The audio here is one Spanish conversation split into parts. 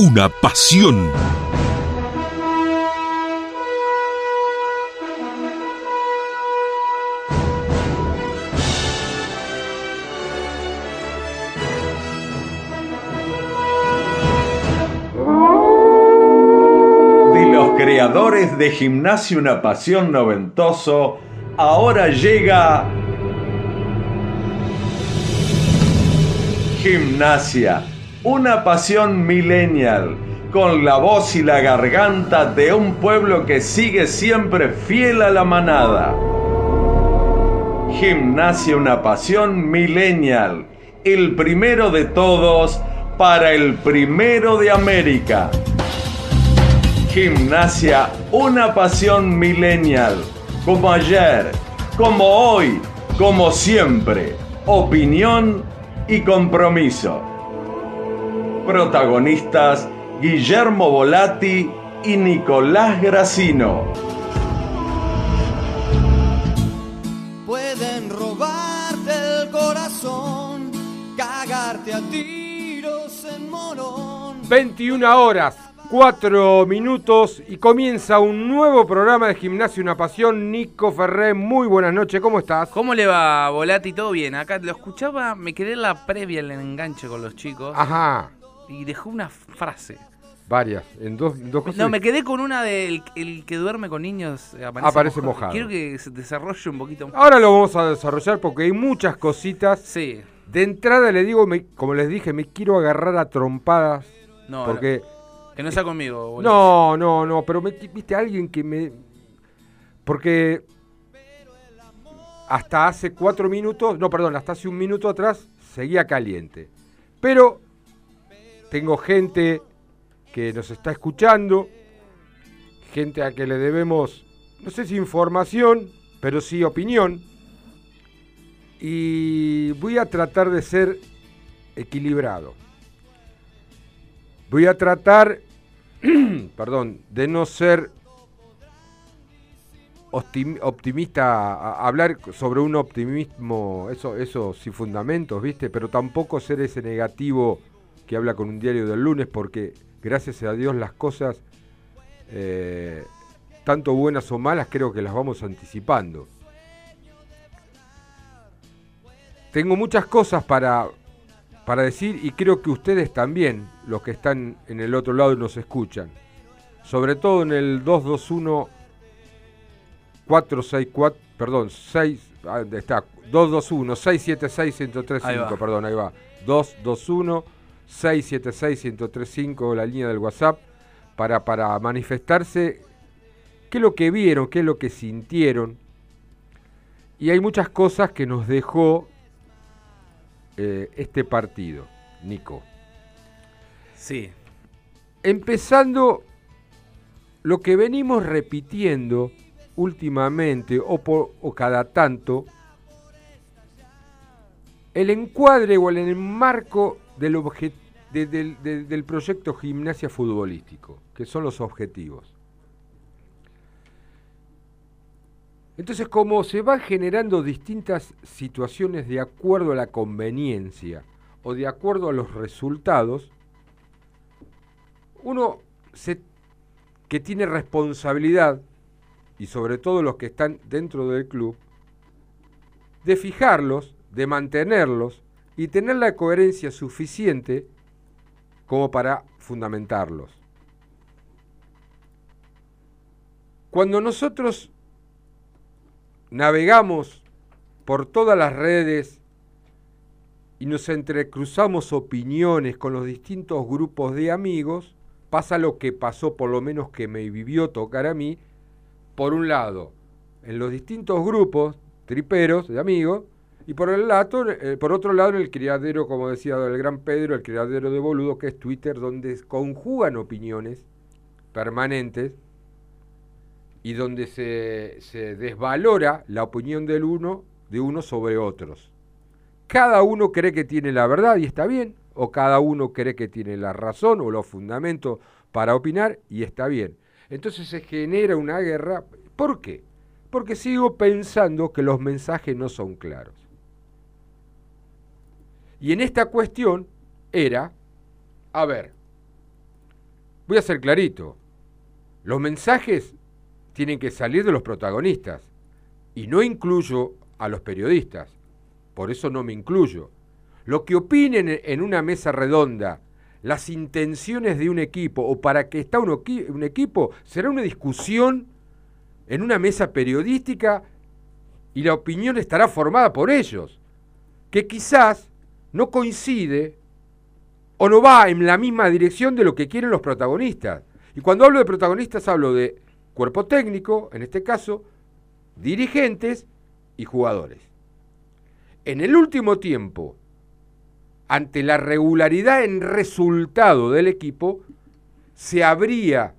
una pasión. De los creadores de Gimnasio Una Pasión Noventoso, ahora llega Gimnasia, una pasión millennial, con la voz y la garganta de un pueblo que sigue siempre fiel a la manada. Gimnasia, una pasión millennial, el primero de todos para el primero de América. Gimnasia, una pasión millennial, como ayer, como hoy, como siempre. Opinión y compromiso. Protagonistas Guillermo Volati y Nicolás Gracino. Pueden robarte el corazón, cagarte a tiros en morón. 21 horas, 4 minutos y comienza un nuevo programa de Gimnasio Una Pasión. Nico Ferré, muy buenas noches, ¿cómo estás? ¿Cómo le va, Volati? ¿Todo bien? Acá lo escuchaba, me quedé en la previa, el enganche con los chicos. Ajá, Y dejó una frase. varias, en dos, en dos cosas. No, me quedé con una del el que duerme con niños eh, aparece, Aparece mojado. Quiero que se desarrolle un poquito más. Ahora lo vamos a desarrollar porque hay muchas cositas. Sí. De entrada le digo, me- como les dije, me quiero agarrar a trompadas. No, porque... no, que no sea conmigo, Volati. No, no, no, pero me, viste alguien que me... Porque hasta hace cuatro minutos, no, perdón, hasta hace un minuto atrás seguía caliente. Pero tengo gente que nos está escuchando, gente a que le debemos, no sé si información, pero sí opinión. Y voy a tratar de ser equilibrado. Voy a tratar perdón, de no ser optim- optimista, hablar sobre un optimismo, eso, eso sin fundamentos, ¿viste? Pero tampoco ser ese negativo que habla con un diario del lunes, porque gracias a Dios las cosas, eh, tanto buenas o malas, creo que las vamos anticipando. Tengo muchas cosas para, para decir y creo que ustedes también, los que están en el otro lado y nos escuchan. Sobre todo en el 221 464, perdón, 6, ah, ¿dónde está? 221 676 Ahí 1035, va. perdón, ahí va. 221 676 1035, la línea del WhatsApp, para, para manifestarse qué es lo que vieron, qué es lo que sintieron. Y hay muchas cosas que nos dejó eh, este partido, Nico. Sí. Empezando lo que venimos repitiendo últimamente o, por- o cada tanto, el encuadre o el enmarco del, de- del proyecto gimnasia futbolístico, que son los objetivos. Entonces, como se van generando distintas situaciones de acuerdo a la conveniencia o de acuerdo a los resultados, uno se- que tiene responsabilidad, y sobre todo los que están dentro del club, de fijarlos, de mantenerlos y tener la coherencia suficiente como para fundamentarlos. Cuando nosotros navegamos por todas las redes y nos entrecruzamos opiniones con los distintos grupos de amigos, pasa lo que pasó, por lo menos que me vivió tocar a mí, por un lado, en los distintos grupos triperos de amigos, y por, el lado, eh, por otro lado el criadero, como decía el gran Pedro, el criadero de boludo, que es Twitter, donde conjugan opiniones permanentes y donde se, se desvalora la opinión del uno de uno sobre otros. Cada uno cree que tiene la verdad y está bien, o cada uno cree que tiene la razón o los fundamentos para opinar y está bien. Entonces se genera una guerra. ¿Por qué? Porque sigo pensando que los mensajes no son claros. Y en esta cuestión era, a ver, Voy a ser clarito. Los mensajes tienen que salir de los protagonistas. Y no incluyo a los periodistas. Por eso no me incluyo. Lo que opinen en una mesa redonda, las intenciones de un equipo o para qué está un, un equipo, será una discusión en una mesa periodística y la opinión estará formada por ellos, que quizás no coincide o no va en la misma dirección de lo que quieren los protagonistas. Y cuando hablo de protagonistas hablo de cuerpo técnico, en este caso, dirigentes y jugadores. En el último tiempo, ante la regularidad en resultado del equipo, se abría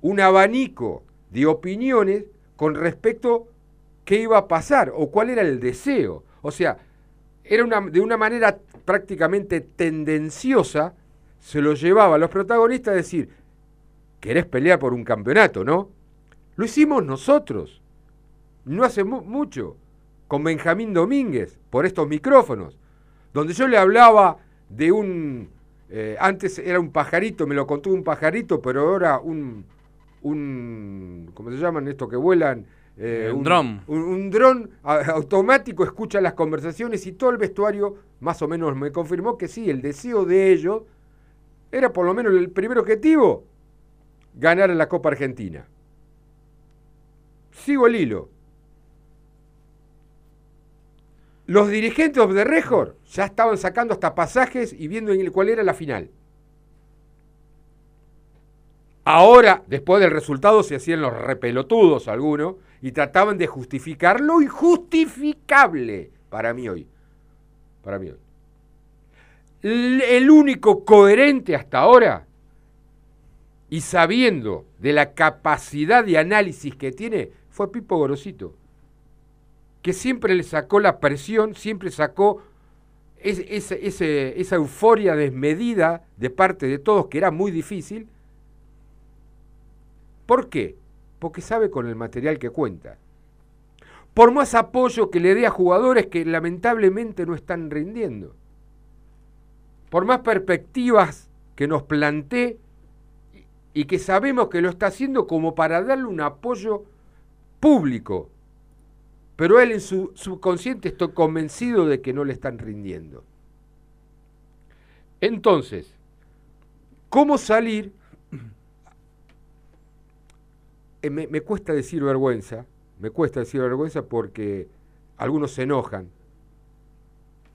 un abanico de opiniones con respecto a qué iba a pasar o cuál era el deseo. O sea, era de una manera prácticamente tendenciosa, se lo llevaba a los protagonistas a decir, querés pelear por un campeonato, ¿no? Lo hicimos nosotros, no hace mucho, con Benjamín Domínguez, por estos micrófonos, donde yo le hablaba de un, eh, antes era un pajarito, me lo contó un pajarito, pero ahora un, un ¿cómo se llaman estos que vuelan? Eh, un, dron. Un, dron automático escucha las conversaciones y todo el vestuario más o menos me confirmó que sí, el deseo de ellos era por lo menos el primer objetivo, ganar en la Copa Argentina. Sigo el hilo. Los dirigentes de Rejor ya estaban sacando hasta pasajes y viendo cuál era la final. Ahora, después del resultado, se hacían los repelotudos algunos y trataban de justificar lo injustificable para mí hoy. Para mí hoy. El único coherente hasta ahora y sabiendo de la capacidad de análisis que tiene fue Pipo Gorosito, que siempre le sacó la presión, siempre sacó esa euforia desmedida de parte de todos, que era muy difícil, ¿Por qué? Porque sabe con el material que cuenta. Por más apoyo que le dé a jugadores que lamentablemente no están rindiendo. Por más perspectivas que nos plantee y que sabemos que lo está haciendo como para darle un apoyo público. Pero él en su subconsciente estoy convencido de que no le están rindiendo. Entonces, ¿cómo salir eh, me, cuesta decir vergüenza, me cuesta decir vergüenza porque algunos se enojan.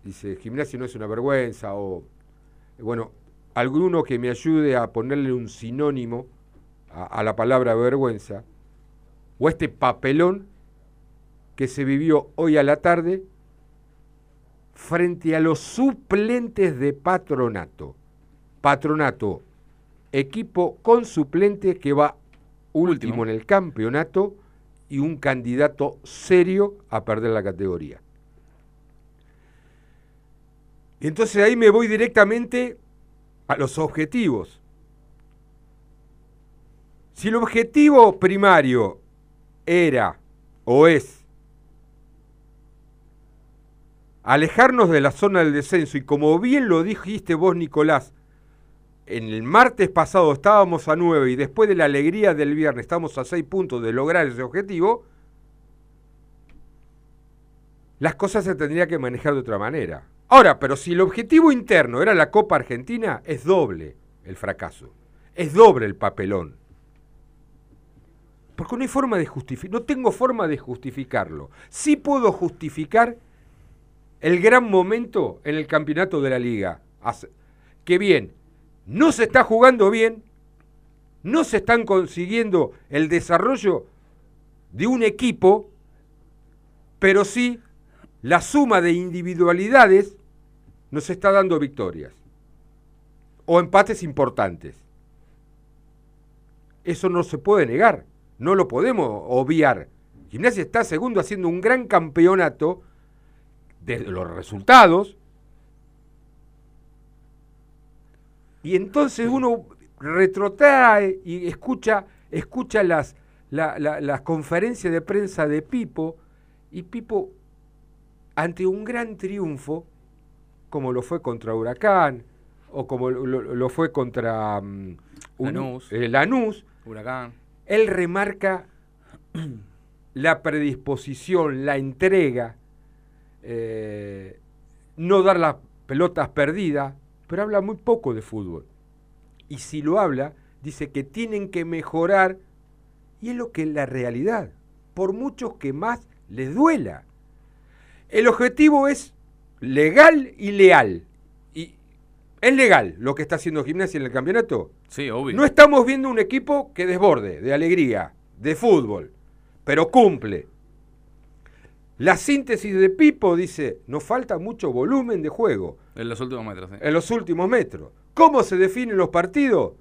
Dice, gimnasio no es una vergüenza o, bueno, alguno que me ayude a ponerle un sinónimo a, a la palabra vergüenza, o este papelón que se vivió hoy a la tarde frente a los suplentes de patronato. Patronato, equipo con suplente que va último, en el campeonato y un candidato serio a perder la categoría. Entonces ahí me voy directamente a los objetivos. Si el objetivo primario era o es alejarnos de la zona del descenso y como bien lo dijiste vos Nicolás, en el martes pasado estábamos a 9 y después de la alegría del viernes estamos a 6 puntos de lograr ese objetivo, las cosas se tendrían que manejar de otra manera. Ahora, pero si el objetivo interno era la Copa Argentina, es doble el fracaso. Es doble el papelón. Porque no hay forma de justificar, no tengo forma de justificarlo. Sí puedo justificar el gran momento en el campeonato de la liga. Que bien, no se está jugando bien, no se están consiguiendo el desarrollo de un equipo, pero sí la suma de individualidades nos está dando victorias o empates importantes. Eso no se puede negar, no lo podemos obviar. Gimnasia está segundo haciendo un gran campeonato de los resultados, Y entonces uno retrotrae y escucha, escucha las, las conferencias de prensa de Pipo, y Pipo, ante un gran triunfo, como lo fue contra Huracán, o como lo, fue contra, mm, un- Lanús. eh, Lanús, Huracán. él remarca la predisposición, la entrega, eh, no dar las pelotas perdidas, pero habla muy poco de fútbol. Y si lo habla, dice que tienen que mejorar, y es lo que es la realidad, por muchos que más les duela. El objetivo es legal y leal. Y es legal lo que está haciendo Gimnasia en el campeonato. Sí, obvio. No estamos viendo un equipo que desborde de alegría, de fútbol, pero cumple. La síntesis de Pipo dice, nos falta mucho volumen de juego En los últimos metros, sí. en los últimos metros. ¿Cómo se definen los partidos?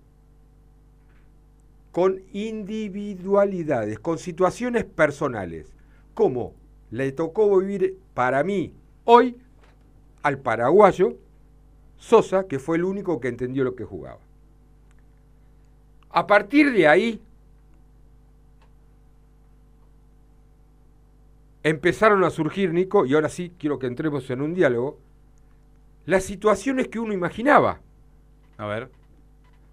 Con individualidades, con situaciones personales. ¿Cómo le tocó vivir para mí hoy al paraguayo Sosa, que fue el único que entendió lo que jugaba? A partir de ahí, empezaron a surgir, Nico, y ahora sí quiero que entremos en un diálogo, las situaciones que uno imaginaba. A ver.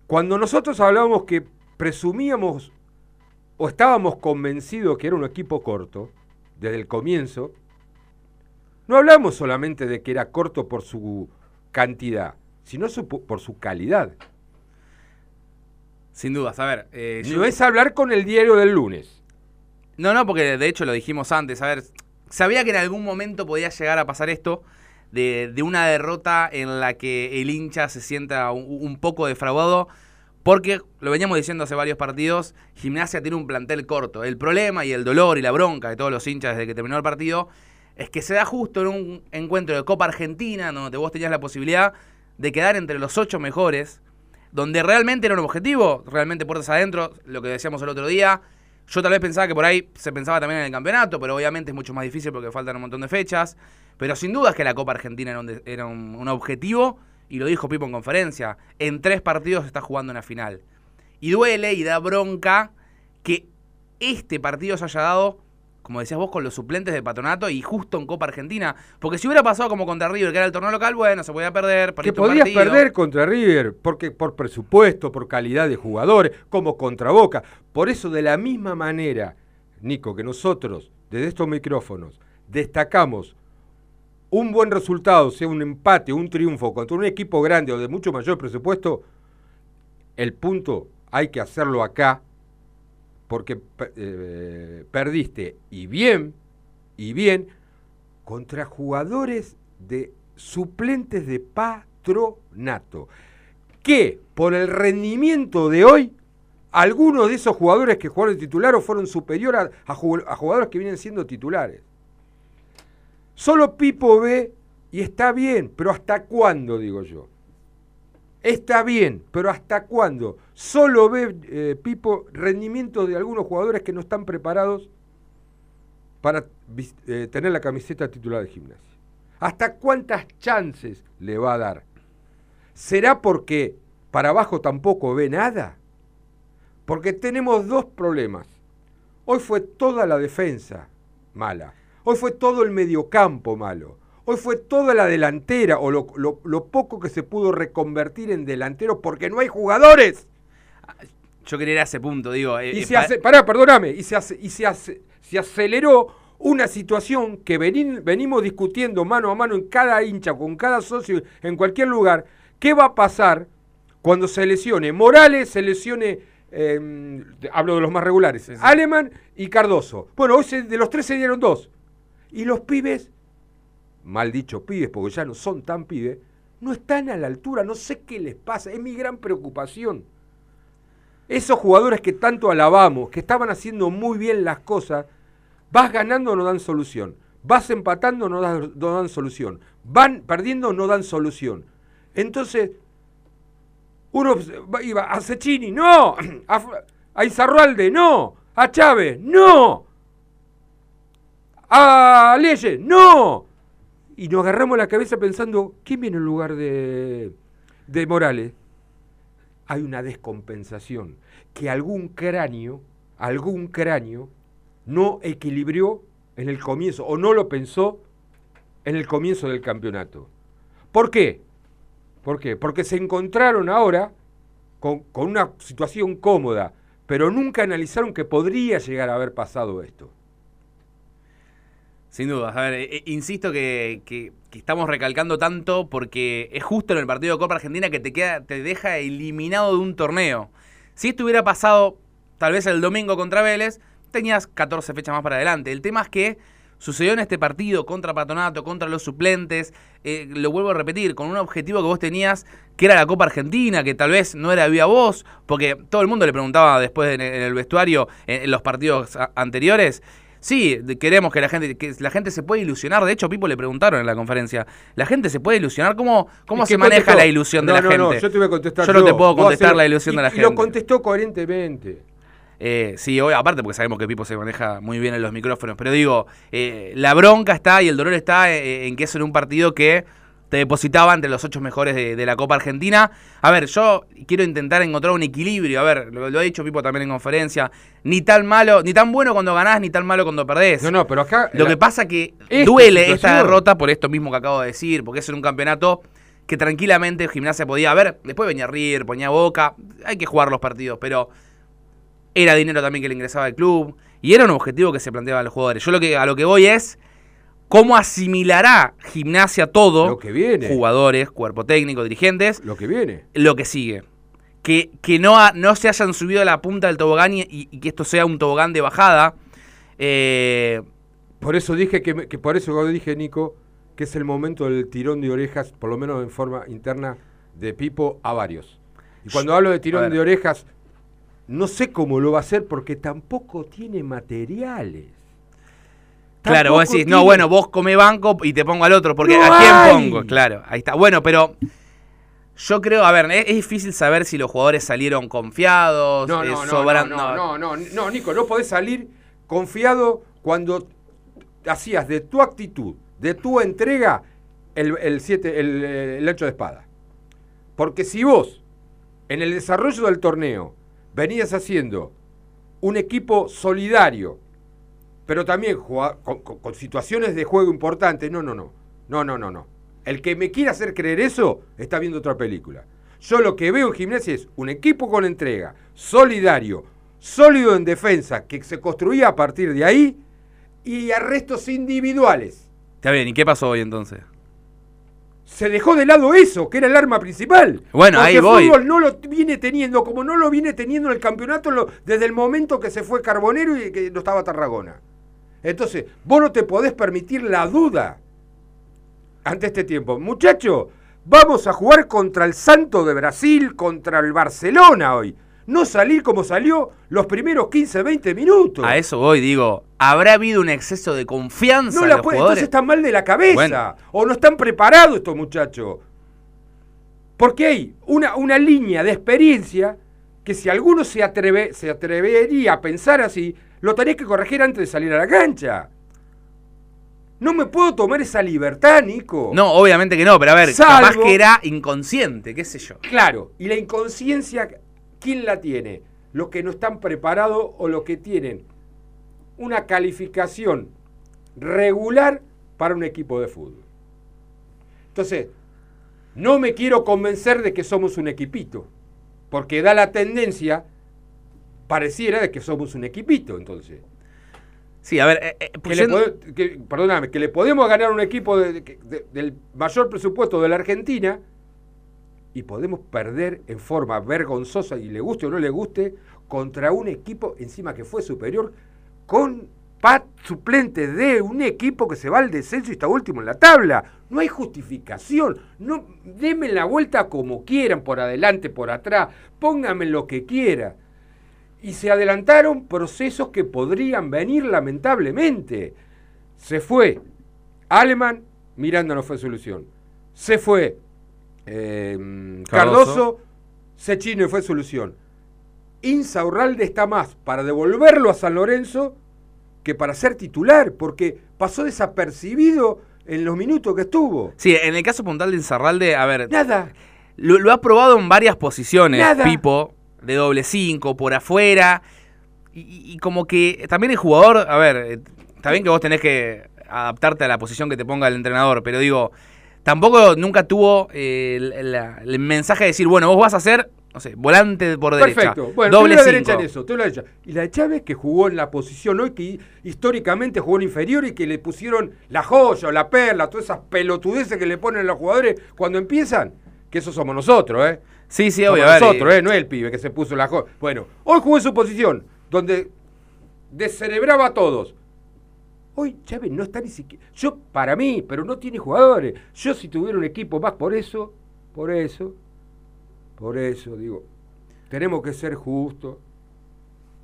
Cuando nosotros hablábamos que presumíamos o estábamos convencidos que era un equipo corto, desde el comienzo, no hablamos solamente de que era corto por su cantidad, sino su- por su calidad. Sin dudas, a ver. eh, yo- No es hablar con el diario del lunes. No, no, porque de hecho lo dijimos antes. A ver, sabía que en algún momento podía llegar a pasar esto de, de una derrota en la que el hincha se sienta un, un poco defraudado. Porque, lo veníamos diciendo hace varios partidos, Gimnasia tiene un plantel corto. El problema y el dolor y la bronca de todos los hinchas desde que terminó el partido es que se da justo en un encuentro de Copa Argentina, donde vos tenías la posibilidad de quedar entre los ocho mejores, donde realmente era un objetivo, realmente puertas adentro, lo que decíamos el otro día. Yo tal vez pensaba que por ahí se pensaba también en el campeonato, pero obviamente es mucho más difícil porque faltan un montón de fechas. Pero sin duda es que la Copa Argentina era un, era un- objetivo, y lo dijo Pipo en conferencia. En tres partidos está jugando una final. Y duele y da bronca que este partido se haya dado, como decías vos, con los suplentes de Patronato y justo en Copa Argentina. Porque si hubiera pasado como contra River, que era el torneo local, bueno, se podía perder. Que podías partido. perder contra River, porque por presupuesto, por calidad de jugadores, como contra Boca. Por eso, de la misma manera, Nico, que nosotros, desde estos micrófonos, destacamos un buen resultado, sea un empate, un triunfo contra un equipo grande o de mucho mayor presupuesto, el punto hay que hacerlo acá, porque eh, perdiste y bien, y bien, contra jugadores de suplentes de patronato. Que por el rendimiento de hoy, algunos de esos jugadores que jugaron de titular o fueron superiores a, a jugadores que vienen siendo titulares. Solo Pipo ve y está bien, pero ¿hasta cuándo, digo yo? Está bien, pero ¿hasta cuándo? Solo ve eh, Pipo rendimientos de algunos jugadores que no están preparados para eh, tener la camiseta titular de gimnasia. ¿Hasta cuántas chances le va a dar? ¿Será porque para abajo tampoco ve nada? Porque tenemos dos problemas. Hoy fue toda la defensa mala. Hoy fue todo el mediocampo malo. Hoy fue toda la delantera o lo, lo- lo poco que se pudo reconvertir en delantero porque no hay jugadores. Yo quería ir a ese punto, digo. eh, Y eh, se hace, pará, perdóname, y se, hace- y se, hace- se aceleró una situación que veni- venimos discutiendo mano a mano en cada hincha, con cada socio, en cualquier lugar. ¿Qué va a pasar cuando se lesione Morales, se lesione, eh, hablo de los más regulares, Sí, sí. Aleman y Cardoso? Bueno, hoy se- de los tres se dieron dos. Y los pibes, mal dicho pibes, porque ya no son tan pibes, no están a la altura, no sé qué les pasa, es mi gran preocupación. Esos jugadores que tanto alabamos, que estaban haciendo muy bien las cosas, vas ganando no dan solución, vas empatando no dan, no dan solución, van perdiendo no dan solución. Entonces, uno iba a Cecchini, no, a, a Izarralde, no, a Chávez, no, a Leyes, no. Y nos agarramos la cabeza pensando, ¿quién viene en lugar de, de Morales? hay una descompensación, que algún cráneo, algún cráneo no equilibró en el comienzo o no lo pensó en el comienzo del campeonato. ¿Por qué? ¿Por qué? Porque se encontraron ahora con, con una situación cómoda, pero nunca analizaron que podría llegar a haber pasado esto. Sin duda. A ver, eh, insisto que, estamos recalcando tanto porque es justo en el partido de Copa Argentina que te queda, te deja eliminado de un torneo. Si esto hubiera pasado tal vez el domingo contra Vélez, tenías 14 fechas más para adelante. El tema es que sucedió en este partido contra Patronato, contra los suplentes, eh, lo vuelvo a repetir, con un objetivo que vos tenías, que era la Copa Argentina, que tal vez no era vía vos, porque todo el mundo le preguntaba después en el, vestuario, en, los partidos anteriores, Sí, queremos que la gente que la gente se puede ilusionar. De hecho, Pipo le preguntaron en la conferencia. ¿La gente se puede ilusionar? ¿Cómo, cómo ¿Y se maneja contestó? la ilusión de la no, gente? No, yo te voy a contestar. Yo no te puedo contestar la ilusión Y- de la y gente. lo contestó coherentemente. Eh, sí, hoy, aparte porque sabemos que Pipo se maneja muy bien en los micrófonos, pero digo, eh, la bronca está y el dolor está eh, en que es en un partido que te depositaba entre los ocho mejores de, de la Copa Argentina. A ver, yo quiero intentar encontrar un equilibrio. A ver, lo, lo ha dicho Pipo también en conferencia. Ni tan malo, ni tan bueno cuando ganás, ni tan malo cuando perdés. No, no, pero acá. Lo la- que pasa que Esta duele esta derrota por esto mismo que acabo de decir, porque es en un campeonato que tranquilamente Gimnasia podía ver. Después venía River, ponía Boca. Hay que jugar los partidos, pero era dinero también que le ingresaba al club y era un objetivo que se planteaban los jugadores. Yo lo que a lo que voy es cómo asimilará Gimnasia todo, Lo que viene. jugadores, cuerpo técnico, dirigentes, Lo que viene. lo que sigue. Que, que no, ha- no se hayan subido a la punta del tobogán y, y- y que esto sea un tobogán de bajada. Eh, Por eso dije que, que por eso dije, Nico, que es el momento del tirón de orejas, por lo menos en forma interna, de Pipo a varios. Y cuando hablo de tirón de orejas, no sé cómo lo va a hacer porque tampoco tiene materiales. Claro, vos decís, no, bueno, vos come banco y te pongo al otro, porque No ¿a quién hay. pongo? Claro, ahí está. Bueno, pero yo creo, a ver, es, es difícil saber si los jugadores salieron confiados, No, eh, no, no, sobran- no, no, no, no, no, Nico, no podés salir confiado cuando hacías de tu actitud, de tu entrega, el, el, siete, el, el ancho de espada. Porque si vos, en el desarrollo del torneo, venías haciendo un equipo solidario, pero también jugá- con, con- con situaciones de juego importantes, no, no, no, no, no, no, no. El que me quiera hacer creer eso está viendo otra película. Yo lo que veo en gimnasia es un equipo con entrega, solidario, sólido en defensa, que se construía a partir de ahí, y arrestos individuales. Está bien, ¿y qué pasó hoy entonces? Se dejó de lado eso, que era el arma principal. Bueno, Porque ahí voy. fútbol no lo viene teniendo, como no lo viene teniendo en el campeonato lo- desde el momento que se fue Carbonero y que no estaba Tarragona. Entonces, vos no te podés permitir la duda ante este tiempo. Muchacho, vamos a jugar contra el Santo de Brasil, contra el Barcelona hoy. No salir como salió los primeros 15, 20 minutos. A eso voy, digo, ¿habrá habido un exceso de confianza No la puede, entonces están mal de la cabeza. Bueno. O no están preparados estos muchachos. Porque hay una, una línea de experiencia que si alguno se, atreve, se atrevería a pensar así, lo tenés que corregir antes de salir a la cancha. No me puedo tomar esa libertad, Nico. No, obviamente que no, pero a ver, Salvo- capaz que era inconsciente, qué sé yo. Claro, y la inconsciencia, ¿quién la tiene? Los que no están preparados o los que tienen una calificación regular para un equipo de fútbol. Entonces, no me quiero convencer de que somos un equipito, porque da la tendencia, pareciera, de que somos un equipito, entonces. Sí, a ver, eh, eh, Que le que- perdóname, que le podemos ganar a un equipo de- de- de- del mayor presupuesto de la Argentina y podemos perder en forma vergonzosa, y le guste o no le guste, contra un equipo encima que fue superior con pat suplente de un equipo que se va al descenso y está último en la tabla. No hay justificación. No, denme la vuelta como quieran, por adelante, por atrás, pónganme lo que quieran y se adelantaron procesos que podrían venir lamentablemente. Se fue Aleman, Miranda no fue solución. Se fue eh, Cardoso. Sechino fue solución. Insaurralde está más para devolverlo a San Lorenzo que para ser titular, porque pasó desapercibido en los minutos que estuvo. Sí, en el caso puntual de Inzarralde, a ver, Nada. Lo, lo ha probado en varias posiciones, Nada. Pipo, de doble cinco, por afuera. Y, y- como que también el jugador, a ver, eh, está bien que vos tenés que adaptarte a la posición que te ponga el entrenador, pero digo, tampoco nunca tuvo eh, el, mensaje de decir, bueno, vos vas a hacer no sé, volante por derecha. Perfecto. Bueno, doble doy la derecha en eso, te doy la derecha. Y la de Chávez que jugó en la posición hoy que históricamente jugó en inferior y que le pusieron la joya o la perla, todas esas pelotudeces que le ponen a los jugadores cuando empiezan, que eso somos nosotros, ¿eh? Sí, sí, obvio. nosotros, ¿eh? No es el pibe que se puso la joya. Bueno, hoy jugó en su posición, donde descerebraba a todos. Hoy Chávez no está ni siquiera. Yo, para mí, pero no tiene jugadores. Yo, si tuviera un equipo más por eso, por eso, por eso, digo, tenemos que ser justos,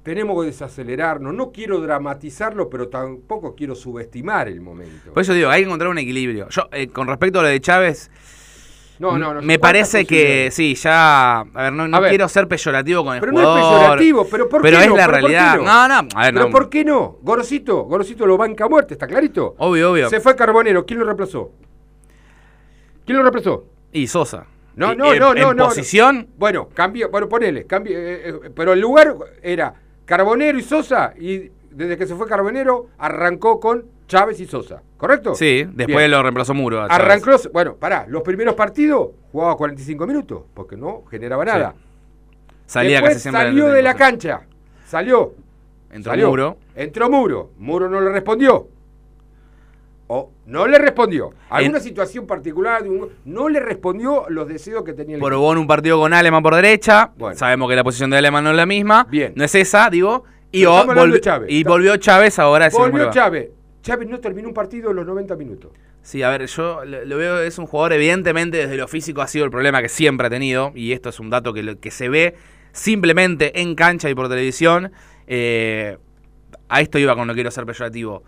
tenemos que desacelerarnos. No quiero dramatizarlo, pero tampoco quiero subestimar el momento. Por eso digo, hay que encontrar un equilibrio. Yo, eh, con respecto a lo de Chávez, no, no, no. me ¿cuántas parece que sí, ya. A ver, no, no A ver. quiero ser peyorativo con el Pero no es peyorativo, pero ¿por pero qué es no? la ¿Pero por qué realidad. no? No, no, a ver, ¿Pero no. por qué no? Gorosito, Gorosito lo banca a muerte, ¿está clarito? Obvio, obvio. Se fue Carbonero, ¿quién lo reemplazó? ¿Quién lo reemplazó? Y Sosa. No, no, no, no, En no. posición, Bueno, cambio, bueno, ponele, cambio, eh, eh, pero el lugar era Carbonero y Sosa, y desde que se fue Carbonero arrancó con Chávez y Sosa, ¿correcto? sí, después Bien. lo reemplazó Muro. Arrancó, bueno, pará, los primeros partidos jugaba 45 minutos, porque no generaba nada. Salía Después casi siempre. salió de la cancha, salió, Entró salió. Muro. Entró Muro. Muro no le respondió. O no le respondió. Alguna En- situación particular de un- no le respondió los deseos que tenía el. Probó en un partido con Aleman por derecha. Bueno. Sabemos que la posición de Aleman no es la misma. Bien. No es esa, digo. Y, Pero o- estamos hablando volvi- Chávez. y volvió Chávez ahora. Volvió. Chávez. Chávez no terminó un partido en los 90 minutos. Sí, a ver, yo lo, veo, es un jugador, evidentemente, desde lo físico ha sido el problema que siempre ha tenido, y esto es un dato que, que se ve simplemente en cancha y por televisión. Eh, a esto iba con no quiero ser peyorativo.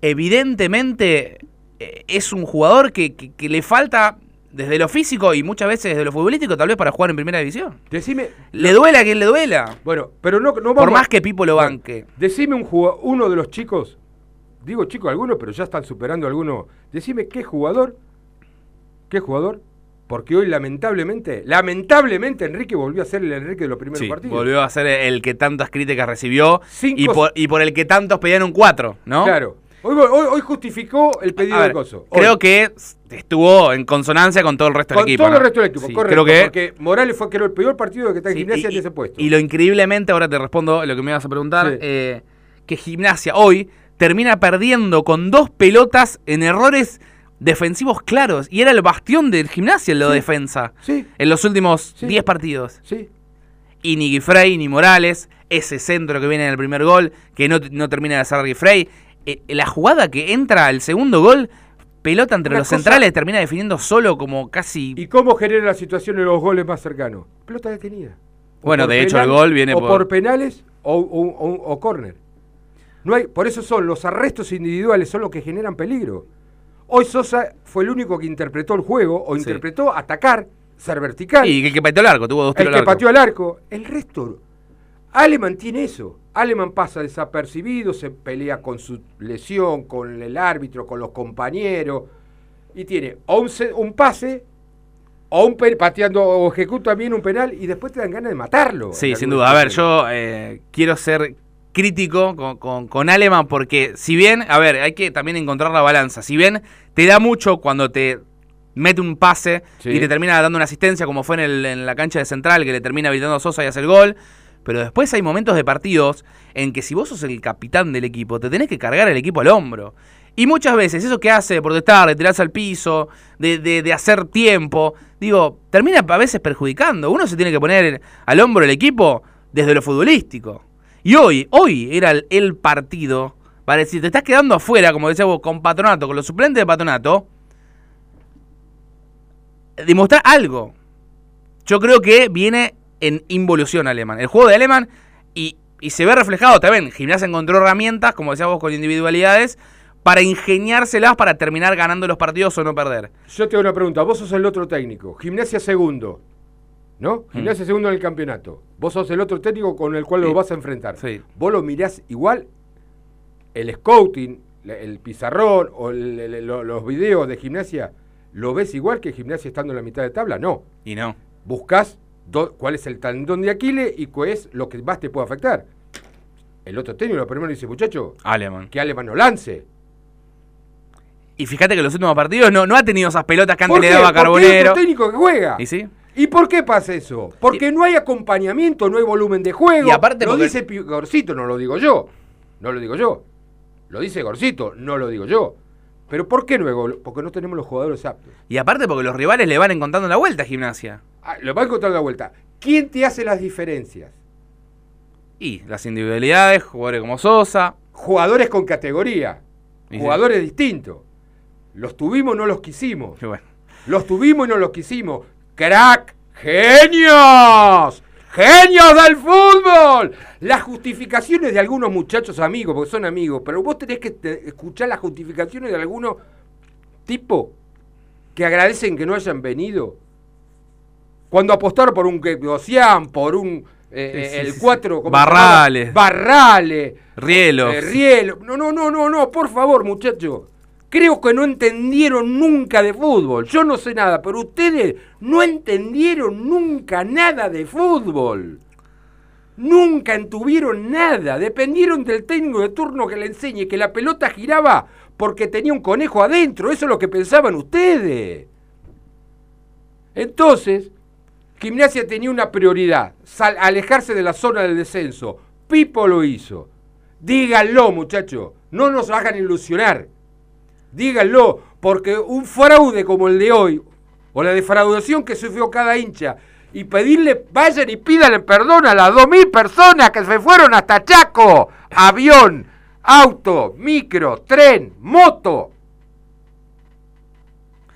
Evidentemente, eh, es un jugador que, que- que le falta desde lo físico y muchas veces desde lo futbolístico, tal vez para jugar en primera división. Decime. Le duela a quien le duela. Bueno, pero no, no Por más que Pipo lo Bueno, banque. Decime un jugador, uno de los chicos, digo chicos algunos, pero ya están superando algunos. Decime qué jugador, qué jugador, porque hoy lamentablemente, lamentablemente Enrique volvió a ser el Enrique de los primeros Sí, partidos. volvió a ser el que tantas críticas recibió Cinco- y por, y por el que tantos pedían un 4, ¿no? Claro. Hoy, hoy, hoy justificó el pedido ver, de Coso. Hoy. creo que estuvo en consonancia con todo el resto Con del equipo. todo ¿no? el resto del equipo, Sí, correcto. Creo que, Porque Morales fue creo, el peor partido que está en sí, gimnasia y, en ese puesto. y lo increíblemente, ahora te respondo lo que me ibas a preguntar, Sí. eh, que Gimnasia hoy termina perdiendo con dos pelotas en errores defensivos claros. Y era el bastión del Gimnasia en Sí. defensa. Sí, En los últimos Sí. 10 partidos. sí. Y ni Guifrey ni Morales, ese centro que viene en el primer gol, que no, no termina de hacer Guifrey. Eh, la jugada que entra al segundo gol, pelota entre Una los cosa- centrales, termina definiendo solo como casi... ¿Y cómo genera la situación en los goles más cercanos? Pelota detenida. O Bueno, de hecho, el gol viene o por- por... penales o, o, o- córner. No hay, por eso son los arrestos individuales, son los que generan peligro. Hoy Sosa fue el único que interpretó el juego, o Sí. interpretó atacar, ser vertical. Y el que pateó el arco, tuvo dos el tiros que al arco. pateó al arco. El resto. Aleman tiene eso. Aleman pasa desapercibido, se pelea con su lesión, con el árbitro, con los compañeros. Y tiene o un, un pase, o un pateando, o ejecuta bien un penal, y después te dan ganas de matarlo. Sí, sin duda. A ver, yo eh, quiero ser crítico con, con, con Aleman porque si bien, a ver, hay que también encontrar la balanza. Si bien te da mucho cuando te mete un pase Sí. y te termina dando una asistencia como fue en, el- en la cancha de central que le termina habilitando a Sosa y hace el gol. Pero después hay momentos de partidos en que si vos sos el capitán del equipo, te tenés que cargar el equipo al hombro. Y muchas veces eso que hace de protestar, de tirarse al piso, de, de- hacer tiempo, digo, termina a veces perjudicando. Uno se tiene que poner al hombro el equipo desde lo futbolístico. Y hoy, hoy era el, el partido para decir, te estás quedando afuera, como decía vos, con Patronato, con los suplentes de Patronato, demostrar algo. Yo creo que viene en involución Alemán. El juego de Alemán y, y se ve reflejado también. Gimnasia encontró herramientas, como decíamos, con individualidades, para ingeniárselas para terminar ganando los partidos o no perder. Yo te hago una pregunta. Vos sos el otro técnico. Gimnasia segundo. Mm. ¿No? Gimnasia segundo en el campeonato. Vos sos el otro técnico con el cual Sí. lo vas a enfrentar. Sí. Vos lo mirás igual. El scouting, el pizarrón o el- el- lo- los videos de gimnasia, ¿lo ves igual que gimnasia estando en la mitad de tabla? No. Y no. Buscás do- cuál es el tendón de Aquiles y cuál es lo que más te puede afectar. El otro técnico lo primero dice, muchacho, Alemán. que Alemán no lance. Y fíjate que en los últimos partidos no, no ha tenido esas pelotas que antes ¿Por le daba hay Carbonero. otro técnico que juega. ¿Y sí? ¿Y por qué pasa eso? Porque no hay acompañamiento, no hay volumen de juego. Y aparte lo porque- dice Gorcito, no lo digo yo. No lo digo yo. Lo dice Gorcito, no lo digo yo. Pero ¿por qué gol? Porque no tenemos los jugadores aptos. Y aparte porque los rivales le van encontrando la vuelta a gimnasia. Ah, lo va a encontrar la vuelta. ¿Quién te hace las diferencias? Y las individualidades, jugadores como Sosa. Jugadores con categoría. Y sí. Jugadores distintos. Los tuvimos, no los quisimos. Bueno. Los tuvimos y no los quisimos. ¡Crack! ¡Genios! ¡Genios del fútbol! Las justificaciones de algunos muchachos amigos, porque son amigos, pero vos tenés que te- escuchar las justificaciones de algunos tipos que agradecen que no hayan venido. Cuando apostaron por un Gocián, por un eh, Sí, eh, sí, el sí, 4, sí. Barrales. Barrales. Rielos. Eh, Rielo. No, no, no, no, no, por favor, muchachos. Creo que no entendieron nunca de fútbol. Yo no sé nada, pero ustedes no entendieron nunca nada de fútbol. Nunca entuvieron nada. Dependieron del técnico de turno que le enseñe que la pelota giraba porque tenía un conejo adentro. Eso es lo que pensaban ustedes. Entonces, Gimnasia tenía una prioridad, alejarse de la zona del descenso. Pipo lo hizo. Díganlo, muchachos, no nos hagan ilusionar. Díganlo, porque un fraude como el de hoy, o la defraudación que sufrió cada hincha, y pedirle, vayan y pídanle perdón a las 2.000 personas que se fueron hasta Chaco, avión, auto, micro, tren, moto.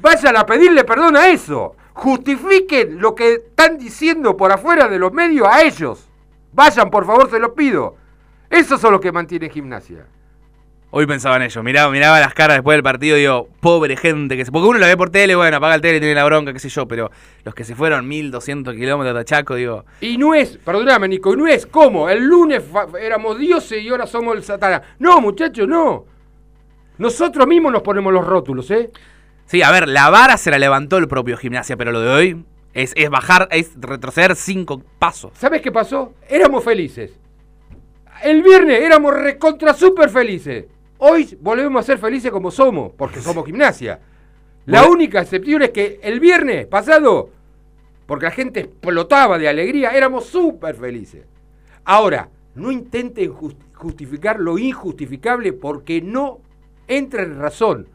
Vayan a pedirle perdón a eso. Justifiquen lo que están diciendo por afuera de los medios a ellos. Vayan, por favor, se los pido. Eso son los que mantiene gimnasia. Hoy pensaba en ello. Miraba, miraba las caras después del partido y digo, pobre gente que se. Porque uno lo ve por tele, bueno, apaga el tele, tiene la bronca, qué sé yo, pero los que se fueron 1200 kilómetros de Chaco, digo. Y no es, perdóname Nico, y no es como, el lunes éramos dioses y ahora somos el satanás. No, muchachos, no. Nosotros mismos nos ponemos los rótulos, ¿eh? Sí, a ver, la vara se la levantó el propio gimnasia, pero lo de hoy es, es bajar, es retroceder cinco pasos. ¿Sabes qué pasó? Éramos felices. El viernes éramos recontra súper felices. Hoy volvemos a ser felices como somos, porque somos gimnasia. La Bueno. única excepción es que el viernes pasado, porque la gente explotaba de alegría, éramos súper felices. Ahora, no intenten jus- justificar lo injustificable porque no entra en razón.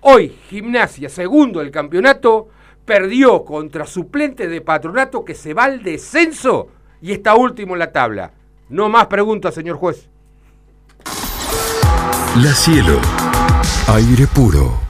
Hoy, Gimnasia, segundo del campeonato, perdió contra suplente de patronato que se va al descenso y está último en la tabla. No más preguntas, señor juez. La Cielo. Aire puro.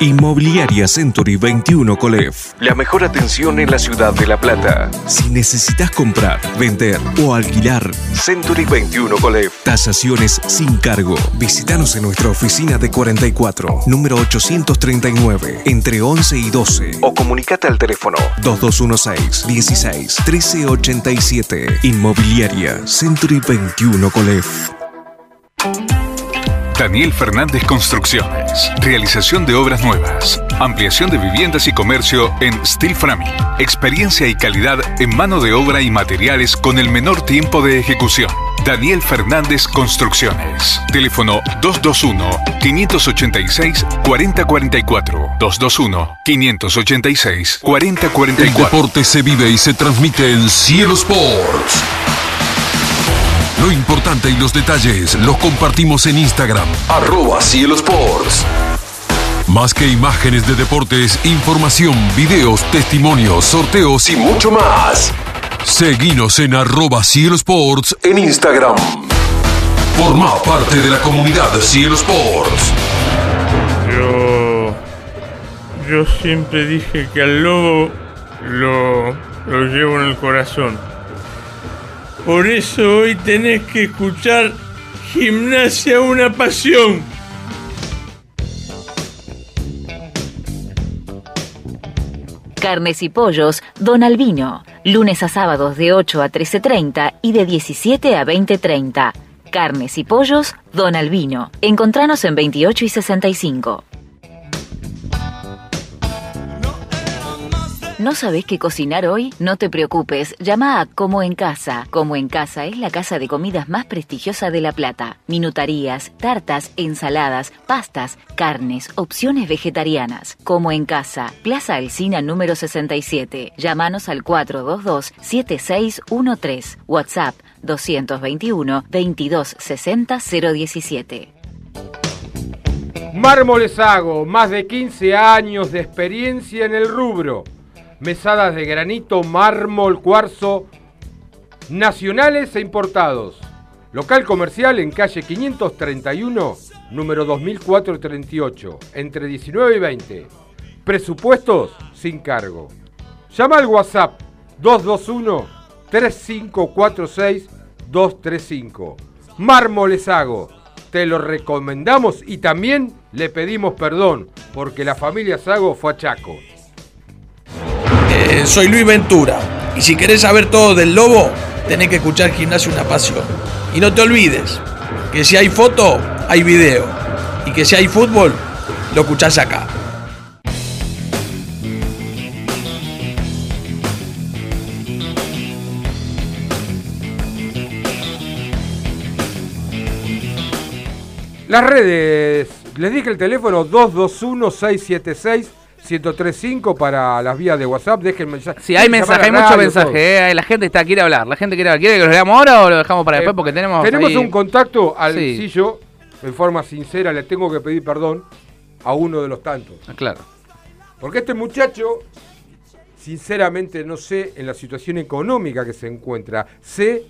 Inmobiliaria Century 21 Colef. La mejor atención en la ciudad de La Plata. Si necesitas comprar, vender o alquilar, Century 21 Colef. Tasaciones sin cargo. Visítanos en nuestra oficina de 44, número 839, entre 11 y 12. O comunicate al teléfono 2216 16 1387. Inmobiliaria Century 21 Colef. Daniel Fernández Construcciones. Realización de obras nuevas. Ampliación de viviendas y comercio en Steel Framing. Experiencia y calidad en mano de obra y materiales con el menor tiempo de ejecución. Daniel Fernández Construcciones. Teléfono 221-586-4044. 221-586-4044. El deporte se vive y se transmite en Cielo Sports. Lo importante y los detalles los compartimos en Instagram, arroba Cielo Sports. Más que imágenes de deportes, información, videos, testimonios, sorteos y mucho más. Seguinos en arroba Cielo Sports en Instagram. Forma parte de la comunidad de Sports. Yo. Yo siempre dije que al lobo lo, lo llevo en el corazón. Por eso hoy tenés que escuchar Gimnasia una pasión. Carnes y pollos, Don Albino. Lunes a sábados de 8 a 13.30 y de 17 a 20.30. Carnes y pollos, Don Albino. Encontranos en 28 y 65. ¿No sabés qué cocinar hoy? No te preocupes, llama a Como en Casa. Como en Casa es la casa de comidas más prestigiosa de La Plata. Minutarías, tartas, ensaladas, pastas, carnes, opciones vegetarianas. Como en Casa, Plaza Alcina número 67. Llámanos al 422-7613. WhatsApp 221 2260 017. Mármoles Hago, más de 15 años de experiencia en el rubro. Mesadas de granito, mármol, cuarzo, nacionales e importados. Local comercial en calle 531, número 2438, entre 19 y 20. Presupuestos sin cargo. Llama al WhatsApp 221 3546 235. Mármoles Hago. Te lo recomendamos y también le pedimos perdón porque la familia Sago fue a Chaco. Eh, soy Luis Ventura y si querés saber todo del lobo, tenés que escuchar Gimnasio Una Pasión. Y no te olvides que si hay foto, hay video. Y que si hay fútbol, lo escuchás acá. Las redes, les dije el teléfono 221-676-1035 para las vías de WhatsApp, dejen mensaje. Si hay mensaje, hay mucho mensaje, eh, la gente está quiere hablar, la gente quiere hablar. ¿Quiere que lo leamos ahora o lo dejamos para después? Porque tenemos Tenemos ahí- un contacto al Sí. yo, en forma sincera, le tengo que pedir perdón a uno de los tantos. Ah, Claro. Porque este muchacho, sinceramente no sé en la situación económica que se encuentra. Sé,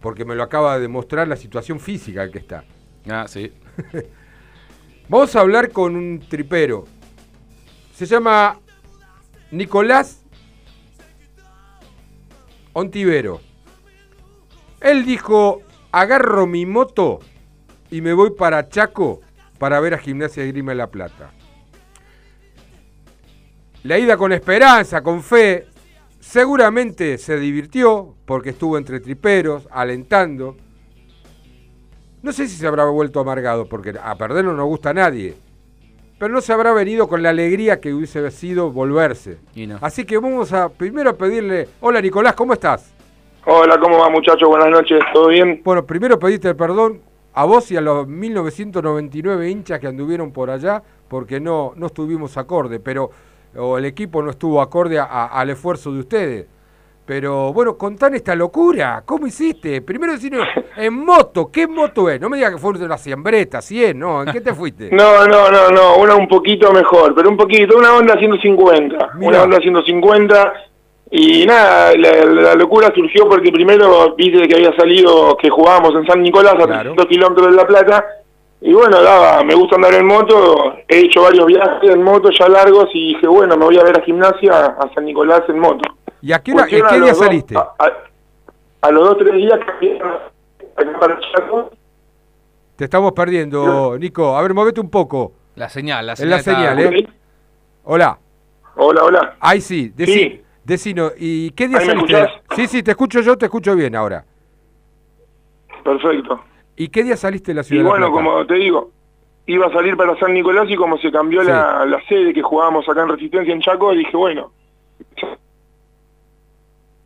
porque me lo acaba de demostrar, la situación física que está. Ah, sí. Vamos a hablar con un tripero. Se llama Nicolás Ontivero. Él dijo, agarro mi moto y me voy para Chaco para ver a Gimnasia de Grima de La Plata. La ida con esperanza, con fe, seguramente se divirtió porque estuvo entre triperos, alentando. No sé si se habrá vuelto amargado, porque a perder no nos gusta a nadie. Pero no se habrá venido con la alegría que hubiese sido volverse. Y no. Así que vamos a primero a pedirle, hola Nicolás, ¿cómo estás? Hola, ¿cómo va muchachos? Buenas noches, ¿todo bien? Bueno, primero pediste perdón a vos y a los 1999 hinchas que anduvieron por allá porque no, no estuvimos acorde, pero o el equipo no estuvo acorde a- al esfuerzo de ustedes. Pero bueno, contán esta locura, ¿cómo hiciste? Primero decirnos, en moto, ¿qué moto es? No me digas que fue una siembreta, 100, ¿no? ¿En qué te fuiste? No, no, no, no, una un poquito mejor, pero un poquito, una onda 150, Mirá. una onda 150 y nada, la, la locura surgió porque primero viste que había salido, que jugábamos en San Nicolás a Claro. 300 kilómetros de La Plata y bueno, daba, me gusta andar en moto, he hecho varios viajes en moto ya largos y dije bueno, me voy a ver a gimnasia a San Nicolás en moto. ¿Y a qué, hora- Cuestión ¿en a qué los día dos- saliste? A, a- a los dos tres días cambié acá para Chaco. Te estamos perdiendo, Nico. A ver, movete un poco. La señal, la Es señal. la está- señal, ¿eh? Hola. Hola, hola. Ahí sí, decí, Sí. decino, ¿y qué día ¿Ahí me saliste? Sí, sí, te escucho yo, te escucho bien ahora. Perfecto. ¿Y qué día saliste de la Y ciudad de La bueno, Plata? como te digo, iba a salir para San Nicolás y como se cambió Sí. la, la sede que jugábamos acá en Resistencia en Chaco, dije, bueno,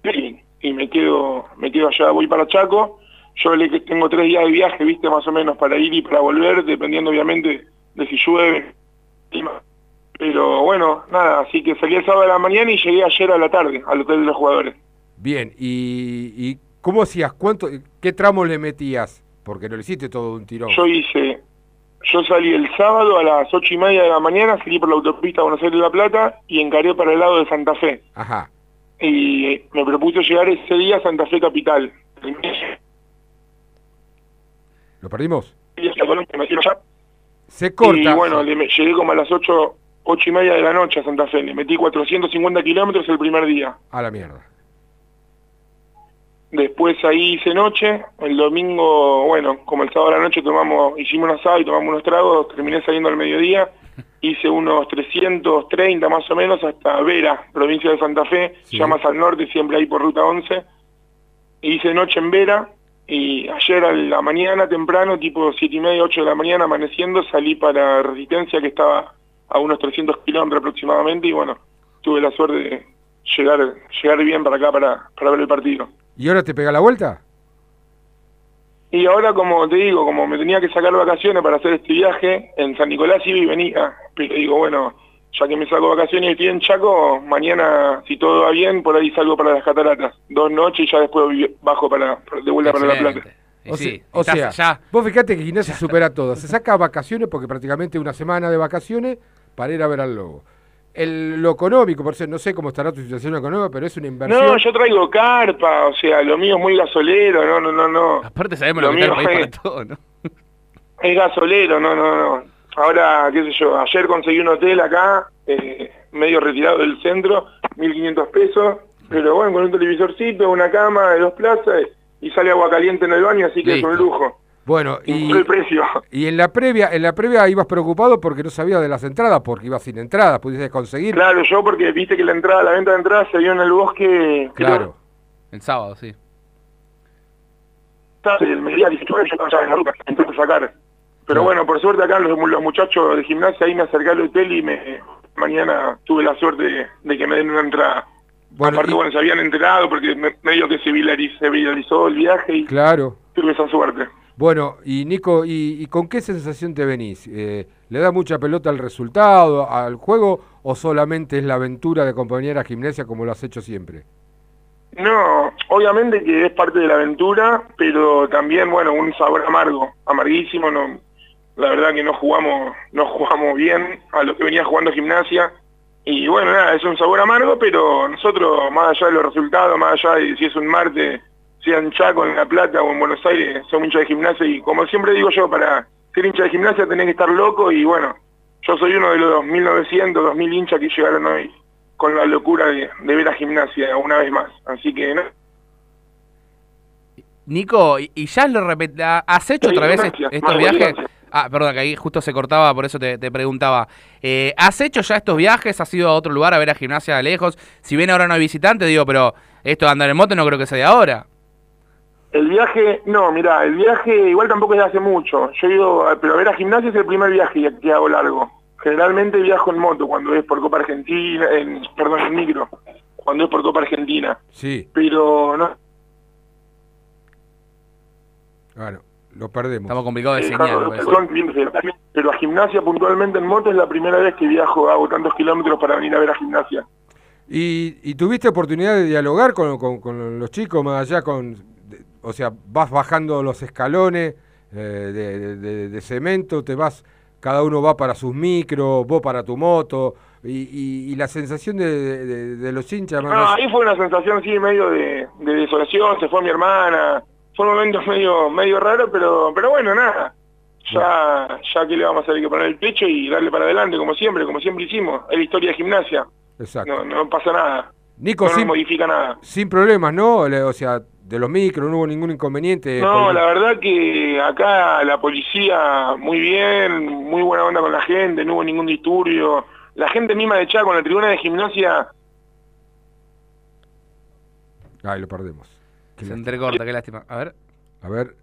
y, y me quedo me quedo allá, voy para Chaco, yo le tengo tres días de viaje, viste, más o menos, para ir y para volver, dependiendo obviamente de si llueve, pero bueno, nada, así que salí el sábado de la mañana y llegué ayer a la tarde al hotel de los jugadores. Bien, ¿y, y cómo hacías? ¿Cuánto, ¿Qué tramo le metías? Porque no le hiciste todo de un tirón. Yo hice, yo salí el sábado a las ocho y media de la mañana, salí por la autopista Buenos Aires de La Plata y encaré para el lado de Santa Fe. Ajá. Y me propuse llegar ese día a Santa Fe Capital. ¿Lo perdimos? Y Se corta. bueno, le me- llegué como a las ocho, ocho y media de la noche a Santa Fe. Le metí 450 kilómetros el primer día. A la mierda. Después ahí hice noche, el domingo, bueno, como el sábado a la noche tomamos, hicimos un asado y tomamos unos tragos, terminé saliendo al mediodía hice unos 330 más o menos hasta Vera, provincia de Santa Fe, ya más al norte, siempre ahí por ruta 11. Hice noche en Vera y ayer a la mañana temprano, tipo 7 y media, 8 de la mañana, amaneciendo, salí para Resistencia que estaba a unos 300 kilómetros aproximadamente y bueno, tuve la suerte de llegar, llegar bien para acá para, para ver el partido. ¿Y ahora te pega la vuelta? Y ahora, como te digo, como me tenía que sacar vacaciones para hacer este viaje, en San Nicolás iba y venía, pero digo, bueno, ya que me saco vacaciones y estoy en Chaco, mañana, si todo va bien, por ahí salgo para las cataratas. Dos noches y ya después bajo para, de vuelta para La Plata. O, se- o sea, vos fíjate que Gimnasia supera todo. Se saca vacaciones porque prácticamente una semana de vacaciones para ir a ver al lobo. El, lo económico, por eso no sé cómo estará tu situación económica, pero es una inversión. No, yo traigo carpa, o sea, lo mío es muy gasolero, no, no, no, no. Aparte sabemos lo, que está el país para todo, ¿no? Es gasolero, no, no, no. Ahora, qué sé yo, ayer conseguí un hotel acá, eh, medio retirado del centro, 1.500 pesos, pero bueno, con un televisorcito, una cama de dos plazas y sale agua caliente en el baño, así que es un lujo. Bueno, y, el precio. y en la previa, en la previa ibas preocupado porque no sabías de las entradas, porque ibas sin entradas, pudiste conseguir. Claro, yo porque viste que la entrada, la venta de entradas se dio en el bosque, Claro. El sábado, sí. el mediodía 19, yo estaba en la ruta, entonces sacar. Pero bueno, por suerte acá los, los muchachos de gimnasia ahí me acerqué al hotel y me mañana tuve la suerte de, de que me den una entrada. Bueno, Aparte, y- bueno, se habían enterado porque me- medio que se viralizó el viaje y Claro. tuve esa suerte. Bueno, y Nico, ¿y, y con qué sensación te venís? Eh, ¿Le da mucha pelota al resultado, al juego, o solamente es la aventura de acompañar a gimnasia como lo has hecho siempre? No, obviamente que es parte de la aventura, pero también, bueno, un sabor amargo, amarguísimo, no, la verdad que no jugamos, no jugamos bien a lo que venía jugando gimnasia, y bueno, nada, es un sabor amargo, pero nosotros, más allá de los resultados, más allá de si es un martes, sea en Chaco, en La Plata o en Buenos Aires, somos hinchas de gimnasia, y como siempre digo yo, para ser hincha de gimnasia tenés que estar loco, y bueno, yo soy uno de los 1900, 2000 hinchas que llegaron hoy con la locura de, de ver a gimnasia una vez más. Así que, ¿no? Nico, ¿y, ya lo repet- ¿Has hecho Sí, otra vez est- estos viajes? Ah, perdón, que ahí justo se cortaba, por eso te, te preguntaba. Eh, ¿Has hecho ya estos viajes? ¿Has ido a otro lugar a ver a gimnasia de lejos? Si bien ahora no hay visitante, digo, pero esto de andar en moto no creo que sea de ahora. El viaje, no, mira, el viaje igual tampoco es de hace mucho. Yo he ido, a- pero a ver a gimnasia es el primer viaje que- hago largo. Generalmente viajo en moto cuando es por Copa Argentina, en, perdón, en micro, cuando es por Copa Argentina. Sí, Pero no, bueno, lo perdemos. Estamos complicados de eh, señal, claro, perdón, pero a gimnasia puntualmente en moto es la primera vez que viajo, hago tantos kilómetros para venir a ver a gimnasia. ¿Y, y tuviste oportunidad de dialogar con, con- con los chicos más allá con, o sea, vas bajando los escalones eh, de, de- de- de cemento, te vas, cada uno va para sus micros, vos para tu moto, y, y- y la sensación de, los hinchas más No, ahí fue una sensación sí medio de, de desolación, se fue mi hermana, fue un momento medio, medio raro, pero, pero bueno, nada. Ya, ya que le vamos a hacer que poner el pecho y darle para adelante, como siempre, como siempre hicimos. Es la historia de gimnasia. Exacto. No, no pasa nada. Nico, no sin, modifica nada. sin problemas, ¿no? O sea, de los micros no hubo ningún inconveniente. No, por- la verdad que acá la policía muy bien, muy buena onda con la gente, no hubo ningún disturbio. La gente misma de Chaco en la tribuna de gimnasia Ay, lo perdemos. Qué Se lástima. entrecorta, qué lástima. A ver. A ver.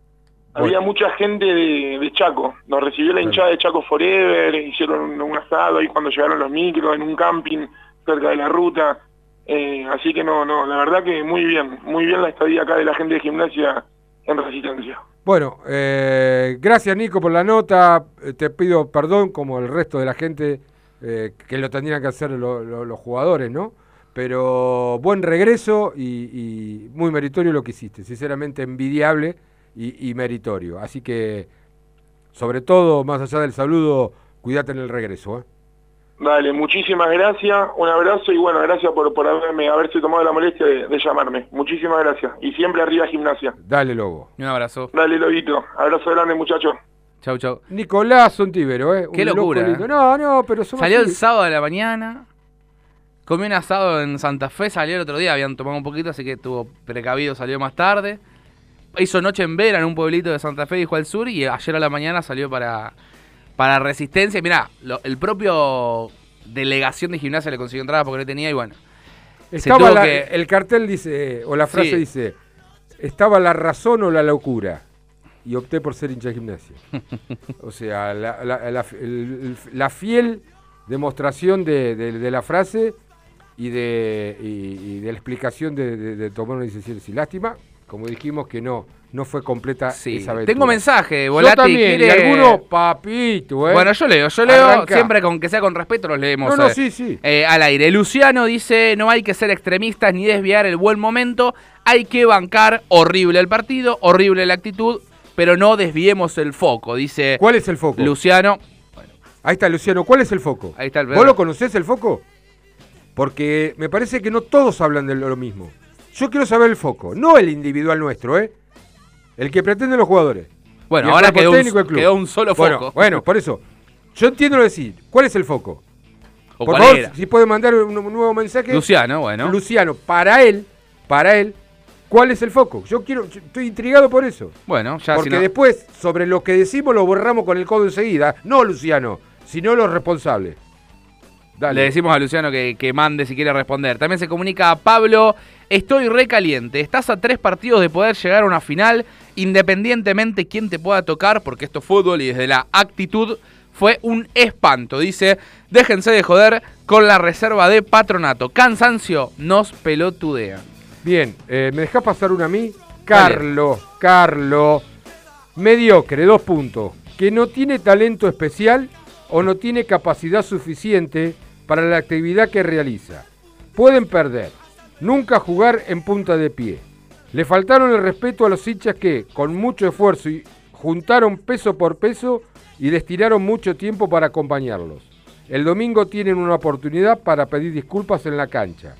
Había Bueno, mucha gente de, de Chaco, nos recibió la hinchada de Chaco Forever, hicieron un, un asado ahí cuando llegaron los micros en un camping cerca de la ruta, Eh, así que no, no, la verdad que muy bien, muy bien la estadía acá de la gente de gimnasia en Resistencia. Bueno, eh, gracias Nico por la nota. Eh, Te pido perdón como el resto de la gente eh, que lo tendrían que hacer lo- lo- los jugadores, ¿no? Pero buen regreso y, y muy meritorio lo que hiciste. Sinceramente envidiable y, y meritorio. Así que, sobre todo, más allá del saludo, cuídate en el regreso. ¿eh? Dale, muchísimas gracias, un abrazo y bueno, gracias por, por haberme, haberse tomado la molestia de, de llamarme. Muchísimas gracias. Y siempre arriba gimnasia. Dale, Lobo. Un abrazo. Dale, Lobito. Abrazo grande, muchachos. Chau, chau. Nicolás Sontivero, ¿eh? Qué Un loco locura, lindo. ¿eh? No, no, pero somos Salió el sábado de la mañana. Comió un asado en Santa Fe, salió el otro día, habían tomado un poquito, así que estuvo precavido, salió más tarde. Hizo noche en Vera, en un pueblito de Santa Fe, dijo al sur, y ayer a la mañana salió para, para Resistencia. Mirá, lo- el propio delegación de gimnasia le consiguió entradas porque no tenía y bueno. Estaba la- que- El cartel dice, o la frase Sí. dice, estaba la razón o la locura. Y opté por ser hincha de gimnasia. o sea, la, la- la- el- el- la fiel demostración de, de- de la frase y de, y, y de la explicación de, de- de tomar una decisión sin lástima. Como dijimos que no, no fue completa Sí, esa aventura. tengo mensaje, Yo Volati. también, y ¿quiere- alguno, papito, ¿eh? Bueno, yo leo, yo leo Arranca. siempre con que sea con respeto, los leemos. No, no, eh, sí, sí. eh, al aire. Luciano dice, no hay que ser extremistas ni desviar el buen momento, hay que bancar horrible el partido, horrible la actitud, pero no desviemos el foco, dice ¿Cuál es el foco? Luciano. Ahí está, Luciano. ¿Cuál es el foco? Ahí está el ¿Vos lo conocés el foco? Porque me parece que no todos hablan de lo mismo. Yo quiero saber el foco, no el individual nuestro, ¿eh? El que pretenden los jugadores. Bueno, ahora quedó un- técnico del club. quedó un solo Bueno, foco. Bueno, por eso. Yo entiendo lo de decir. ¿Cuál es el foco? ¿O por favor, era? si puede mandar un, un nuevo mensaje. Luciano, bueno. Luciano, para él, para él, ¿cuál es el foco? Yo quiero, yo estoy intrigado por eso. Bueno, ya Porque si no- después, sobre lo que decimos, lo borramos con el codo enseguida. No Luciano, sino los responsables. Dale. Le decimos a Luciano que, que mande si quiere responder. También se comunica a Pablo, estoy recaliente, estás a tres partidos de poder llegar a una final, independientemente quién te pueda tocar, porque esto es fútbol y desde la actitud fue un espanto. Dice, déjense de joder con la reserva de patronato. Cansancio nos pelotudean. Bien, eh, ¿me dejás pasar una a mí? Carlos, Carlos, mediocre, dos puntos. Que no tiene talento especial o no tiene capacidad suficiente para la actividad que realiza. Pueden perder, nunca jugar en punta de pie. Le faltaron el respeto a los hinchas que, con mucho esfuerzo, juntaron peso por peso y destinaron mucho tiempo para acompañarlos. El domingo tienen una oportunidad para pedir disculpas en la cancha.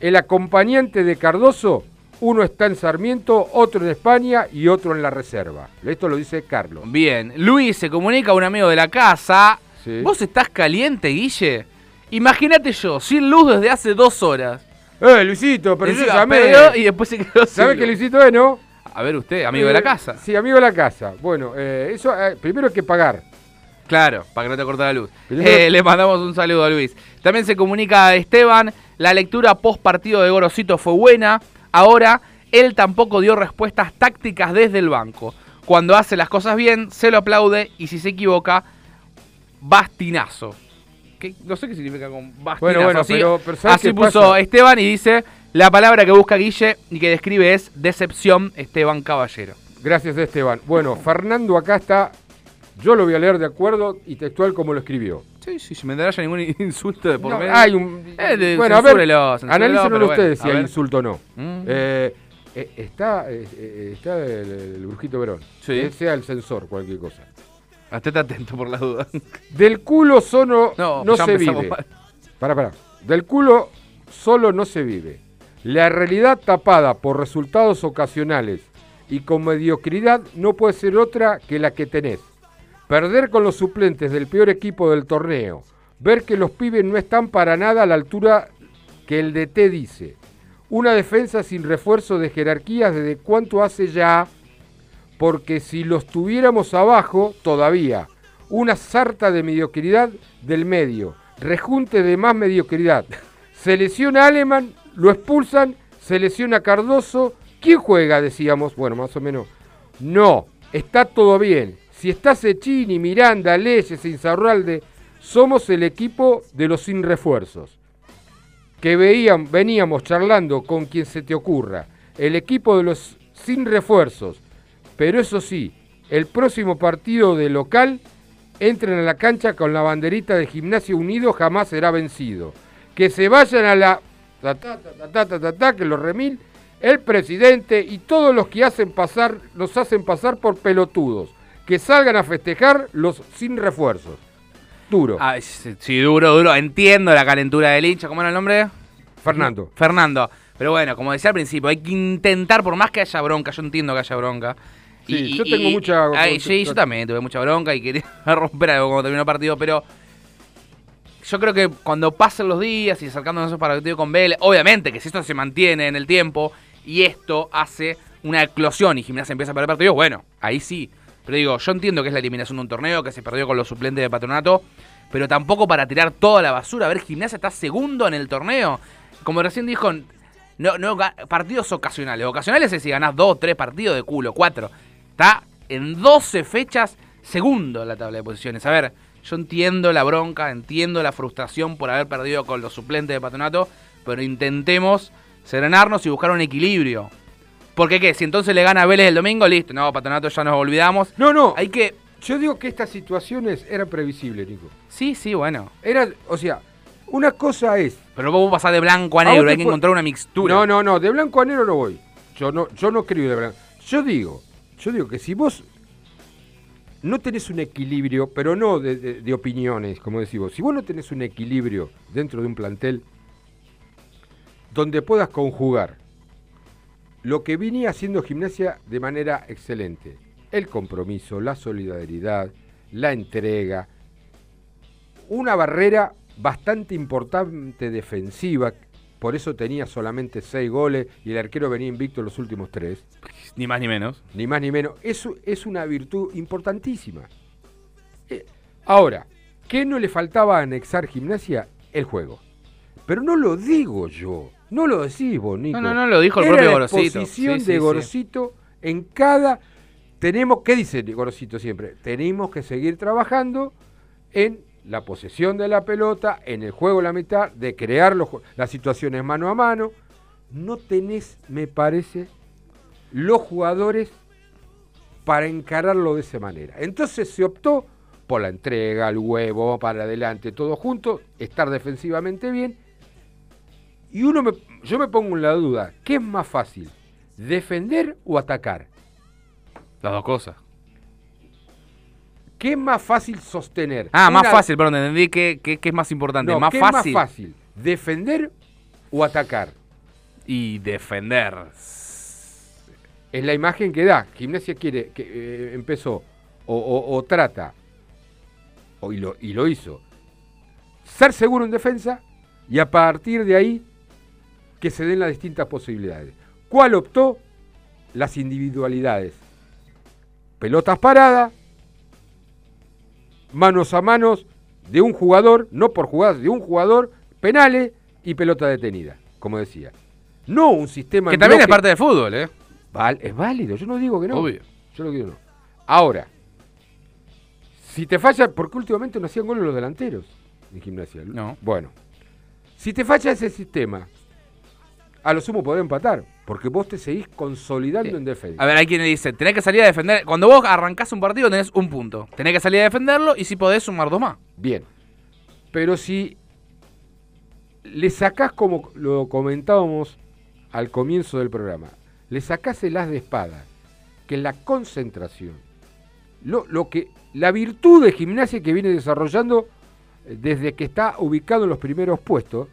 El acompañante de Cardoso, uno está en Sarmiento, otro en España y otro en la reserva. Esto lo dice Carlos. Bien, Luis se comunica a un amigo de la casa. Sí. ¿Vos estás caliente, Guille? Imagínate yo, sin luz desde hace dos horas. Eh, Luisito, pero yo Encima llamé. pedo y después se quedó ¿Sabe sin luz. Luisito es, no? A ver usted, amigo de la Eh, casa. Sí, amigo de la casa. Bueno, eh, eso eh, primero hay que pagar. Claro, para que no te corte la luz. Eh, le mandamos un saludo a Luis. También se comunica a Esteban, la lectura post partido de Gorosito fue buena. Ahora, él tampoco dio respuestas tácticas desde el banco. Cuando hace las cosas bien, se lo aplaude y si se equivoca, bastinazo. ¿Qué? No sé qué significa con bastinazo. Bueno, bueno, así, pero- pero ¿sabes así qué puso pasa? Esteban y dice, la palabra que busca Guille y que describe es decepción Esteban Caballero. Gracias, Esteban. Bueno, Fernando acá está. Yo lo voy a leer de acuerdo y textual como lo escribió. Sí, sí, si me haya ningún insulto de por No, medio. hay un. Eh, de- bueno, a ver, analícenlo bueno, ustedes si hay insulto o no. Mm. Eh, eh, está eh, eh, está el, el Brujito Verón. Sí. Que sea el censor, cualquier cosa. Estate atento por las dudas. Del culo solo No, se vive. mal. Para, para. Del culo solo no se vive. La realidad tapada por resultados ocasionales y con mediocridad no puede ser otra que la que tenés. Perder con los suplentes del peor equipo del torneo. Ver que los pibes no están para nada a la altura que el DT dice. Una defensa sin refuerzo de jerarquías desde cuánto hace ya porque si los tuviéramos abajo, todavía, una sarta de mediocridad del medio, rejunte de más mediocridad. Se lesiona Aleman, lo expulsan, se lesiona Cardoso. ¿Quién juega? Decíamos, bueno, más o menos. No, está todo bien. Si está Cecchini, Miranda, Leyes, Insaurralde, somos el equipo de los sin refuerzos que veían, veníamos charlando con quien se te ocurra, el equipo de los sin refuerzos, pero eso sí, el próximo partido de local, entren a la cancha con la banderita de Gimnasio Unido, jamás será vencido. Que se vayan a la... ta, ta, ta, ta, ta, ta, ta, que los remil, el presidente y todos los que hacen pasar, los hacen pasar por pelotudos. Que salgan a festejar los sin refuerzos. Duro. Sí, sí, duro, duro. Entiendo la calentura del hincha. ¿Cómo era el nombre? Fernando. Fernando. Pero bueno, como decía al principio, hay que intentar, por más que haya bronca, yo entiendo que haya bronca. Sí, yo tengo mucha- Ay, sí, yo también tuve mucha bronca y quería romper algo cuando terminó el partido, pero yo creo que cuando pasen los días y acercándonos a esos partidos con Vélez, obviamente que si esto se mantiene en el tiempo y esto hace una eclosión y Gimnasia empieza a perder partidos, bueno, ahí sí Pero digo, yo entiendo que es la eliminación de un torneo, que se perdió con los suplentes de patronato, pero tampoco para tirar toda la basura. A ver, Gimnasia está segundo en el torneo. Como recién dijo, no, no, partidos ocasionales. Ocasionales es si ganás dos, tres partidos de culo, cuatro. Está en 12 fechas segundo en la tabla de posiciones. A ver, yo entiendo la bronca, entiendo la frustración por haber perdido con los suplentes de patronato, pero intentemos serenarnos y buscar un equilibrio. Porque qué, si entonces le gana a Vélez el domingo, listo, no, patronato ya nos olvidamos. No, no. Hay que. Yo digo que estas situaciones eran previsibles, Nico. Sí, sí, bueno. Era, o sea, una cosa es. Pero vos pasar de blanco a ¿A vos negro, hay que encontrar una mixtura. No, no, no, de blanco a negro no voy. Yo no, yo no creo de blanco. Yo digo, yo digo que si vos no tenés un equilibrio, pero no de, opiniones, como decís vos, si vos no tenés un equilibrio dentro de un plantel donde puedas conjugar lo que venía haciendo gimnasia de manera excelente, el compromiso, la solidaridad, la entrega, una barrera bastante importante defensiva, por eso tenía solamente seis goles y el arquero venía invicto en los últimos tres. Ni más ni menos. Ni más ni menos. Eso es una virtud importantísima. Eh, ahora, ¿qué no le faltaba a anexar gimnasia? El juego. Pero no lo digo yo, no lo decís vos, Nico. No, no, no, lo dijo el Era propio la Gorosito. exposición Sí, sí, de sí. Gorosito en cada... Tenemos, ¿qué dice Gorosito siempre? Tenemos que seguir trabajando en la posesión de la pelota, en el juego la mitad, de crear los las situaciones mano a mano. No tenés, me parece, los jugadores para encararlo de esa manera. Entonces se optó por la entrega, el huevo, para adelante, todo junto, estar defensivamente bien. Y uno me, yo me pongo en la duda, ¿qué es más fácil? ¿Defender o atacar? Las dos cosas. ¿Qué es más fácil sostener? Ah, más fácil, perdón, entendí que, que- que es más importante. No, más ¿qué fácil. es más fácil? ¿Defender o atacar? Y defender. Es la imagen que da. Gimnasia quiere, que eh, empezó o, o- o trata, o, y, lo, y lo hizo, ser seguro en defensa y a partir de ahí que se den las distintas posibilidades. ¿Cuál optó? Las individualidades. Pelotas paradas, manos a manos de un jugador, no por jugadas, de un jugador, penales y pelota detenida, como decía. No un sistema Que también es parte del fútbol, ¿eh? Val- es válido, yo no digo que no. Obvio. Yo no digo no. Ahora, si te falla, porque últimamente no hacían goles los delanteros en gimnasia. No. Bueno, si te falla ese sistema, a lo sumo podés empatar, porque vos te seguís consolidando en defensa. A ver, hay quien dice, tenés que salir a defender. Cuando vos arrancás un partido tenés un punto. Tenés que salir a defenderlo y si podés sumar dos más. Bien. Pero si le sacás, como lo comentábamos al comienzo del programa, le sacás el as de espada, que es la concentración, lo, lo que, la virtud de gimnasia que viene desarrollando eh, desde que está ubicado en los primeros puestos,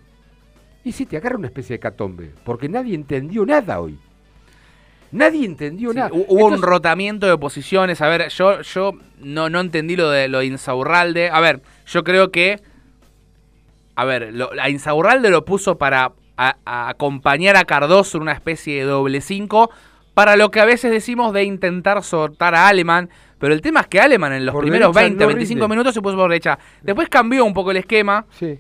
y si te agarra una especie de catombe, porque nadie entendió nada hoy. Nadie entendió Sí, nada. hu- hubo un rotamiento de posiciones. A ver, yo, yo no, no entendí lo de lo de Insaurralde. A ver, yo creo que. A ver, lo, a Insaurralde lo puso para a- a acompañar a Cardoso en una especie de doble 5. Para lo que a veces decimos de intentar soltar a Aleman. Pero el tema es que Aleman en los Por primeros derecha 20, no 25 rinde. minutos se puso por derecha. Después cambió un poco el esquema. Sí.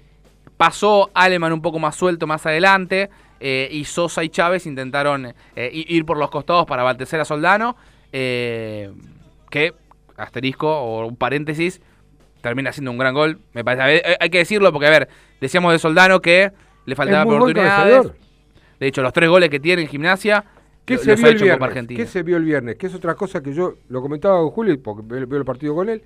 Pasó Aleman un poco más suelto más adelante. eh, y Sosa y Chávez intentaron eh, ir por los costados para abastecer a Soldano. eh, que, asterisco o un paréntesis, termina siendo un gran gol. Me parece, ver, hay que decirlo porque, a ver, decíamos de Soldano que le faltaban oportunidades. De hecho, los tres goles que tiene en gimnasia, ¿Qué se vio ha el hecho en Copa viernes? Argentina. ¿Qué se vio el viernes? Que es otra cosa que yo lo comentaba con Julio, porque veo, el partido con él.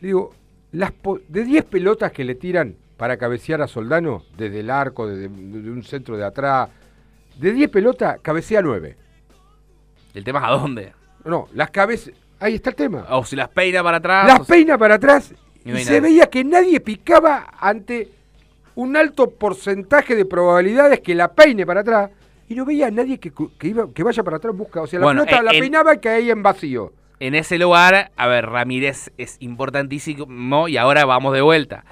Le digo, las de 10 pelotas que le tiran para cabecear a Soldano, desde el arco, desde, de un centro de atrás, de 10 pelotas, cabecea 9. El tema es a dónde. No, las cabezas. Ahí está el tema. O si las peina para atrás. Las peina para atrás Y no se nada. veía que nadie picaba ante un alto porcentaje de probabilidades que la peine para atrás y no veía a nadie que, que iba, que vaya para atrás busca. O sea, la Bueno, pelota en- la peinaba y caía en vacío. En ese lugar, a ver, Ramírez es importantísimo y ahora vamos de vuelta.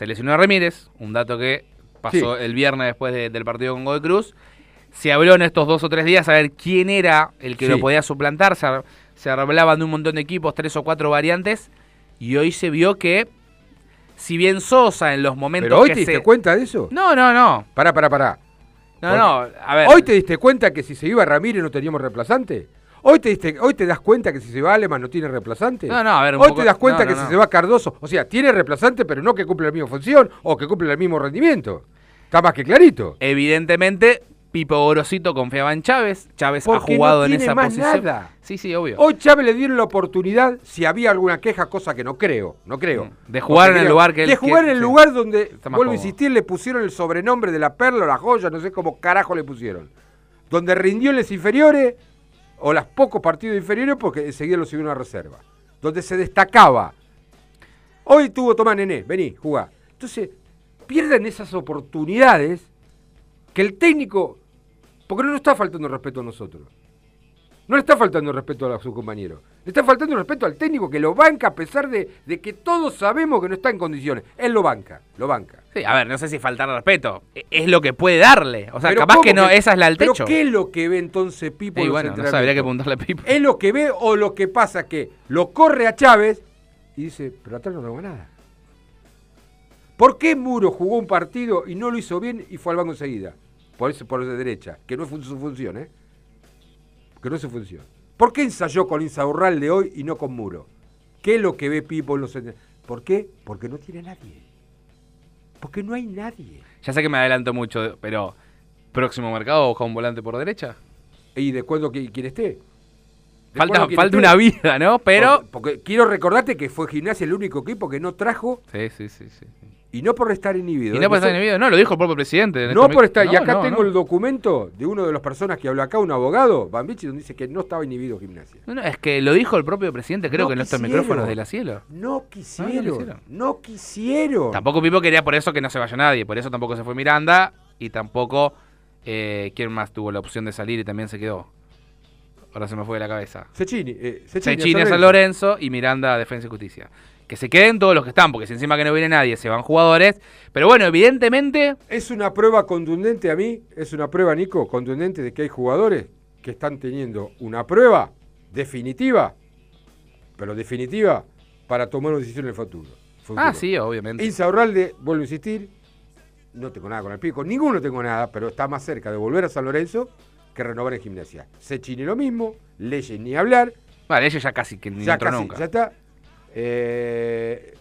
Se lesionó a Ramírez, un dato que pasó Sí. el viernes después de- del partido con Godoy Cruz. Se habló en estos dos o tres días a ver quién era el que Sí. lo podía suplantar. Se, se hablaban de un montón de equipos, tres o cuatro variantes, y hoy se vio que, si bien Sosa en los momentos ¿Pero hoy que te diste cuenta de eso? No, no, no. Pará, pará, pará. No, no, a ver. ¿Hoy te diste cuenta que si se iba Ramírez no teníamos reemplazante? ¿Hoy te, diste, ¿Hoy te das cuenta que si se va Aleman no tiene reemplazante? No, no, a ver, un Hoy poco- te das cuenta no, que no, si se va Cardoso, o sea, tiene reemplazante, pero no que cumple la misma función o que cumple el mismo rendimiento. Está más que clarito. Evidentemente, Pipo Gorosito confiaba en Chávez. Chávez Porque ha jugado no en tiene esa más posición. nada. Sí, sí, obvio. Hoy Chávez le dieron la oportunidad, si había alguna queja, cosa que no creo, no creo. Mm. De jugar Porque en el creo- lugar que él- De jugar que- en el sí. lugar donde, vuelvo a insistir, le pusieron el sobrenombre de la perla o la joya, no sé cómo carajo le pusieron. Donde rindió en las inferiores, o las pocos partidos inferiores, porque enseguida lo subió a una reserva. Donde se destacaba. Hoy tuvo Tomás Nené, vení, jugá. Entonces, pierden esas oportunidades que el técnico, porque no nos está faltando respeto a nosotros. No le está faltando respeto a sus compañeros. Le está faltando respeto al técnico que lo banca a pesar de, de que todos sabemos que no está en condiciones. Él lo banca, lo banca. Sí, a ver, no sé si faltar respeto. E- Es lo que puede darle. O sea, Pero capaz ¿cómo que no, esa es la del pero techo. ¿qué es lo que ve entonces Pipo Y en los bueno, no sabría que preguntarle a Pipo. ¿Es lo que ve o lo que pasa que lo corre a Chávez y dice, pero atrás no tengo nada? ¿Por qué Muro jugó un partido y no lo hizo bien y fue al banco enseguida? Por eso, por de derecha, que no es su función, ¿eh? Que no es su función. ¿Por qué ensayó con Insaurral de hoy y no con Muro? ¿Qué es lo que ve Pipo en los? ¿Por qué? Porque no tiene nadie. Porque no hay nadie. Ya sé que me adelanto mucho, pero próximo mercado busca un volante por derecha. ¿Y de cuándo que- quién esté? ¿De Falta, falta esté? una vida, ¿no? Pero. Porque, porque quiero recordarte que fue Gimnasia el único equipo que no trajo, Sí, sí, sí. sí. Y no por estar inhibido. Y no por estar inhibido, no, lo dijo el propio presidente. en No este por estar, y acá no, tengo no. el documento de uno de las personas que habló acá, un abogado, Bambichi, donde dice que no estaba inhibido Gimnasia. No, no, es que lo dijo el propio presidente, creo que en estos micrófonos de la cielo. No quisieron, quisieron. no quisieron. Tampoco Pipo quería por eso que no se vaya nadie, por eso tampoco se fue Miranda y tampoco eh, quién más tuvo la opción de salir y también se quedó. Ahora se me fue de la cabeza. Cecchini, eh, a San Lorenzo y Miranda a Defensa y Justicia. Que se queden todos los que están, porque si encima que no viene nadie se van jugadores. Pero bueno, evidentemente, Es una prueba contundente a mí, es una prueba, Nico, contundente de que hay jugadores que están teniendo una prueba definitiva, pero definitiva, para tomar una decisión en el futuro. futuro. ah, sí, obviamente. Insaurralde, vuelvo a insistir, no tengo nada con el pico, ninguno tengo nada, pero está más cerca de volver a San Lorenzo que renovar en gimnasia. Sechini lo mismo, Leyes ni hablar, Vale, ellos ya casi que ni ya entró casi, nunca. ya está. Eh,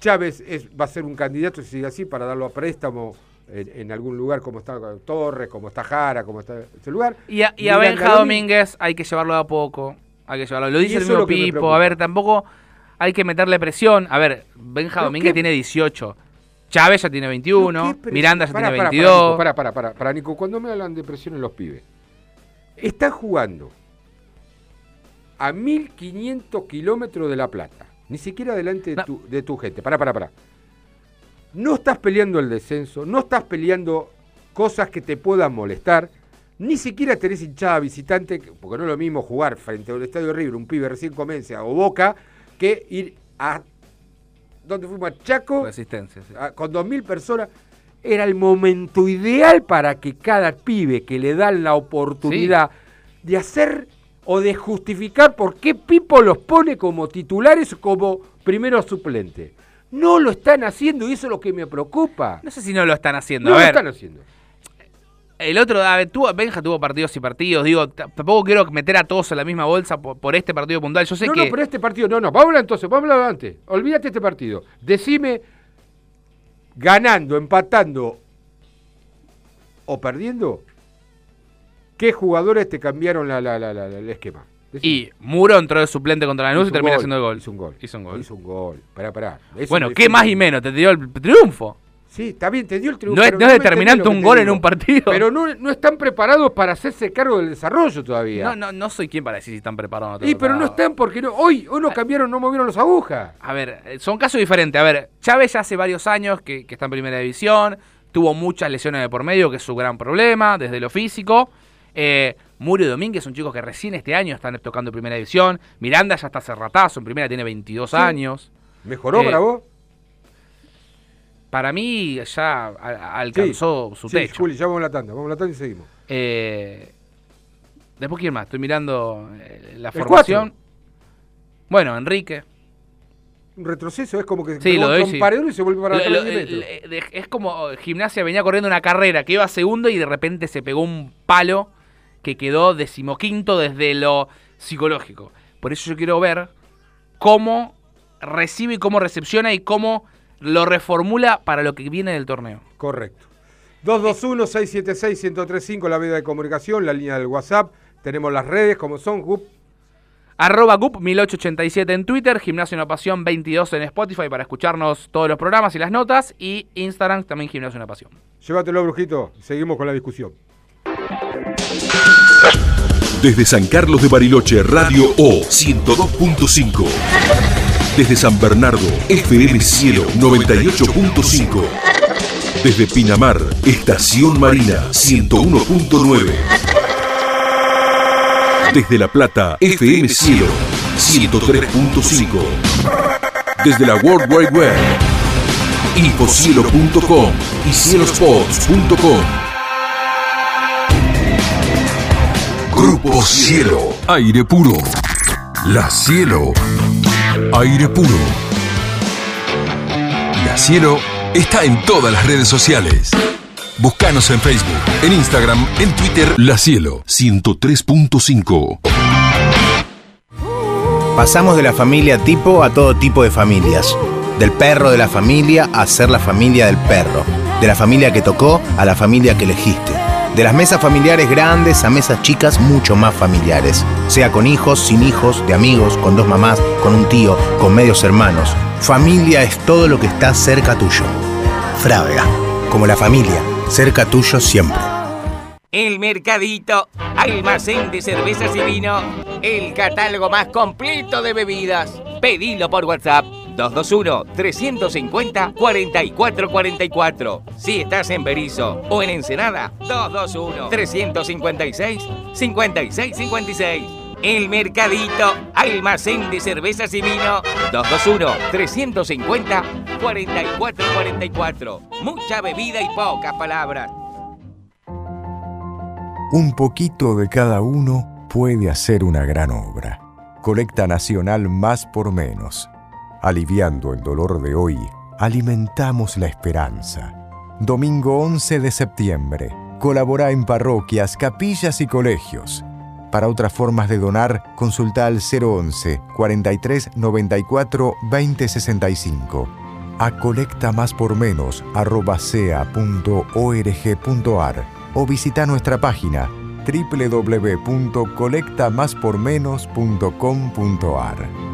Chávez es- va a ser un candidato, si sigue así, para darlo a préstamo en, en algún lugar como está Torres, como está Jara, como está ese lugar. Y a, y a Miranda Benja. Domínguez hay que llevarlo de a poco. Hay que llevarlo. Lo dice el mismo lo Pipo. A ver, tampoco hay que meterle presión. A ver, Benja ¿Pero Domínguez qué? tiene 18. Chávez ya tiene 21. ¿Qué presión? Miranda ya Pará, tiene pará, 22. Para, para, para, para, Nico, cuando me hablan de presión en los pibes, están jugando a 1500 kilómetros de La Plata, ni siquiera delante de, No. tu, de tu gente. Pará, pará, pará. No estás peleando el descenso, no estás peleando cosas que te puedan molestar, ni siquiera tenés hinchada visitante, que- porque no es lo mismo jugar frente al Estadio River, un pibe recién comienza, o Boca, que ir a... ¿Dónde fuimos? A Chaco, Resistencia, sí. a- con 2.000 personas, era el momento ideal para que cada pibe que le dan la oportunidad de hacer o de justificar por qué Pipo los pone como titulares o como primeros suplentes. No lo están haciendo y eso es lo que me preocupa. No sé si no lo están haciendo. No a lo ver, están haciendo. el otro, a ver, tuvo, Benja tuvo partidos y partidos. Digo, tampoco quiero meter a todos en la misma bolsa por, por este partido puntual. Yo sé no, que. no, pero este partido, no, no, vamos a hablar entonces, vamos a hablar antes. Olvídate este partido. Decime, ganando, empatando o perdiendo, ¿qué jugadores te cambiaron la, la- la- la- el esquema? Decime. Y Muro entró de suplente contra Lanús y termina haciendo el gol. Hizo un gol. Hizo un gol. Hizo un gol. Pará, pará. Eso Bueno, ¿qué más y menos? Te dio el triunfo. Sí, está bien, te dio el triunfo. No es, no determinante un gol en un partido. Pero no, no están preparados para hacerse cargo del desarrollo todavía. no, no, no soy quien para decir si están preparados o no. y pero no están porque no, hoy, hoy no cambiaron, no movieron las agujas. A ver, eh, son casos diferentes. A ver, Chávez ya hace varios años que, que está en primera división, tuvo muchas lesiones de por medio, que es su gran problema, desde lo físico. Eh, Muro y Domínguez son chicos que recién este año están tocando primera división. Miranda ya está hace ratazo, en primera tiene 22 Sí. años. ¿Mejoró Eh, para vos? Para mí ya a- alcanzó su Sí, techo. Juli, ya vamos a la tanda, vamos a la tanda y seguimos. Eh, después, ¿quién más? Estoy mirando eh, la El formación. Bueno, Enrique. Un retroceso, es como que Sí, lo doy, un sí. y se vuelve para Lo- lo- 10 metros. el- de- es como gimnasia venía corriendo una carrera que iba segundo y de repente se pegó un palo que quedó decimoquinto desde lo psicológico. Por eso yo quiero ver cómo recibe y cómo recepciona y cómo lo reformula para lo que viene del torneo. Correcto. 221-676-1035, la vía de comunicación, la línea del WhatsApp. Tenemos las redes como son GUP. Arroba GUP 1887 en Twitter, Gimnasio Una Pasión 22 en Spotify para escucharnos todos los programas y las notas y Instagram también Gimnasio Una Pasión. Llévatelo, Brujito. Seguimos con la discusión. Desde San Carlos de Bariloche, Radio O 102.5. Desde San Bernardo, FM Cielo 98.5. Desde Pinamar, Estación Marina 101.9. Desde La Plata, FM Cielo 103.5. Desde la World Wide Web, infocielo.com y cielospots.com. Grupo Cielo. Aire puro. La Cielo. Aire puro. La Cielo está en todas las redes sociales. Búscanos en Facebook, en Instagram, en Twitter. La Cielo 103.5. Pasamos de la familia tipo a todo tipo de familias. Del perro de la familia a ser la familia del perro. De la familia que tocó a la familia que elegiste. De las mesas familiares grandes a mesas chicas mucho más familiares. Sea con hijos, sin hijos, de amigos, con dos mamás, con un tío, con medios hermanos. Familia es todo lo que está cerca tuyo. Frávega, como la familia, cerca tuyo siempre. El Mercadito, almacén de cervezas y vino, el catálogo más completo de bebidas. Pedilo por WhatsApp 221-350-4444. Si estás en Berizo o en Ensenada, 221-356-5656. El Mercadito, almacén de cervezas y vino, 221-350-4444. Mucha bebida y pocas palabras. Un poquito de cada uno puede hacer una gran obra. Colecta Nacional Más por Menos. Aliviando el dolor de hoy, alimentamos la esperanza. Domingo 11 de septiembre. Colabora en parroquias, capillas y colegios. Para otras formas de donar, consulta al 011 43 94 20 65. A colecta más por menos arroba sea.org.ar o visita nuestra página www.colectamáspormenos.com.ar.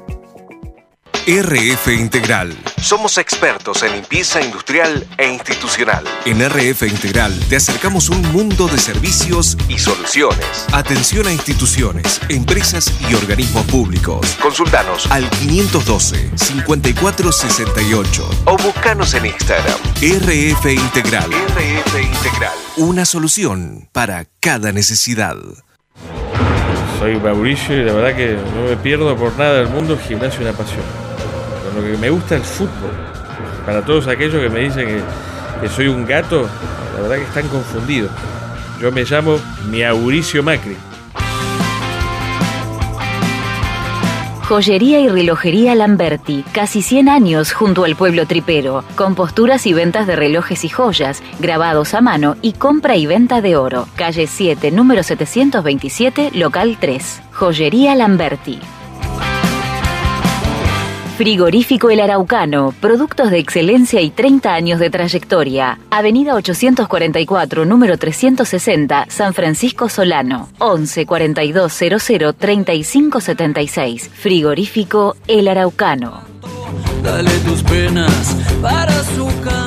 RF Integral. Somos expertos en limpieza industrial e institucional. En RF Integral te acercamos un mundo de servicios y soluciones. Atención a instituciones, empresas y organismos públicos. Consultanos al 512-5468 o buscanos en Instagram. RF Integral. RF Integral. Una solución para cada necesidad. Soy Mauricio y la verdad que no me pierdo por nada del mundo el gimnasio una pasión. Lo que me gusta el fútbol. Para todos aquellos que me dicen que, soy un gato, la verdad que están confundidos. Yo me llamo Mauricio Macri. Joyería y relojería Lamberti, casi 100 años junto al pueblo tripero, con posturas y ventas de relojes y joyas, grabados a mano y compra y venta de oro. Calle 7, número 727, local 3. Joyería Lamberti. Frigorífico El Araucano, productos de excelencia y 30 años de trayectoria. Avenida 844, número 360, San Francisco Solano. 11 42 00 35 76. Frigorífico El Araucano. Dale tus penas para su canto.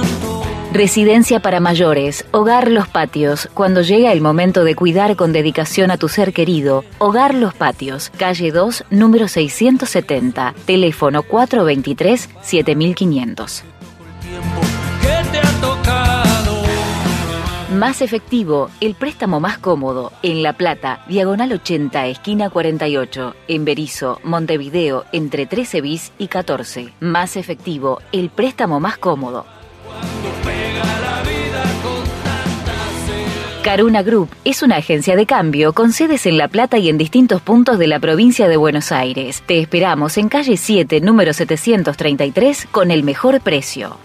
Residencia para mayores, Hogar Los Patios. Cuando llega el momento de cuidar con dedicación a tu ser querido, Hogar Los Patios, calle 2, número 670, teléfono 423-7500. que te ha tocado. Más efectivo, el préstamo más cómodo. En La Plata, diagonal 80, esquina 48. En Berizo, Montevideo, entre 13 bis y 14. Más efectivo, el préstamo más cómodo. Caruna Group es una agencia de cambio con sedes en La Plata y en distintos puntos de la provincia de Buenos Aires. Te esperamos en calle 7, número 733, con el mejor precio.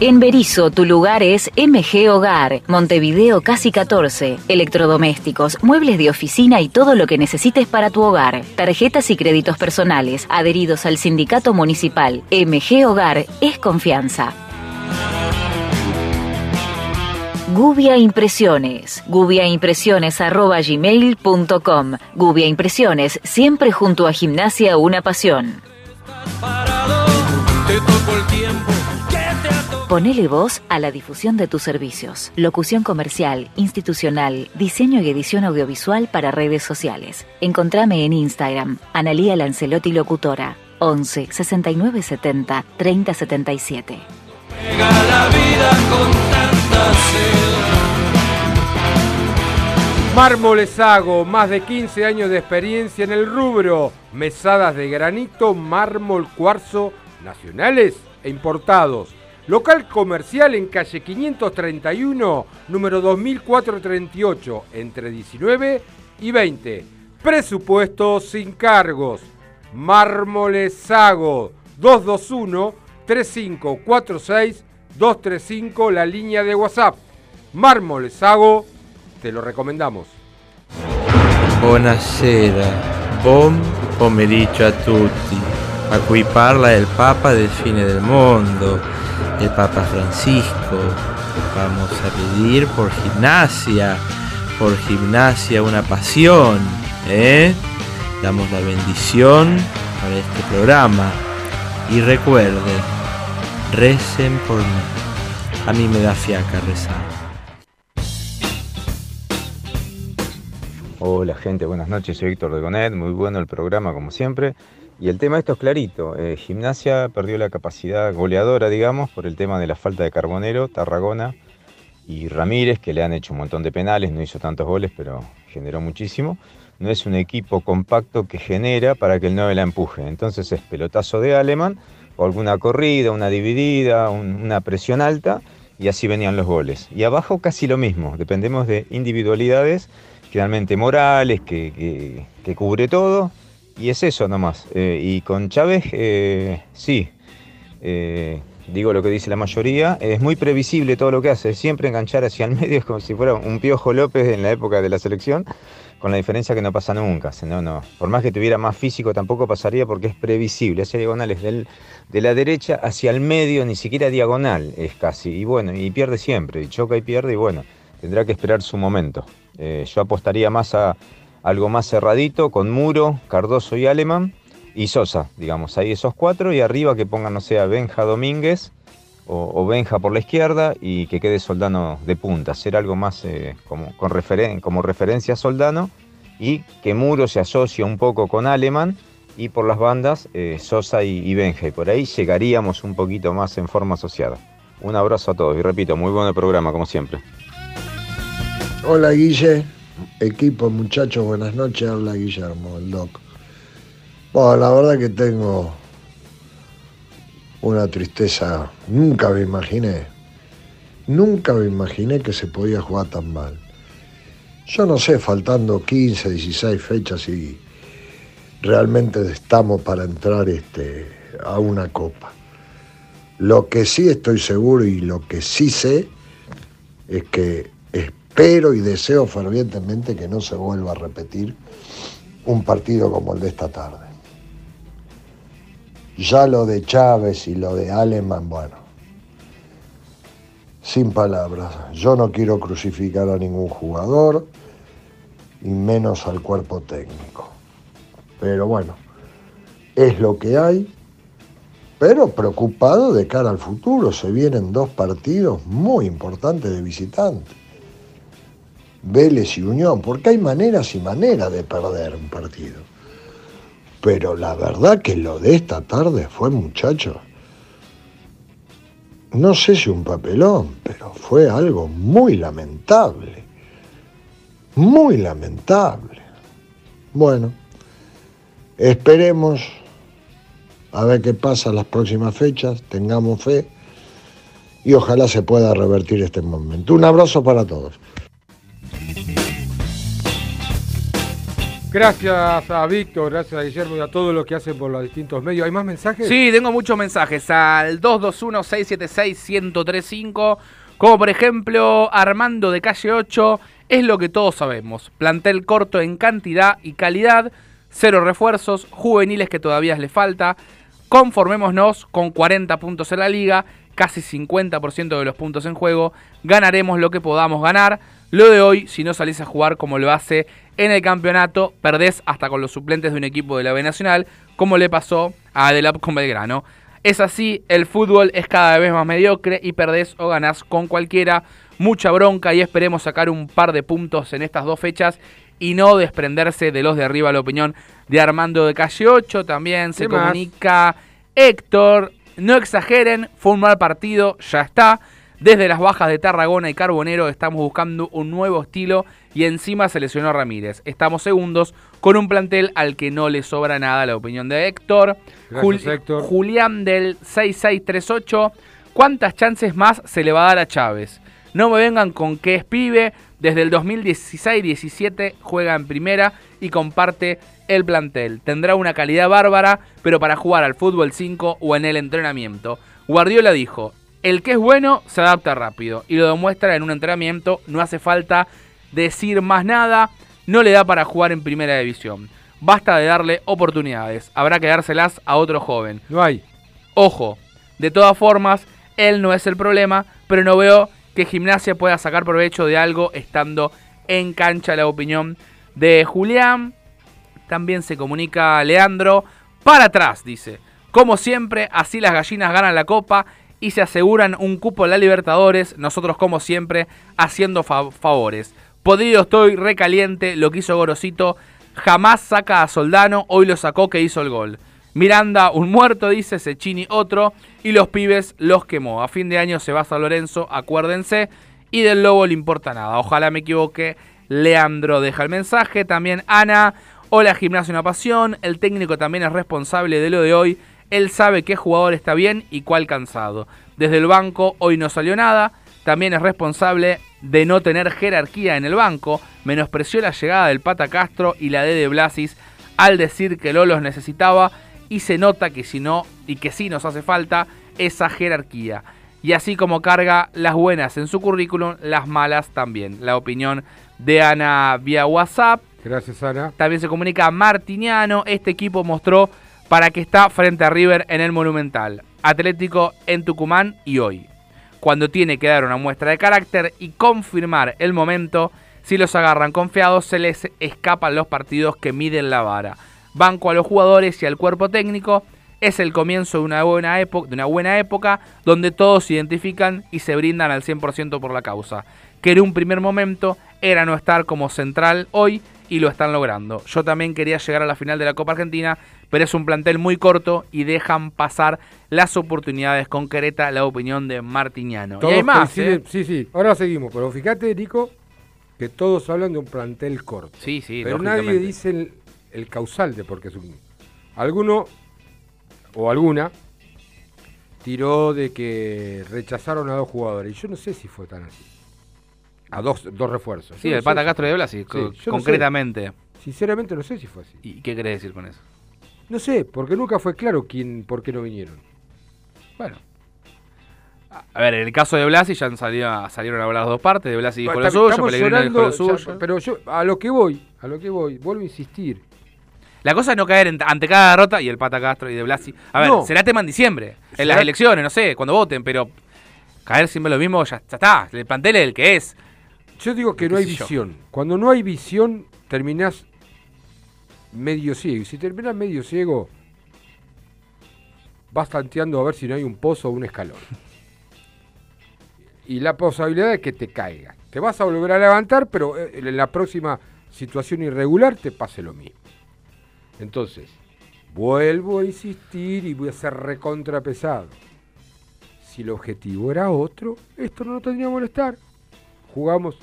En Berizo, tu lugar es MG Hogar, Montevideo Casi 14. Electrodomésticos, muebles de oficina y todo lo que necesites para tu hogar. Tarjetas y créditos personales, adheridos al sindicato municipal. MG Hogar es confianza. Gubia Impresiones. gubiaimpresiones.gmail.com Gubia Impresiones, siempre junto a Gimnasia Una Pasión. Ponele voz a la difusión de tus servicios. Locución comercial, institucional, diseño y edición audiovisual para redes sociales. Encontrame en Instagram, Analía Lancelotti Locutora, 11 69 70 30 77. La vida con tanta Mármoles Hago, más de 15 años de experiencia en el rubro. Mesadas de granito, mármol, cuarzo, nacionales e importados. Local comercial en calle 531, número 2438, entre 19 y 20. Presupuesto sin cargos. Mármoles Sago, 221-3546-235, la línea de WhatsApp. Mármoles Sago, te lo recomendamos. Buonasera, buon pomeriggio a tutti. A cui parla il Papa del fine del mondo, el Papa Francisco. Vamos a pedir por gimnasia, por gimnasia una pasión. ¿eh? Damos la bendición para este programa. Y recuerden, recen por mí. A mí me da fiaca rezar. Hola gente, buenas noches, soy Víctor de Gonet, muy bueno el programa como siempre. Y el tema esto es clarito, eh, Gimnasia perdió la capacidad goleadora, digamos, por el tema de la falta de Carbonero, Tarragona y Ramírez, que le han hecho un montón de penales, no hizo tantos goles, pero generó muchísimo. No es un equipo compacto que genera para que el 9 la empuje. Entonces es pelotazo de Alemán, o alguna corrida, una dividida, una presión alta, y así venían los goles. Y abajo casi lo mismo, dependemos de individualidades generalmente Morales, que, cubre todo, y es eso nomás. Eh, y con Chávez, eh, sí, eh, digo lo que dice la mayoría, es muy previsible todo lo que hace, siempre enganchar hacia el medio, es como si fuera un Piojo López en la época de la selección, con la diferencia que no pasa nunca. No, no. Por más que tuviera más físico, tampoco pasaría porque es previsible. Hacia diagonales del, de la derecha hacia el medio, ni siquiera diagonal es casi. Y bueno, y pierde siempre, y choca y pierde, y bueno, tendrá que esperar su momento. Eh, yo apostaría más a algo más cerradito, con Muro, Cardoso y Alemán, y Sosa, digamos, ahí esos cuatro, y arriba que pongan, no sé, a Benja Domínguez o, Benja por la izquierda y que quede Soldano de punta, hacer algo más eh, como, con como referencia a Soldano y que Muro se asocie un poco con Alemán y por las bandas eh, Sosa y, Benja, y por ahí llegaríamos un poquito más en forma asociada. Un abrazo a todos y repito, muy buen programa como siempre. Hola Guille, equipo muchachos, buenas noches, habla Guillermo, el doc. Bueno, la verdad que tengo una tristeza, nunca me imaginé, nunca me imaginé que se podía jugar tan mal. Yo no sé, faltando 15, 16 fechas y realmente estamos para entrar este, a una copa. Lo que sí estoy seguro y lo que sí sé es que Espero y deseo fervientemente que no se vuelva a repetir un partido como el de esta tarde. Ya lo de Chávez y lo de Aleman, bueno, sin palabras. Yo no quiero crucificar a ningún jugador y menos al cuerpo técnico. Pero bueno, es lo que hay, pero preocupado de cara al futuro. Se vienen dos partidos muy importantes de visitantes. Vélez y Unión, porque hay maneras y maneras de perder un partido. Pero la verdad que lo de esta tarde fue, muchachos, no sé si un papelón, pero fue algo muy lamentable. Muy lamentable. Bueno, esperemos a ver qué pasa las próximas fechas, tengamos fe y ojalá se pueda revertir este momento. Un abrazo para todos. Gracias a Víctor, gracias a Guillermo y a todos los que hacen por los distintos medios. ¿Hay más mensajes? Sí, tengo muchos mensajes al 221-676-1035. Como por ejemplo, Armando de calle 8, es lo que todos sabemos. Plantel corto en cantidad y calidad, cero refuerzos, juveniles que todavía le falta. Conformémonos con 40 puntos en la liga, casi 50% de los puntos en juego. Ganaremos lo que podamos ganar. Lo de hoy, si no salís a jugar como lo hace en el campeonato, perdés hasta con los suplentes de un equipo de la B Nacional, como le pasó a Adelap con Belgrano. Es así, el fútbol es cada vez más mediocre y perdés o ganás con cualquiera. Mucha bronca y esperemos sacar un par de puntos en estas dos fechas y no desprenderse de los de arriba. La opinión de Armando de Calle 8 también se comunica. Héctor, no exageren, fue un mal partido, ya está. Desde las bajas de Tarragona y Carbonero estamos buscando un nuevo estilo y encima se lesionó Ramírez. Estamos segundos con un plantel al que no le sobra nada, la opinión de Héctor. Gracias, Héctor. Julián del 6638. ¿Cuántas chances más se le va a dar a Chávez? No me vengan con que es pibe. Desde el 2016-17 juega en primera y comparte el plantel. Tendrá una calidad bárbara, pero para jugar al fútbol 5 o en el entrenamiento. Guardiola dijo, el que es bueno se adapta rápido y lo demuestra en un entrenamiento, no hace falta decir más nada, no le da para jugar en primera división. Basta de darle oportunidades, habrá que dárselas a otro joven. No hay. Ojo, de todas formas, él no es el problema, pero no veo que Gimnasia pueda sacar provecho de algo estando en cancha la opinión de Julián. También se comunica Leandro. Para atrás, dice. Como siempre, así las gallinas ganan la copa y se aseguran un cupo en la Libertadores. Nosotros, como siempre, haciendo favores. Podrido estoy, recaliente. Lo que hizo Gorosito jamás saca a Soldano. Hoy lo sacó que hizo el gol. Miranda, un muerto, dice Sechini, otro. Y los pibes los quemó. A fin de año se va a Lorenzo, acuérdense. Y del Lobo le importa nada. Ojalá me equivoque. Leandro deja el mensaje. También Ana. Hola, gimnasio una pasión. El técnico también es responsable de lo de hoy. Él sabe qué jugador está bien y cuál cansado. Desde el banco hoy no salió nada. También es responsable de no tener jerarquía en el banco. Menospreció la llegada del Pata Castro y la D de Blasis al decir que Lolos necesitaba y se nota que si no y que sí nos hace falta esa jerarquía. Y así como carga las buenas en su currículum, las malas también. La opinión de Ana vía WhatsApp. Gracias, Ana. También se comunica Martiniano. Este equipo mostró para que está frente a River en el Monumental. Atlético en Tucumán y hoy. Cuando tiene que dar una muestra de carácter y confirmar el momento, si los agarran confiados se les escapan los partidos que miden la vara. Banco a los jugadores y al cuerpo técnico es el comienzo de una buena, época, de una buena época donde todos se identifican y se brindan al 100% por la causa. Que en un primer momento era no estar como central hoy y lo están logrando. Yo también quería llegar a la final de la Copa Argentina, pero es un plantel muy corto y dejan pasar las oportunidades con Quereta, la opinión de Martiniano. y hay más, ¿eh? Sí, sí, ahora seguimos, pero fíjate, Nico, que todos hablan de un plantel corto. Sí, sí, Pero nadie dice el, el causal de por qué es un... Alguno o alguna tiró de que rechazaron a dos jugadores. Y yo no sé si fue tan así. A dos, dos refuerzos. Sí, el Pata Castro y de Blasi, Sí, co- yo no sé. concretamente. Sinceramente no sé si fue así. ¿Y qué querés decir con eso? No sé, porque nunca fue claro quién, por qué no vinieron. Bueno. A ver, en el caso de Blasi ya salido, salieron a hablar las dos partes. De Blasi dijo lo suyo, dijo lo suyo. ya- pero yo, a lo que voy, a lo que voy, vuelvo a insistir. La cosa es no caer en- ante cada derrota y el Pata Castro y de Blasi. A ver, No. será tema en diciembre, en Será- las elecciones, no sé, cuando voten, pero caer siempre lo mismo, ya, ya está. El plantel es el que es. Yo digo que ¿Qué no hay visión. Cuando no hay visión, terminás medio ciego. Y si terminás medio ciego, vas tanteando a ver si no hay un pozo o un escalón. Y la posibilidad de que te caigas. Te vas a volver a levantar, pero eh, en la próxima situación irregular te pase lo mismo. Entonces, vuelvo a insistir y voy a ser recontrapesado. Si el objetivo era otro, esto no nos tendría que molestar. Jugamos,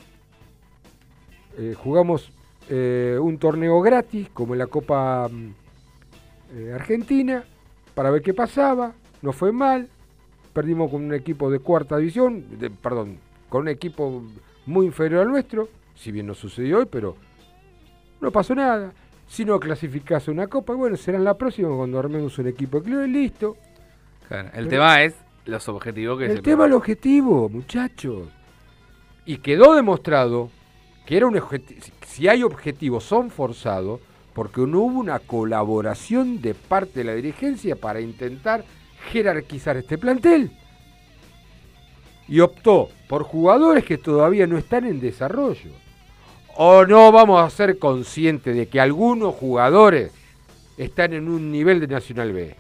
eh, jugamos eh, un torneo gratis, como en la Copa mm, eh, Argentina, para ver qué pasaba. No fue mal. Perdimos con un equipo de cuarta división, de- perdón, con un equipo muy inferior al nuestro, si bien no sucedió hoy, pero no pasó nada. Si no clasificase una copa, bueno, será en la próxima cuando armemos un equipo de club y listo. Claro, el Pero- tema es los objetivos que El se tema es el objetivo, muchachos. Y quedó demostrado que era un. Si hay objetivos, son forzados porque no hubo una colaboración de parte de la dirigencia para intentar jerarquizar este plantel. Y optó por jugadores que todavía no están en desarrollo. O no vamos a ser conscientes de que algunos jugadores están en un nivel de Nacional B.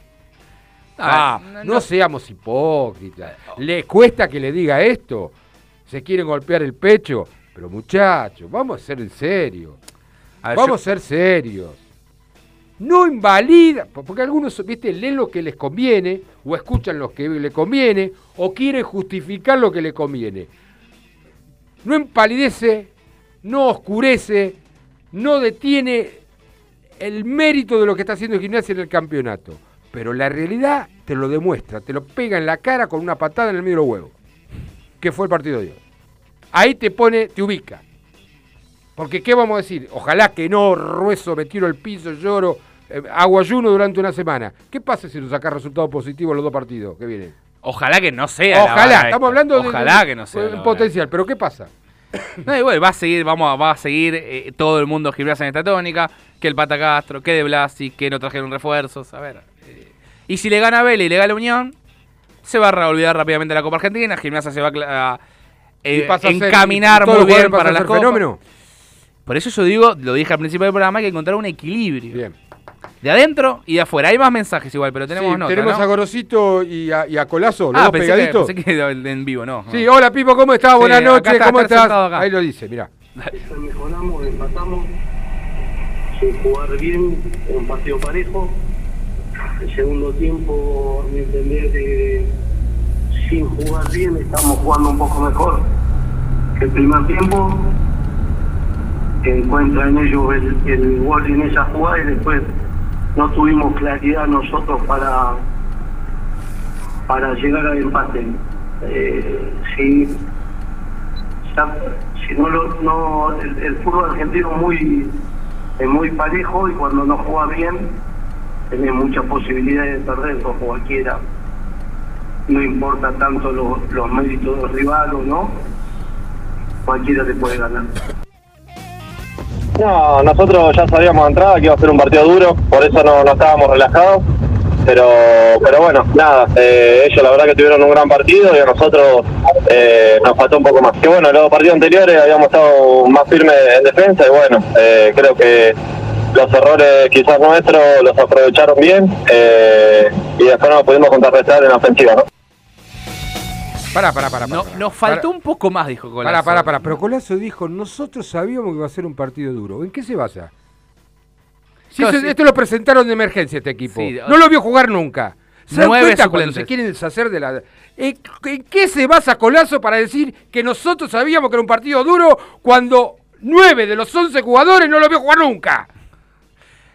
Ah, no, no, no. seamos hipócritas. ¿Le cuesta que le diga esto? ¿Se quieren golpear el pecho? Pero muchachos, vamos a ser en serio. A ver, vamos yo- a ser serios. No invalida, po- porque algunos, viste, leen lo que les conviene, o escuchan lo que le conviene, o quieren justificar lo que le conviene. No empalidece, no oscurece, no detiene el mérito de lo que está haciendo Gimnasia en el campeonato. Pero la realidad te lo demuestra, te lo pega en la cara con una patada en el medio de los huevos. Que fue el partido de hoy. Ahí te pone, te ubica. Porque, ¿qué vamos a decir? Ojalá que no, rueso, me tiro el piso, lloro, eh, hago ayuno durante una semana. ¿Qué pasa si nos sacas resultados positivos los dos partidos que vienen? Ojalá que no sea. la Ojalá, estamos esta. hablando de- Ojalá que no sea. la vara. potencial, pero ¿qué pasa? No, igual va a seguir, vamos a, va a seguir eh, todo el mundo gimnasia en esta tónica, que el Pata Castro, que de Blasi, que no trajeron refuerzos, a ver. eh, y si le gana Vélez y le gana Unión, se va a olvidar rápidamente la Copa Argentina, gimnasia se va a a eh, pasa ser- encaminar todos muy bien para a la ser Copa. fenómeno. Por eso yo digo, lo dije al principio del programa, hay que encontrar un equilibrio. Bien. De adentro y de afuera. Hay más mensajes igual, pero tenemos Sí, nota, tenemos ¿no? a Gorosito y a, y a Colazo, los Ah, dos pensé que, pegaditos. pensé que en vivo, no. Sí, hola Pipo, ¿cómo estás? Sí, Buenas noches, está, ¿cómo está estás? Ahí lo dice, mirá. mejoramos, empatamos sin jugar bien, un partido parejo. El segundo tiempo, a mi entender, eh, sin jugar bien, estamos jugando un poco mejor el primer tiempo. Encuentra en ellos el, el gol en esa jugada y después no tuvimos claridad nosotros para, para llegar al empate. Eh, ya, si no, lo- no el, fútbol argentino muy es muy parejo y cuando no juega bien tiene muchas posibilidades de perder con cualquiera no importa tanto lo- los méritos del rival o no cualquiera te puede ganar No, nosotros ya sabíamos de entrada que iba a ser un partido duro, por eso no, no estábamos relajados. Pero, pero bueno, nada, eh, ellos la verdad que tuvieron un gran partido y a nosotros eh, nos faltó un poco más. Que bueno, los partidos anteriores habíamos estado más firmes en defensa y bueno, eh, creo que los errores quizás nuestros los aprovecharon bien y después nos pudimos contrarrestar en la ofensiva, ¿no? Pará, pará, pará. No, nos faltó un poco más, dijo Colazo. Pará, pará, pará. Pero Colazo dijo, nosotros sabíamos que iba a ser un partido duro. ¿En qué se basa? Si Claro, eso- sí. Esto lo presentaron de emergencia este equipo. Sí, no lo vio jugar nunca. ¿Se dan Nueve cuenta cuando se quieren deshacer de la... ¿En, en qué se basa Colazo para decir que nosotros sabíamos que era un partido duro cuando nueve de los once jugadores no lo vio jugar nunca?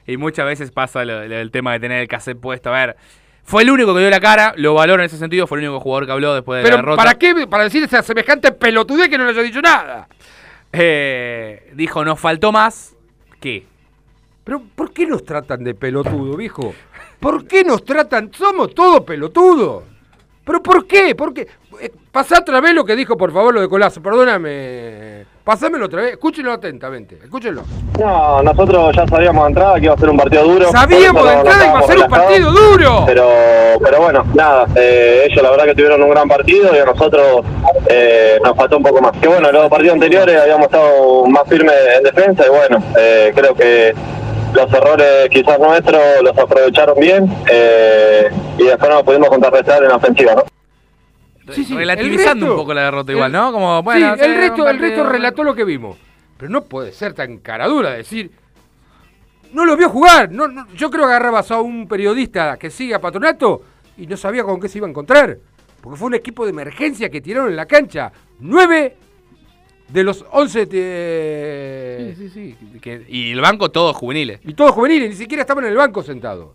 Y muchas veces pasa lo- lo- el tema de tener el cassette puesto. A ver, fue el único que dio la cara, lo valoro en ese sentido, fue el único jugador que habló después de la Pero derrota. ¿para qué? Para decir esa semejante pelotudez que no le haya dicho nada. Eh, dijo, nos faltó más. ¿Qué? Pero ¿por qué nos tratan de pelotudo, viejo? ¿Por qué nos tratan? Somos todos pelotudos. ¿Pero por qué? ¿Por qué? Eh, Pasá otra vez lo que dijo, por favor, lo de Colazo. Perdóname. Pasámelo otra vez. Escúchenlo atentamente. Escúchenlo. No, nosotros ya sabíamos de entrada que iba a ser un partido duro. Sabíamos de entrada que iba a ser un partido duro. Pero, pero bueno, nada, eh, ellos la verdad que tuvieron un gran partido y a nosotros eh, nos faltó un poco más. Que bueno, los partidos anteriores habíamos estado más firmes en defensa y bueno, eh, creo que los errores quizás nuestros los aprovecharon bien eh, y después nos pudimos contrarrestar en la ofensiva, ¿no? Sí, sí, Relativizando resto- un poco la derrota el- igual, ¿no? Como, bueno, sí, el sí, resto, el resto relató lo que vimos. Pero no puede ser tan caradura decir. No lo vio jugar. No, no, yo creo que agarrabas a un periodista que sigue a Patronato y no sabía con qué se iba a encontrar. Porque fue un equipo de emergencia que tiraron en la cancha. Nueve de los 11... Sí, sí, sí. Que- y el banco todos juveniles. Y todos juveniles, ni siquiera estaban en el banco sentados.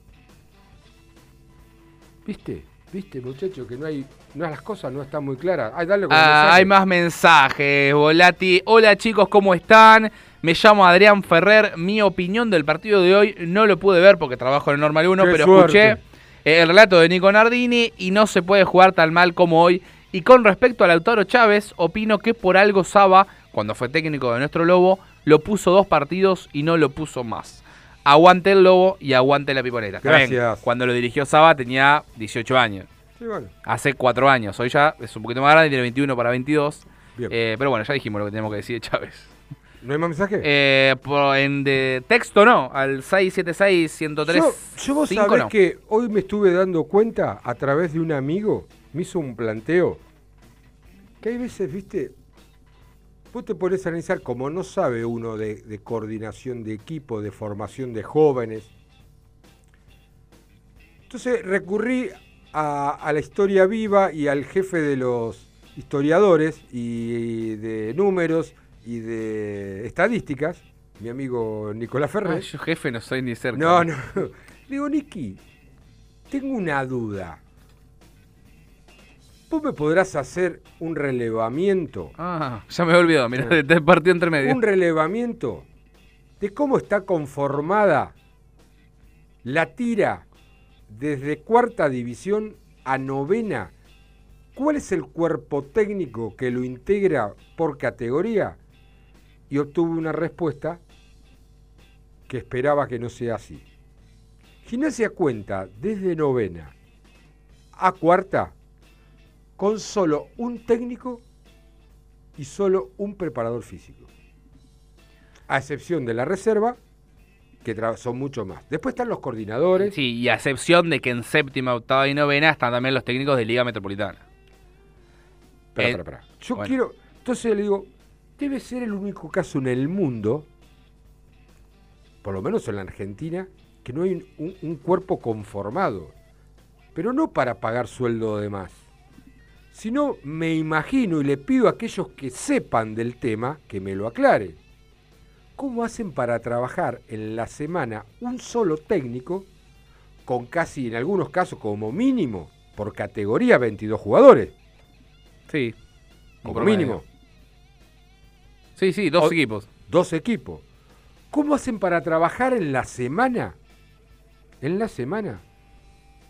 ¿Viste? ¿Viste, muchacho, que no hay, no las cosas no están muy claras? Ay, dale con el Ah, hay más mensajes, Volati. Hola chicos, ¿cómo están? Me llamo Adrián Ferrer. Mi opinión del partido de hoy no lo pude ver porque trabajo en el Normal 1, Qué pero suerte. escuché eh, el relato de Nico Nardini y no se puede jugar tan mal como hoy. Y con respecto a Lautaro Chávez, opino que por algo Saba, cuando fue técnico de nuestro Lobo, lo puso dos partidos y no lo puso más. Aguante el Lobo y aguante la Piponera. También, Gracias. cuando lo dirigió Saba tenía 18 años. Sí, bueno. Hace cuatro años. Hoy ya es un poquito más grande, tiene 21 para 22. Bien. Eh, pero bueno, ya dijimos lo que tenemos que decir de Chávez. ¿No hay más mensajes? Eh, por- en de texto no, al 676-103. Yo, yo vos sabés que hoy me estuve dando cuenta a través de un amigo, me hizo un planteo, que hay veces, viste, vos te pones a analizar, como no sabe uno de, de coordinación de equipo, de formación de jóvenes. Entonces recurrí a, a la historia viva y al jefe de los historiadores y de números y de estadísticas, mi amigo Nicolás Ferrer. Ay, yo jefe no soy ni cerca. No, no. Digo, Niki, tengo una duda. ¿Vos me podrás hacer un relevamiento? Ah, ya me he olvidado, del partido entre medio. Un relevamiento de cómo está conformada la tira desde cuarta división a novena. ¿Cuál es el cuerpo técnico que lo integra por categoría? Y obtuve una respuesta que esperaba que no sea así. Gimnasia cuenta desde novena a cuarta con solo un técnico y solo un preparador físico. A excepción de la reserva, que son mucho más. Después están los coordinadores. Sí, y a excepción de que en séptima, octava y novena están también los técnicos de Liga Metropolitana. Espera, Eh, espera, espera. Yo bueno. quiero. Entonces le digo, debe ser el único caso en el mundo, por lo menos en la Argentina, que no hay un, un- un cuerpo conformado. Pero no para pagar sueldo de más. Sino me imagino y le pido a aquellos que sepan del tema que me lo aclaren. ¿Cómo hacen para trabajar en la semana un solo técnico con casi, en algunos casos, como mínimo, por categoría 22 jugadores? Sí. Como mínimo. Sí, sí, dos O- equipos. Dos equipos. ¿Cómo hacen para trabajar en la semana? En la semana.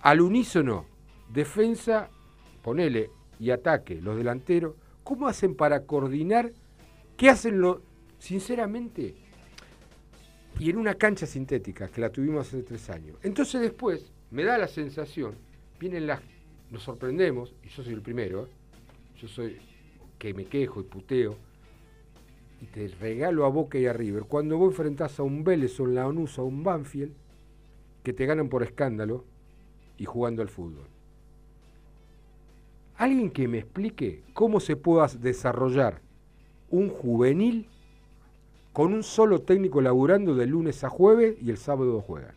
Al unísono, defensa, ponele, y ataque, los delanteros. ¿Cómo hacen para coordinar? ¿Qué hacen lo, sinceramente? Y en una cancha sintética, que la tuvimos hace tres años. Entonces después, me da la sensación, vienen las, nos sorprendemos, y yo soy el primero, ¿eh? yo soy que me quejo y puteo, y te regalo a Boca y a River. Cuando vos enfrentás a un Vélez o un Lanús o un Banfield, que te ganan por escándalo y jugando al fútbol. Alguien que me explique cómo se pueda desarrollar un juvenil con un solo técnico laburando de lunes a jueves y el sábado juegan.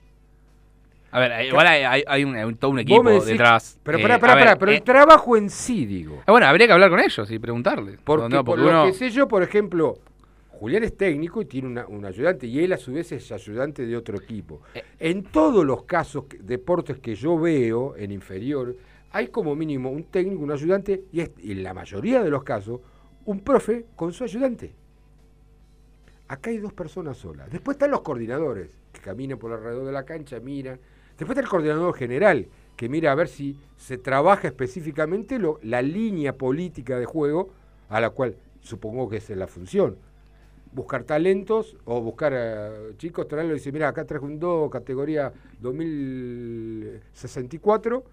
A ver, igual hay, hay- hay un, hay un- todo un equipo decís- detrás. Pero Eh, pará, pará, ver, pará, pero eh, el trabajo en sí, digo. ah, bueno, habría que hablar con ellos y preguntarles. Porque, No, por lo que sé yo, por ejemplo, Julián es técnico y tiene una- un ayudante, y él a su vez es ayudante de otro equipo. Eh. En todos los casos, deportes que yo veo en inferior, hay como mínimo un técnico, un ayudante, y, en la mayoría de los casos, un profe con su ayudante. Acá hay dos personas solas. Después están los coordinadores, que caminan por alrededor de la cancha, miran. Después está el coordinador general, que mira a ver si se trabaja específicamente lo- la línea política de juego a la cual supongo que es la función. Buscar talentos o buscar eh, chicos, traerlos y decir, mira, acá traje un 2, categoría 2064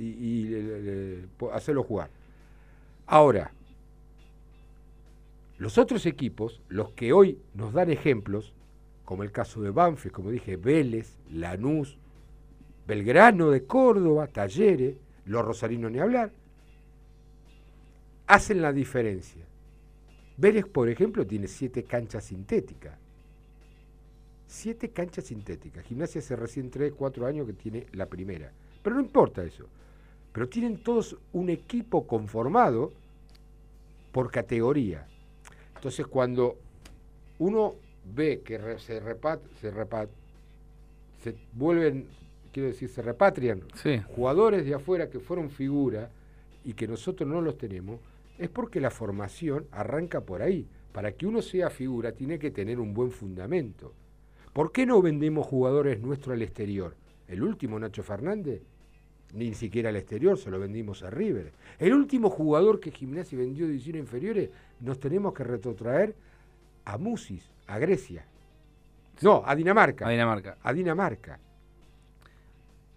y, hacerlo jugar. Ahora, los otros equipos, los que hoy nos dan ejemplos, como el caso de Banfield, como dije, Vélez, Lanús, Belgrano de Córdoba, Talleres, los rosarinos ni hablar, hacen la diferencia. Vélez, por ejemplo, tiene siete canchas sintéticas. Siete canchas sintéticas. Gimnasia hace recién tres, cuatro años que tiene la primera. Pero no importa eso. Pero tienen todos un equipo conformado por categoría. Entonces cuando uno ve que re- se, repat, se, repat, se vuelven, quiero decir, se repatrian Sí. jugadores de afuera que fueron figura y que nosotros no los tenemos, es porque la formación arranca por ahí. Para que uno sea figura tiene que tener un buen fundamento. ¿Por qué no vendemos jugadores nuestros al exterior? El último Nacho Fernández, ni siquiera al exterior, se lo vendimos a River. El último jugador que Gimnasia vendió de divisiones inferiores, nos tenemos que retrotraer a Musis, a Grecia. No, a Dinamarca. A Dinamarca. A Dinamarca.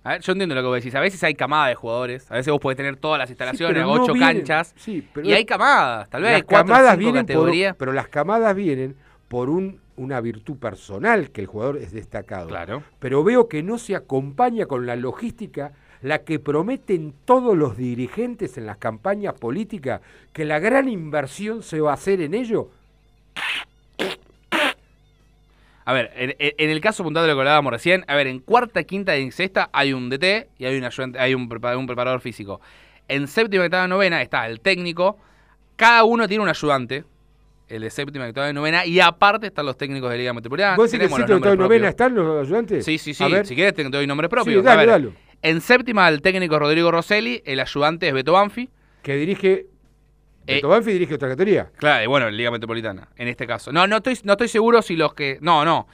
A ver, yo entiendo lo que vos decís. A veces hay camada de jugadores. A veces vos podés tener todas las instalaciones, no ocho vienen- canchas. sí, pero y hay camadas, tal vez Las hay cuatro camadas cinco vienen por, pero las camadas vienen por un, una virtud personal que el jugador es destacado. Claro. Pero veo que no se acompaña con la logística, la que prometen todos los dirigentes en las campañas políticas, que la gran inversión se va a hacer en ello. A ver, en, el caso puntual de lo que hablábamos recién, a ver, en cuarta, quinta y en sexta hay un DT y hay un, ayudante- hay un, un preparador físico. En séptima, octava y novena está el técnico. Cada uno tiene un ayudante. El de séptima, octava y novena. Y aparte están los técnicos de Liga Metropolitana. ¿Vos decís que séptima, octava y nombres novena propios. están los ayudantes? Sí, sí, sí. A ver. Si quieres te doy nombre propio. Sí, dale, A ver, dale. En séptima el técnico Rodrigo Rosselli, el ayudante es Beto Banfi. Que dirige... Eh, Beto Banfi dirige otra categoría. Claro, y bueno, Liga Metropolitana, en este caso. No, no estoy, no estoy seguro si los que. No, no.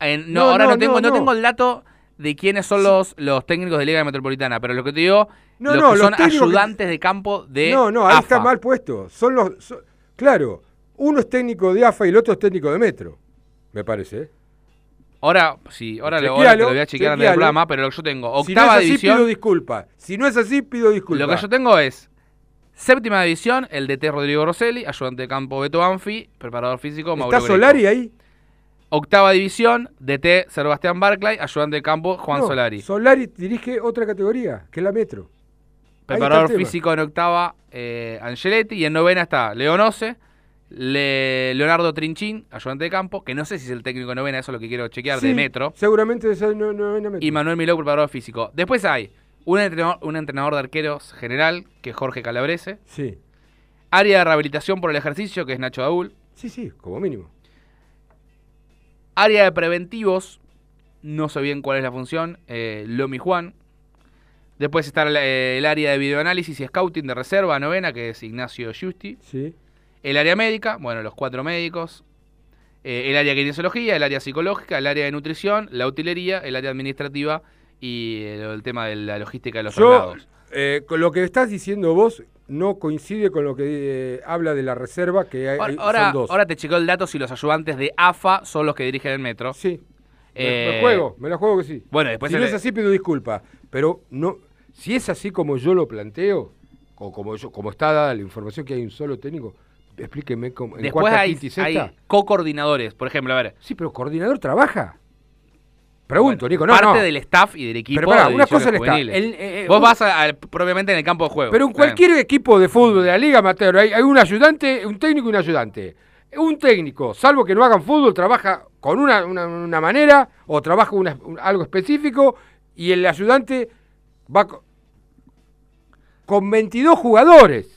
No, No, ahora no, no, tengo, no, tengo el dato de quiénes son los, los técnicos de Liga Metropolitana, pero lo que te digo, No, los no, que los son que- ayudantes de campo de. No, no, ahí AFA. está mal puesto. Son los... son- claro, uno es técnico de AFA y el otro es técnico de Metro. Me parece, ¿eh? Ahora, sí, ahora, lo, ahora Chequealo, te lo voy a chequear antes del programa, pero lo que yo tengo. si no Octava es así, división. pido disculpas. Si no es así, pido disculpas. Lo que yo tengo es. Séptima división, el DT Rodrigo Rosselli, ayudante de campo Beto Banfi, preparador físico Mauro ¿Está Greco. Solari ahí? Octava división, DT Sebastián Barclay, ayudante de campo Juan No, Solari. Solari dirige otra categoría, que es la Metro. Preparador físico en octava, eh, Angeletti. Y en novena está Leonose, Le- Leonardo Trinchín, ayudante de campo, que no sé si es el técnico de novena, eso es lo que quiero chequear, Sí, de Metro. Seguramente esa no, no, no Metro. Y Manuel Miló, preparador físico. Después hay un entrenador, un entrenador de arqueros general, que es Jorge Calabrese. Sí. Área de rehabilitación por el ejercicio, que es Nacho Daúl. Sí, sí, como mínimo. Área de preventivos, no sé bien cuál es la función, eh, Lomi Juan. Después está el, eh, el área de videoanálisis y scouting de reserva, novena, que es Ignacio Justi. Sí. El área médica, bueno, los cuatro médicos. Eh, el área de kinesiología, el área psicológica, el área de nutrición, la utilería, el área administrativa y el, el tema de la logística de los Yo, traslados. eh, con lo que estás diciendo vos, no coincide con lo que eh, habla de la reserva, que hay, Ahora, son dos. ahora te chequeo el dato si los ayudantes de AFA son los que dirigen el metro. Sí. Me- Eh, me juego, me la juego que sí. Bueno, después si no es así, pido disculpas. Pero no, si es así como yo lo planteo, o como, yo, como está dada la información que hay un solo técnico, explíqueme cómo. En Después cuarta, hay, quinta y sexta. hay co-coordinadores, por ejemplo, a ver. Sí, pero coordinador trabaja. Pregunto, Bueno, Nico, no, parte no. del staff y del equipo. Pero pará, de una cosa es el staff. El- eh, Vos un- vas a- a- propiamente en el campo de juego. Pero en bien. cualquier equipo de fútbol de la Liga Amateur hay, hay un ayudante, un técnico y un ayudante. Un técnico, salvo que no hagan fútbol, trabaja con una, una- una manera o trabaja una- un- algo específico y el ayudante va co- con 22 jugadores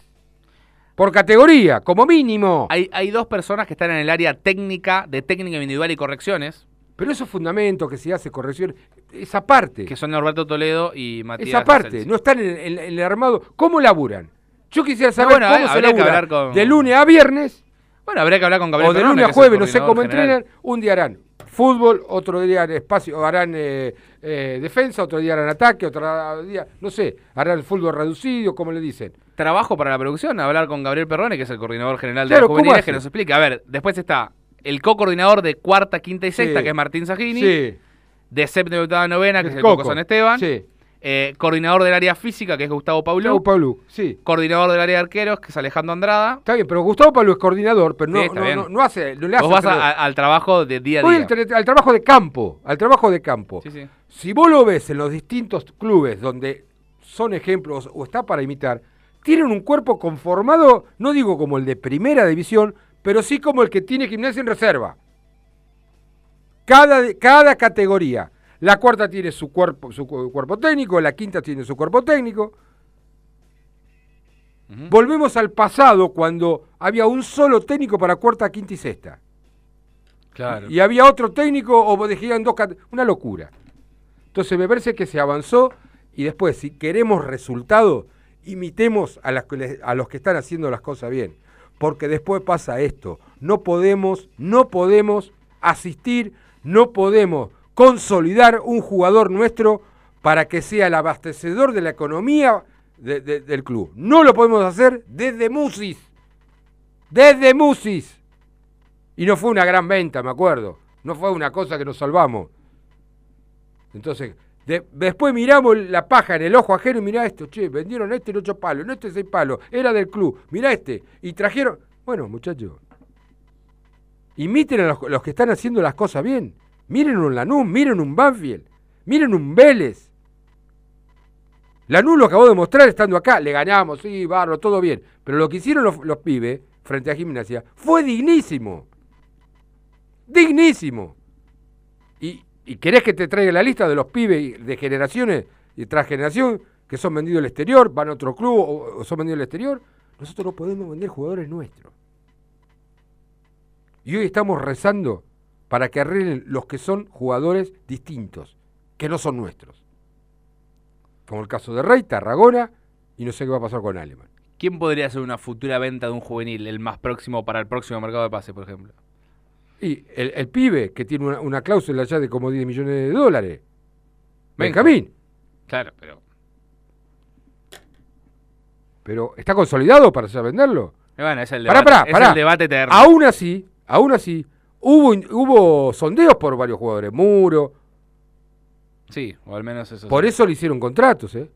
por categoría, como mínimo. Hay, hay dos personas que están en el área técnica, de técnica individual y correcciones. Pero esos fundamentos que se hace corrección, esa parte. Que son Norberto Toledo y Matías. Esa parte, no están en, en- en el armado. ¿Cómo laburan? Yo quisiera No, saber bueno, cómo se habría que labura. hablar con- De lunes a viernes Bueno, habría que hablar con Gabriel o de lunes a jueves, no sé cómo general. entrenan. Un día harán fútbol, otro día harán espacio, harán eh, eh, defensa, otro día harán ataque, otro día, no sé, harán fútbol reducido, como le dicen. Trabajo para la producción, hablar con Gabriel Perrone, que es el coordinador general de Claro, las ¿cómo juveniles, que nos explica. A ver, después está el co-coordinador de cuarta, quinta y sexta, Sí. que es Martín Sajini. Sí. De séptima y octava novena, que El es el Coco, Coco. San Esteban. Sí. Eh, coordinador del área física, que es Gustavo Paulú. Gustavo Pablo, sí. Coordinador del área de arqueros, que es Alejandro Andrada. Está bien, pero Gustavo Pablo es coordinador, pero no, Sí, no, bien. no, no hace, no le hace Vos vas a- al trabajo de día a día. tra- al trabajo de campo, al trabajo de campo. Sí, sí. Si vos lo ves en los distintos clubes donde son ejemplos o está para imitar, tienen un cuerpo conformado, no digo como el de primera división, pero sí como el que tiene gimnasia en reserva. Cada, cada categoría. La cuarta tiene su cuerpo, su cu- cuerpo técnico, la quinta tiene su cuerpo técnico. Volvemos al pasado cuando había un solo técnico para cuarta, quinta y sexta. Claro. Y había otro técnico o dejaban dos una locura. Entonces me parece que se avanzó y después si queremos resultado, imitemos a, las a los que están haciendo las cosas bien. Porque después pasa esto, no podemos, no podemos asistir, no podemos consolidar un jugador nuestro para que sea el abastecedor de la economía de- de- del club. No lo podemos hacer desde Musis. Desde Musis. Y no fue una gran venta, me acuerdo. No fue una cosa que nos salvamos. Entonces, de- después miramos la paja en el ojo ajeno y mirá esto, che, vendieron este en ocho palos, en este seis palos, era del club, mirá este. Y trajeron. Bueno, muchachos, imiten a los que están haciendo las cosas bien. Miren un Lanús, miren un Banfield, miren un Vélez. Lanús lo acabó de mostrar estando acá. Le ganamos, sí, barro, todo bien. Pero lo que hicieron los, pibes frente a Gimnasia fue dignísimo. Dignísimo. Y, y querés que te traiga la lista de los pibes de generaciones y tras generación que son vendidos al exterior, van a otro club o, o son vendidos al exterior. Nosotros no podemos vender jugadores nuestros. Y hoy estamos rezando para que arreglen los que son jugadores distintos, que no son nuestros. Como el caso de Rey, Tarragona, y no sé qué va a pasar con Aleman. ¿Quién podría hacer una futura venta de un juvenil, el más próximo para el próximo mercado de pase, por ejemplo? Y el, el pibe que tiene una, una cláusula ya de como 10 millones de dólares. Benjamín. Claro, pero. Pero ¿está consolidado para ya venderlo? Bueno, es el Pará, debate, pará, es el debate eterno. Aún así, aún así, hubo, sondeos por varios jugadores. Muro. Sí, o al menos eso. Por sí. eso le hicieron contratos, ¿eh?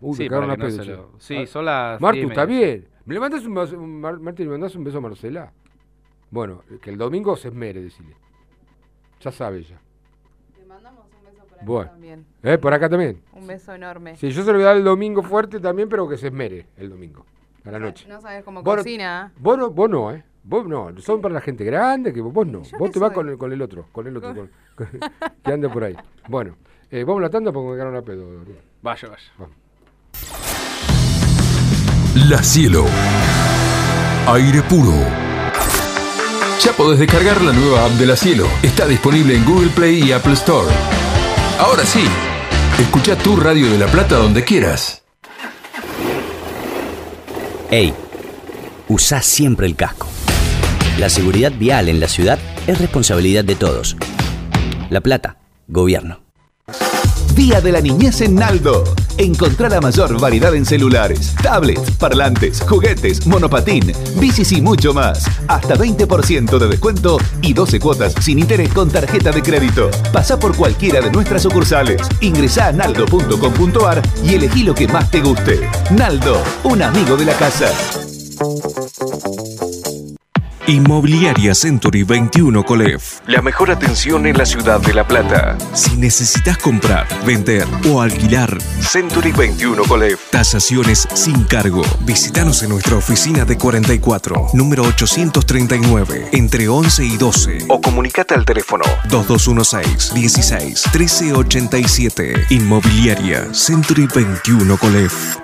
Uy, Sí, para la que no pedo, se che. lo- sí, son las Martu, está bien. ¿Me le mandás un, beso- un- Mar- Martín, ¿me mandás un beso a Marcela? Bueno, que el domingo se esmere, decirle. Ya sabe ella. Bueno. también. ¿Eh? Por acá también. Un beso enorme. Sí, yo se lo voy a dar el domingo fuerte también, pero que se esmere el domingo, a la noche. No sabes cómo Vos no- cocina. Vos no, vos no, ¿eh? Vos no, son para la gente grande, que vos no. Vos te vas con el, con el otro, con el otro, con- con- que anda por ahí. Bueno, eh, vamos a la tanda porque me quedaron la pedo. Vaya, vaya. Vamos. La Cielo. Aire puro. Ya podés descargar la nueva app de La Cielo. Está disponible en Google Play y Apple Store. Ahora sí, escucha tu radio de La Plata donde quieras. Ey, usa siempre el casco. La seguridad vial en la ciudad es responsabilidad de todos. La Plata, Gobierno. Día de la niñez en Naldo. Encontrá la mayor variedad en celulares, tablets, parlantes, juguetes, monopatín, bicis y mucho más. Hasta 20% de descuento y 12 cuotas sin interés con tarjeta de crédito. Pasa por cualquiera de nuestras sucursales. Ingresá a naldo.com.ar y elegí lo que más te guste. Naldo, un amigo de la casa. Inmobiliaria Century 21 Colef. La mejor atención en la ciudad de La Plata. Si necesitas comprar, vender o alquilar, Century 21 Colef. Tasaciones sin cargo. Visítanos en nuestra oficina de 44, número 839, entre 11 y 12. O comunicate al teléfono 2216 16 1387. Inmobiliaria Century 21 Colef.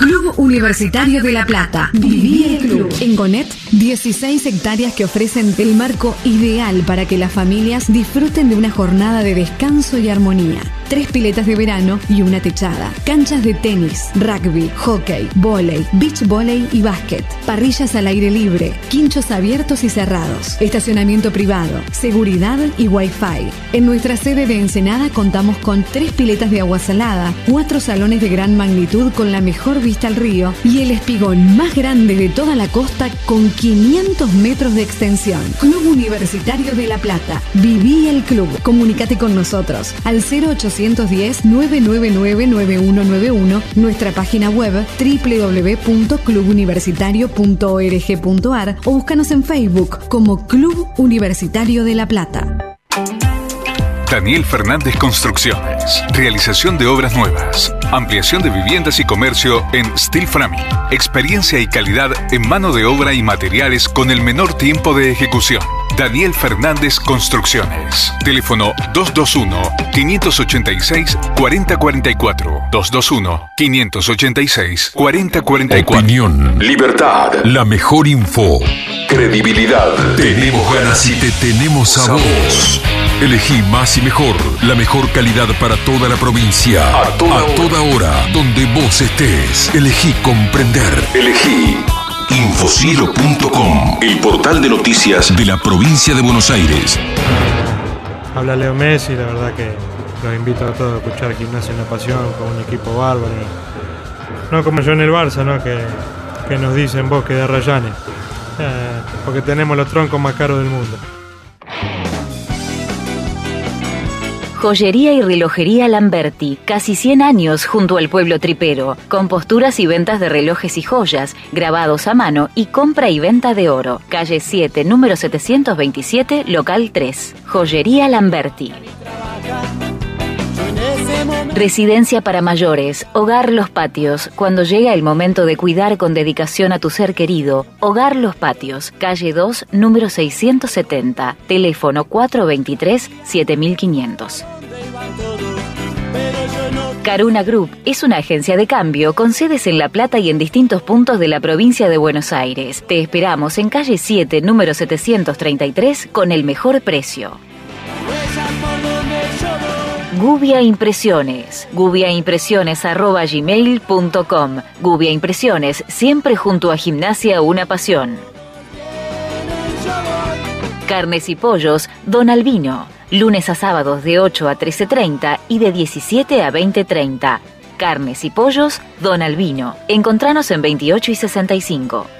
Club Universitario de La Plata. Viví el club. En Gonet, 16 hectáreas que ofrecen el marco ideal para que las familias disfruten de una jornada de descanso y armonía. Tres piletas de verano y una techada. Canchas de tenis, rugby, hockey, volei, beach volley y básquet. Parrillas al aire libre. Quinchos abiertos y cerrados. Estacionamiento privado. Seguridad y wifi. En nuestra sede de Ensenada contamos con tres piletas de agua salada, cuatro salones de gran magnitud con la mejor vista al río y el espigón más grande de toda la costa con 500 metros de extensión. Club Universitario de La Plata. Viví el club. Comunicate con nosotros al 0800 410-999-9191, nuestra página web www.clubuniversitario.org.ar o búscanos en Facebook como Club Universitario de La Plata. Daniel Fernández Construcciones. Realización de obras nuevas. Ampliación de viviendas y comercio en Steel Framing. Experiencia y calidad en mano de obra y materiales con el menor tiempo de ejecución. Daniel Fernández Construcciones. Teléfono 221-586-4044. 221-586-4044. Opinión, libertad, la mejor info, credibilidad. Tenemos ganas y te tenemos a vos. Elegí más y mejor, la mejor calidad para toda la provincia. A toda, hora, donde vos estés. Elegí comprender. Elegí infocielo.com, el portal de noticias de la provincia de Buenos Aires. Habla Leo Messi, la verdad que los invito a todos a escuchar Gimnasia en la Pasión con un equipo bárbaro. No como yo en el Barça, ¿no? Que, que nos dicen vos que de Rayanes. Eh, porque tenemos los troncos más caros del mundo. Joyería y relojería Lamberti, casi 100 años junto al pueblo tripero, con posturas y ventas de relojes y joyas, grabados a mano y compra y venta de oro. Calle 7, número 727, local 3. Joyería Lamberti. Residencia para mayores, Hogar Los Patios. Cuando llega el momento de cuidar con dedicación a tu ser querido, Hogar Los Patios, calle 2, número 670, teléfono 423-7500. Caruna Group es una agencia de cambio con sedes en La Plata y en distintos puntos de la provincia de Buenos Aires. Te esperamos en calle 7, número 733, con el mejor precio. Gubia Impresiones. gubiaimpresiones.gmail.com Gubia Impresiones, siempre junto a Gimnasia Una Pasión. Carnes y Pollos, Don Albino. Lunes a sábados de 8 a 13.30 y de 17 a 20.30. Carnes y Pollos, Don Albino. Encontranos en 28 y 65.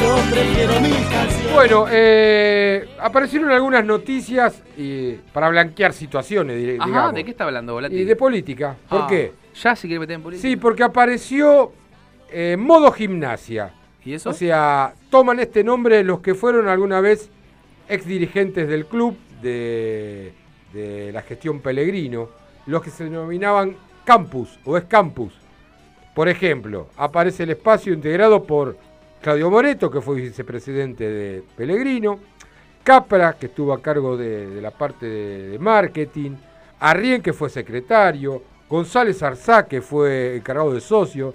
Yo prefiero mis canciones. Bueno, eh, aparecieron algunas noticias y, para blanquear situaciones, Ajá, digamos. ¿de qué está hablando, Volati? Y de política. ¿Por Ah, qué? ¿Ya se quiere meter en política? Sí, porque apareció eh, modo gimnasia. ¿Y eso? O sea, toman este nombre los que fueron alguna vez ex dirigentes del club de, de la gestión Pellegrino, los que se denominaban campus o ex campus. Por ejemplo, aparece el espacio integrado por Claudio Moreto, que fue vicepresidente de Pellegrino, Capra, que estuvo a cargo de, de la parte de, de marketing, Arrién, que fue secretario, González Arzá, que fue encargado de socio,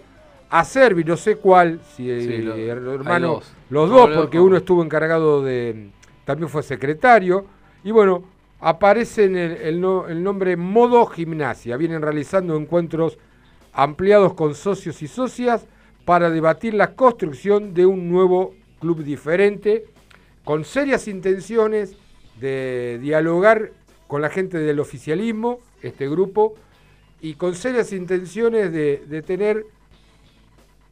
Acerbi, no sé cuál, si Sí, el lo- hermano, dos. los No, dos, no, porque no. uno estuvo encargado de, también fue secretario, y bueno, aparece en el, el no- el nombre Modo Gimnasia, vienen realizando encuentros ampliados con socios y socias para debatir la construcción de un nuevo club diferente, con serias intenciones de dialogar con la gente del oficialismo, este grupo, y con serias intenciones de, tener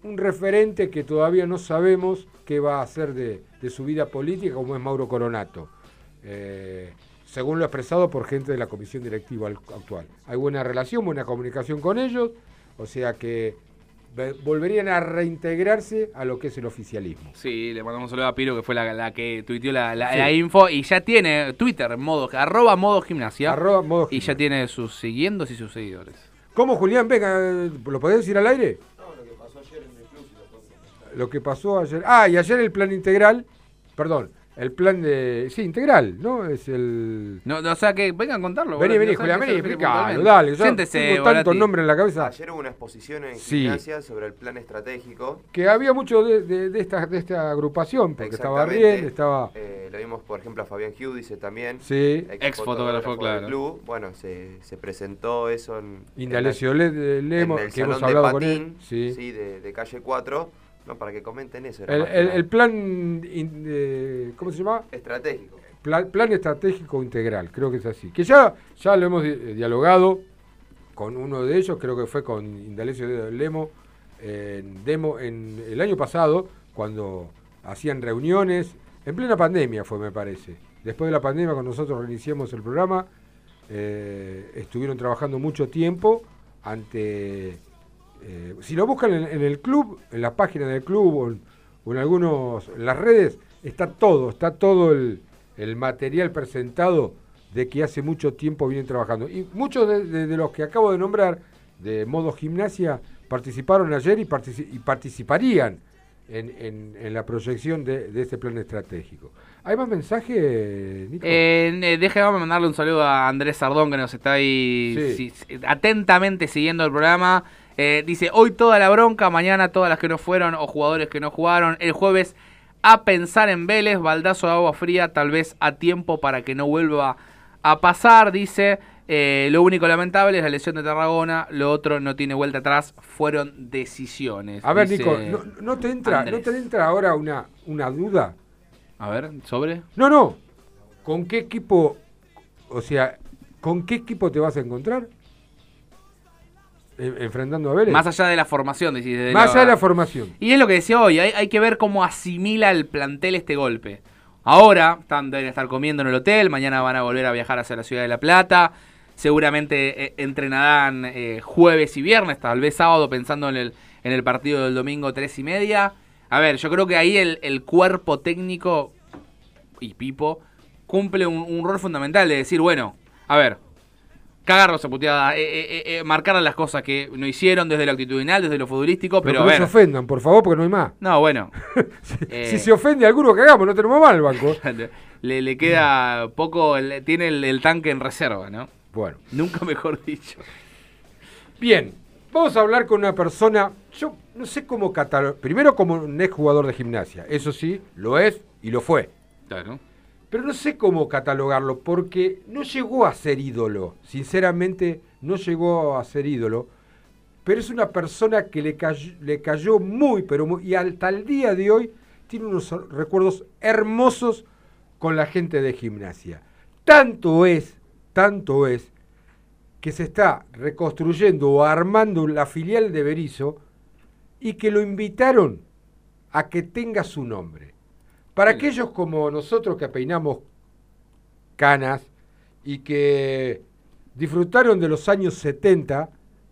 un referente que todavía no sabemos qué va a hacer de, su vida política, como es Mauro Coronato, eh, según lo expresado por gente de la comisión directiva al- actual. Hay buena relación, buena comunicación con ellos, o sea que volverían a reintegrarse a lo que es el oficialismo. Sí, le mandamos un saludo a Piro, que fue la, la que tuiteó la, la- Sí. la info. Y ya tiene Twitter, modo, arroba modo gimnasia. Arroba modo Y ya tiene sus siguiendos y sus seguidores. ¿Cómo, Julián? Venga, ¿lo podés decir al aire? lo que pasó ayer en el club. Lo que pasó ayer. Ah, y ayer el plan integral, perdón, el plan de. Sí, integral, ¿no? Es el. No, o sea que vengan a contarlo. Vení, vení, Julián, vení, explicalo, dale. yo Siéntese, tengo tantos nombres en la cabeza. Ayer hubo una exposición en Sí. gimnasia sobre el plan estratégico. Que había mucho de, de- de esta, de esta agrupación, porque estaba. Riel, estaba. Eh, lo vimos, por ejemplo, a Fabián Giudice también. Sí. Ex fotógrafo, claro. del club. Bueno, se, se presentó eso en. Indalecio en la- Le- Lemo, en el que hemos salón de hablado con patín, él. Sí. de, de calle 4. No, para que comenten eso. era El, plan. eh, ¿Cómo se llama? Estratégico. Plan, plan estratégico integral, creo que es así. Que ya, ya lo hemos eh, dialogado con uno de ellos, creo que fue con Indalecio de Lemo, en, Demo, en el año pasado, cuando hacían reuniones, en plena pandemia fue, me parece. Después de la pandemia, cuando nosotros reiniciamos el programa, eh, estuvieron trabajando mucho tiempo ante... eh, si lo buscan en, en el club, en la página del club o en, o en algunos, en las redes, está todo, está todo el, el material presentado de que hace mucho tiempo vienen trabajando. Y muchos de, de- de los que acabo de nombrar, de modo gimnasia, participaron ayer y, partici- y participarían en, en- en la proyección de, de este plan estratégico. ¿Hay más mensajes, Nico? Eh, eh, déjame mandarle un saludo a Andrés Sardón que nos está ahí Sí. si- atentamente siguiendo el programa. Eh, dice, hoy toda la bronca, mañana todas las que no fueron o jugadores que no jugaron. El jueves a pensar en Vélez, baldazo de agua fría, tal vez a tiempo para que no vuelva a pasar, dice. Eh, lo único lamentable es la lesión de Tarragona, lo otro no tiene vuelta atrás, fueron decisiones. A ver, Nico, ¿no, no te entra, ¿no te entra ahora una, una duda? A ver, sobre. No, no. ¿Con qué equipo, o sea, con qué equipo te vas a encontrar? En- enfrentando a Vélez. Más allá de la formación, decís, de Más allá de la formación. Y es lo que decía hoy, hay, hay que ver cómo asimila el plantel este golpe. Ahora están, deben estar comiendo en el hotel, mañana van a volver a viajar hacia la ciudad de La Plata, seguramente eh, entrenarán eh, jueves y viernes, tal vez sábado pensando en el, en el partido del domingo tres y media. A ver, yo creo que ahí el, el cuerpo técnico y Pipo cumple un, un rol fundamental de decir, bueno, a ver, cagarlos a puteada, eh, eh, eh, marcar las cosas que no hicieron desde lo actitudinal, desde lo futbolístico, Pero, pero, que a no se ofendan, por favor, porque no hay más. No, bueno. Eh, Si se ofende a alguno, cagamos, no tenemos mal el banco. le, le queda poco, tiene el, el tanque en reserva, ¿no? Bueno. Nunca mejor dicho. Bien, vamos a hablar con una persona, yo no sé cómo catalogar, primero como un ex jugador de gimnasia, eso sí, lo es y lo fue. Claro. Pero no sé cómo catalogarlo, porque no llegó a ser ídolo, sinceramente no llegó a ser ídolo, pero es una persona que le cayó, le cayó muy, pero muy, y hasta el día de hoy tiene unos recuerdos hermosos con la gente de gimnasia. Tanto es, tanto es, que se está reconstruyendo o armando la filial de Berizo y que lo invitaron a que tenga su nombre. Para aquellos como nosotros que peinamos canas y que disfrutaron de los años 70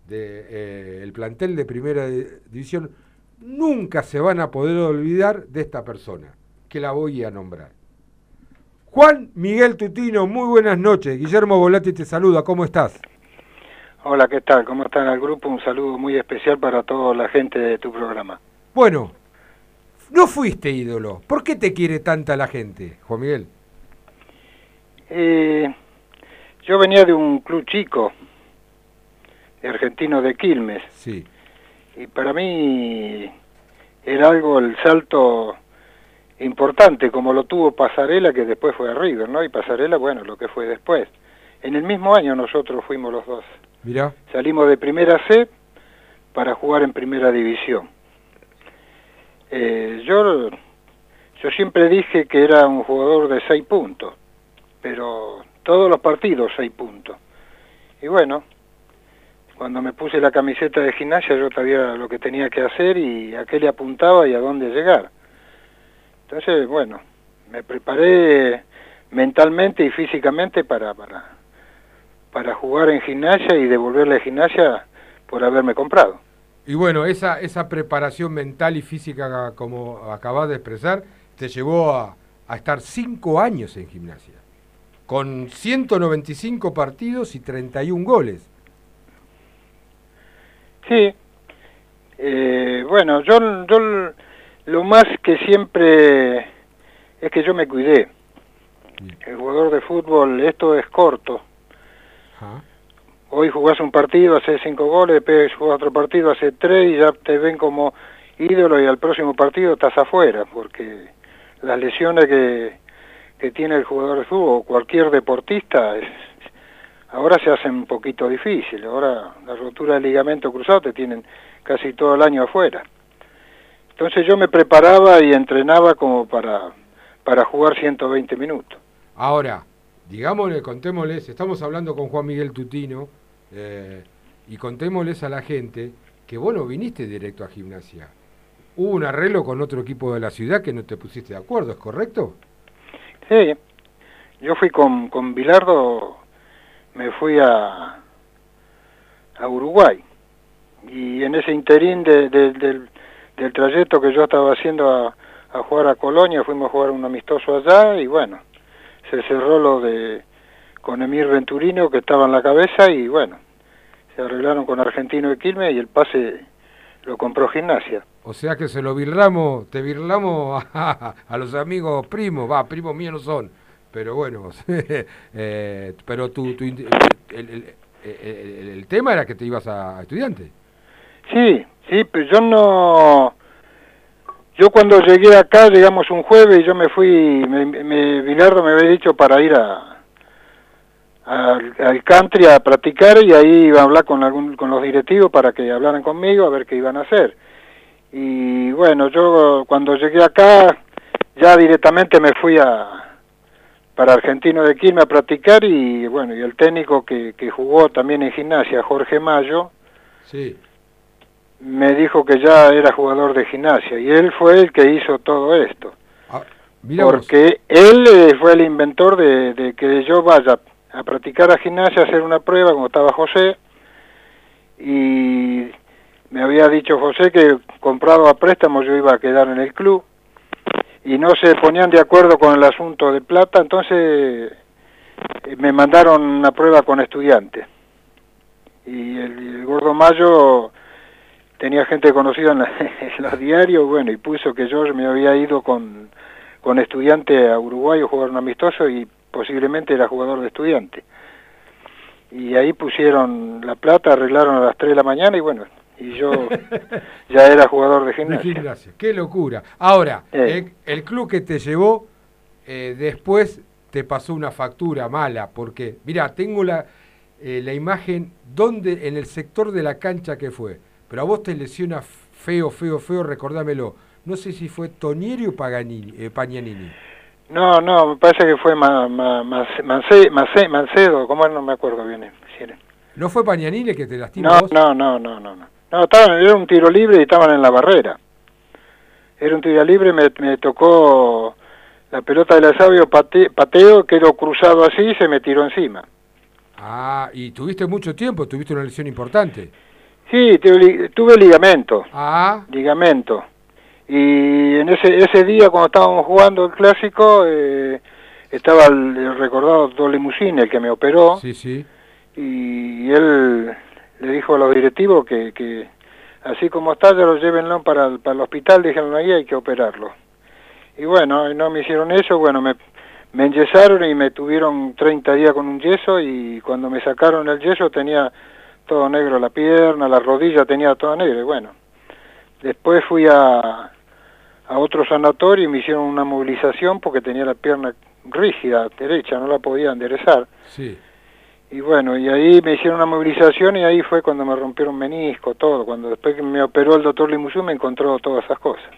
del plantel de primera di- división, nunca se van a poder olvidar de esta persona, que la voy a nombrar. Juan Miguel Tutino, muy buenas noches. Guillermo Volati te saluda, ¿cómo estás? Hola, ¿qué tal? ¿Cómo están al grupo? Un saludo muy especial para toda la gente de tu programa. Bueno, no fuiste ídolo. ¿Por qué te quiere tanta la gente, Juan Miguel? Eh, yo venía de un club chico, de argentino de Quilmes, Sí. y para mí era algo el salto importante, como lo tuvo Pasarela, que después fue a River, ¿no? Y Pasarela, bueno, lo que fue después. En el mismo año nosotros fuimos los dos. Mirá. Salimos de primera C para jugar en primera división. Eh, yo, yo siempre dije que era un jugador de seis puntos, pero todos los partidos seis puntos. Y bueno, cuando me puse la camiseta de gimnasia yo sabía lo que tenía que hacer y a qué le apuntaba y a dónde llegar. Entonces, bueno, me preparé mentalmente y físicamente para, para, para jugar en gimnasia y devolverle gimnasia por haberme comprado. Y bueno, esa, esa preparación mental y física, como acabas de expresar, te llevó a, a estar cinco años en gimnasia, con 195 partidos y 31 goles. Sí, eh, bueno, yo, yo lo más que siempre es que yo me cuidé. El jugador de fútbol, esto es corto. Hoy jugás un partido, haces cinco goles, después jugás otro partido, haces tres y ya te ven como ídolo y al próximo partido estás afuera, porque las lesiones que, que tiene el jugador de fútbol o cualquier deportista es, ahora se hacen un poquito difícil. Ahora la rotura del ligamento cruzado te tienen casi todo el año afuera. Entonces yo me preparaba y entrenaba como para, para jugar 120 minutos. Ahora, digámosle, contémosles, estamos hablando con Juan Miguel Tutino eh, y contémosles a la gente que vos no viniste directo a gimnasia. Hubo un arreglo con otro equipo de la ciudad que no te pusiste de acuerdo, ¿es correcto? Sí, yo fui con, con Bilardo, me fui a, a Uruguay y en ese interín de, de, del, del trayecto que yo estaba haciendo a, a jugar a Colonia, fuimos a jugar un amistoso allá y bueno, se cerró lo de con Emir Venturino que estaba en la cabeza y bueno, se arreglaron con Argentino de Quilmes y el pase lo compró Gimnasia. O sea que se lo virlamos, te virlamos a, a los amigos primos, va, primos míos no son, pero bueno, eh, pero tu, tu el, el, el, el, tema era que te ibas a estudiante. Sí, sí, pero yo no... Yo cuando llegué acá, llegamos un jueves y yo me fui, me, me Bilardo me había dicho para ir a, al, al country a practicar y ahí iba a hablar con, algún, con los directivos para que hablaran conmigo a ver qué iban a hacer. Y bueno, yo cuando llegué acá ya directamente me fui a para Argentino de Quilmes a practicar y bueno, y el técnico que, que jugó también en gimnasia, Jorge Mayo, sí. me dijo que ya era jugador de gimnasia y él fue el que hizo todo esto. Ah, porque él eh, fue el inventor de, de que yo vaya a practicar a gimnasia, a hacer una prueba, como estaba José, y me había dicho José que comprado a préstamo yo iba a quedar en el club, y no se ponían de acuerdo con el asunto de plata, entonces eh, me mandaron una prueba con estudiantes. Y el, Gordo Mayo tenía gente conocida en, la, en, los diarios, bueno, y puso que yo me había ido con, con estudiante a Uruguay a jugar un amistoso y posiblemente era jugador de estudiante. Y ahí pusieron la plata, arreglaron a las 3 de la mañana y bueno, y yo ya era jugador de gimnasia. De gimnasia. Qué locura. Ahora, eh. el, el, club que te llevó eh, después te pasó una factura mala, porque, mira, tengo la, eh, la imagen donde, en el sector de la cancha que fue, pero a vos te lesiona feo, feo, feo, recordámelo. No sé si fue Tonieri o Paganini, eh, Pagnanini. No, no, me parece que fue ma, ma, ma, Mancedo, Mancedo, ¿cómo no me acuerdo bien? Si ¿No fue Pagnanini que te lastimó no, vos? No, no, no, no, no. No, estaban, era un tiro libre y estaban en la barrera. Era un tiro libre, me, me tocó la pelota del sabio pate, pateo, quedó cruzado así y se me tiró encima. Ah, y tuviste mucho tiempo, tuviste una lesión importante. Sí, tuve, tuve ligamento. Ah. Ligamento. Y en ese, ese día cuando estábamos jugando el clásico, eh, estaba el, el recordado Dole Musini, el que me operó. Sí, sí. Y él le dijo a los directivos que, que así como está, ya lo llévenlo para el, para el hospital, dijeron ahí hay que operarlo. Y bueno, no me hicieron eso, bueno, me, me enyesaron y me tuvieron 30 días con un yeso y cuando me sacaron el yeso tenía todo negro la pierna, la rodilla tenía todo negro y bueno. Después fui a, a otro sanatorio y me hicieron una movilización porque tenía la pierna rígida, derecha, no la podía enderezar. Sí. Y bueno, y ahí me hicieron una movilización y ahí fue cuando me rompieron menisco, todo. Cuando después que me operó el doctor Limusú me encontró todas esas cosas.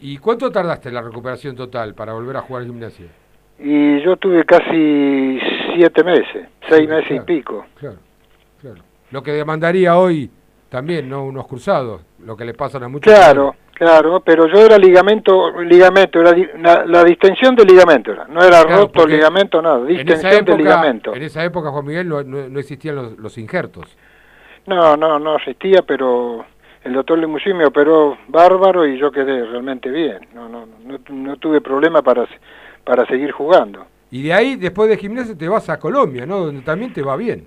¿Y cuánto tardaste en la recuperación total para volver a jugar gimnasia? Y yo tuve casi siete meses, seis sí, meses claro, y pico. Claro, claro. Lo que demandaría hoy también, ¿no? Unos cruzados, lo que le pasan a muchos. Claro, claro, pero yo era ligamento, ligamento, era la, la distensión del ligamento, era, no era Claro, roto ligamento, nada, distensión del ligamento. En esa época, Juan Miguel, no, no, no existían los, los, injertos. No, no, no existía, pero el doctor Limusí me operó bárbaro y yo quedé realmente bien. No, no, no, no tuve problema para, para seguir jugando. Y de ahí, después de gimnasia, te vas a Colombia, ¿no? Donde también te va bien.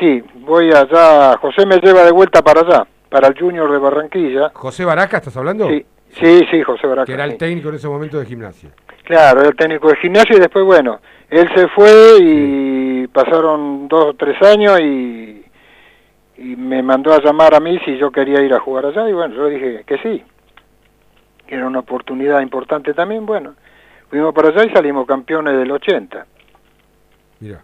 Sí, voy allá, José me lleva de vuelta para allá, para el Junior de Barranquilla. ¿José Baraca estás hablando? Sí, Sí, sí, José Baraca. Que era el técnico en ese momento de gimnasia. Claro, era el técnico de gimnasio y después, bueno, él se fue y pasaron dos o tres años y, y me mandó a llamar a mí si yo quería ir a jugar allá y bueno, yo dije que sí, que era una oportunidad importante también, bueno, fuimos para allá y salimos campeones del 80. Mira.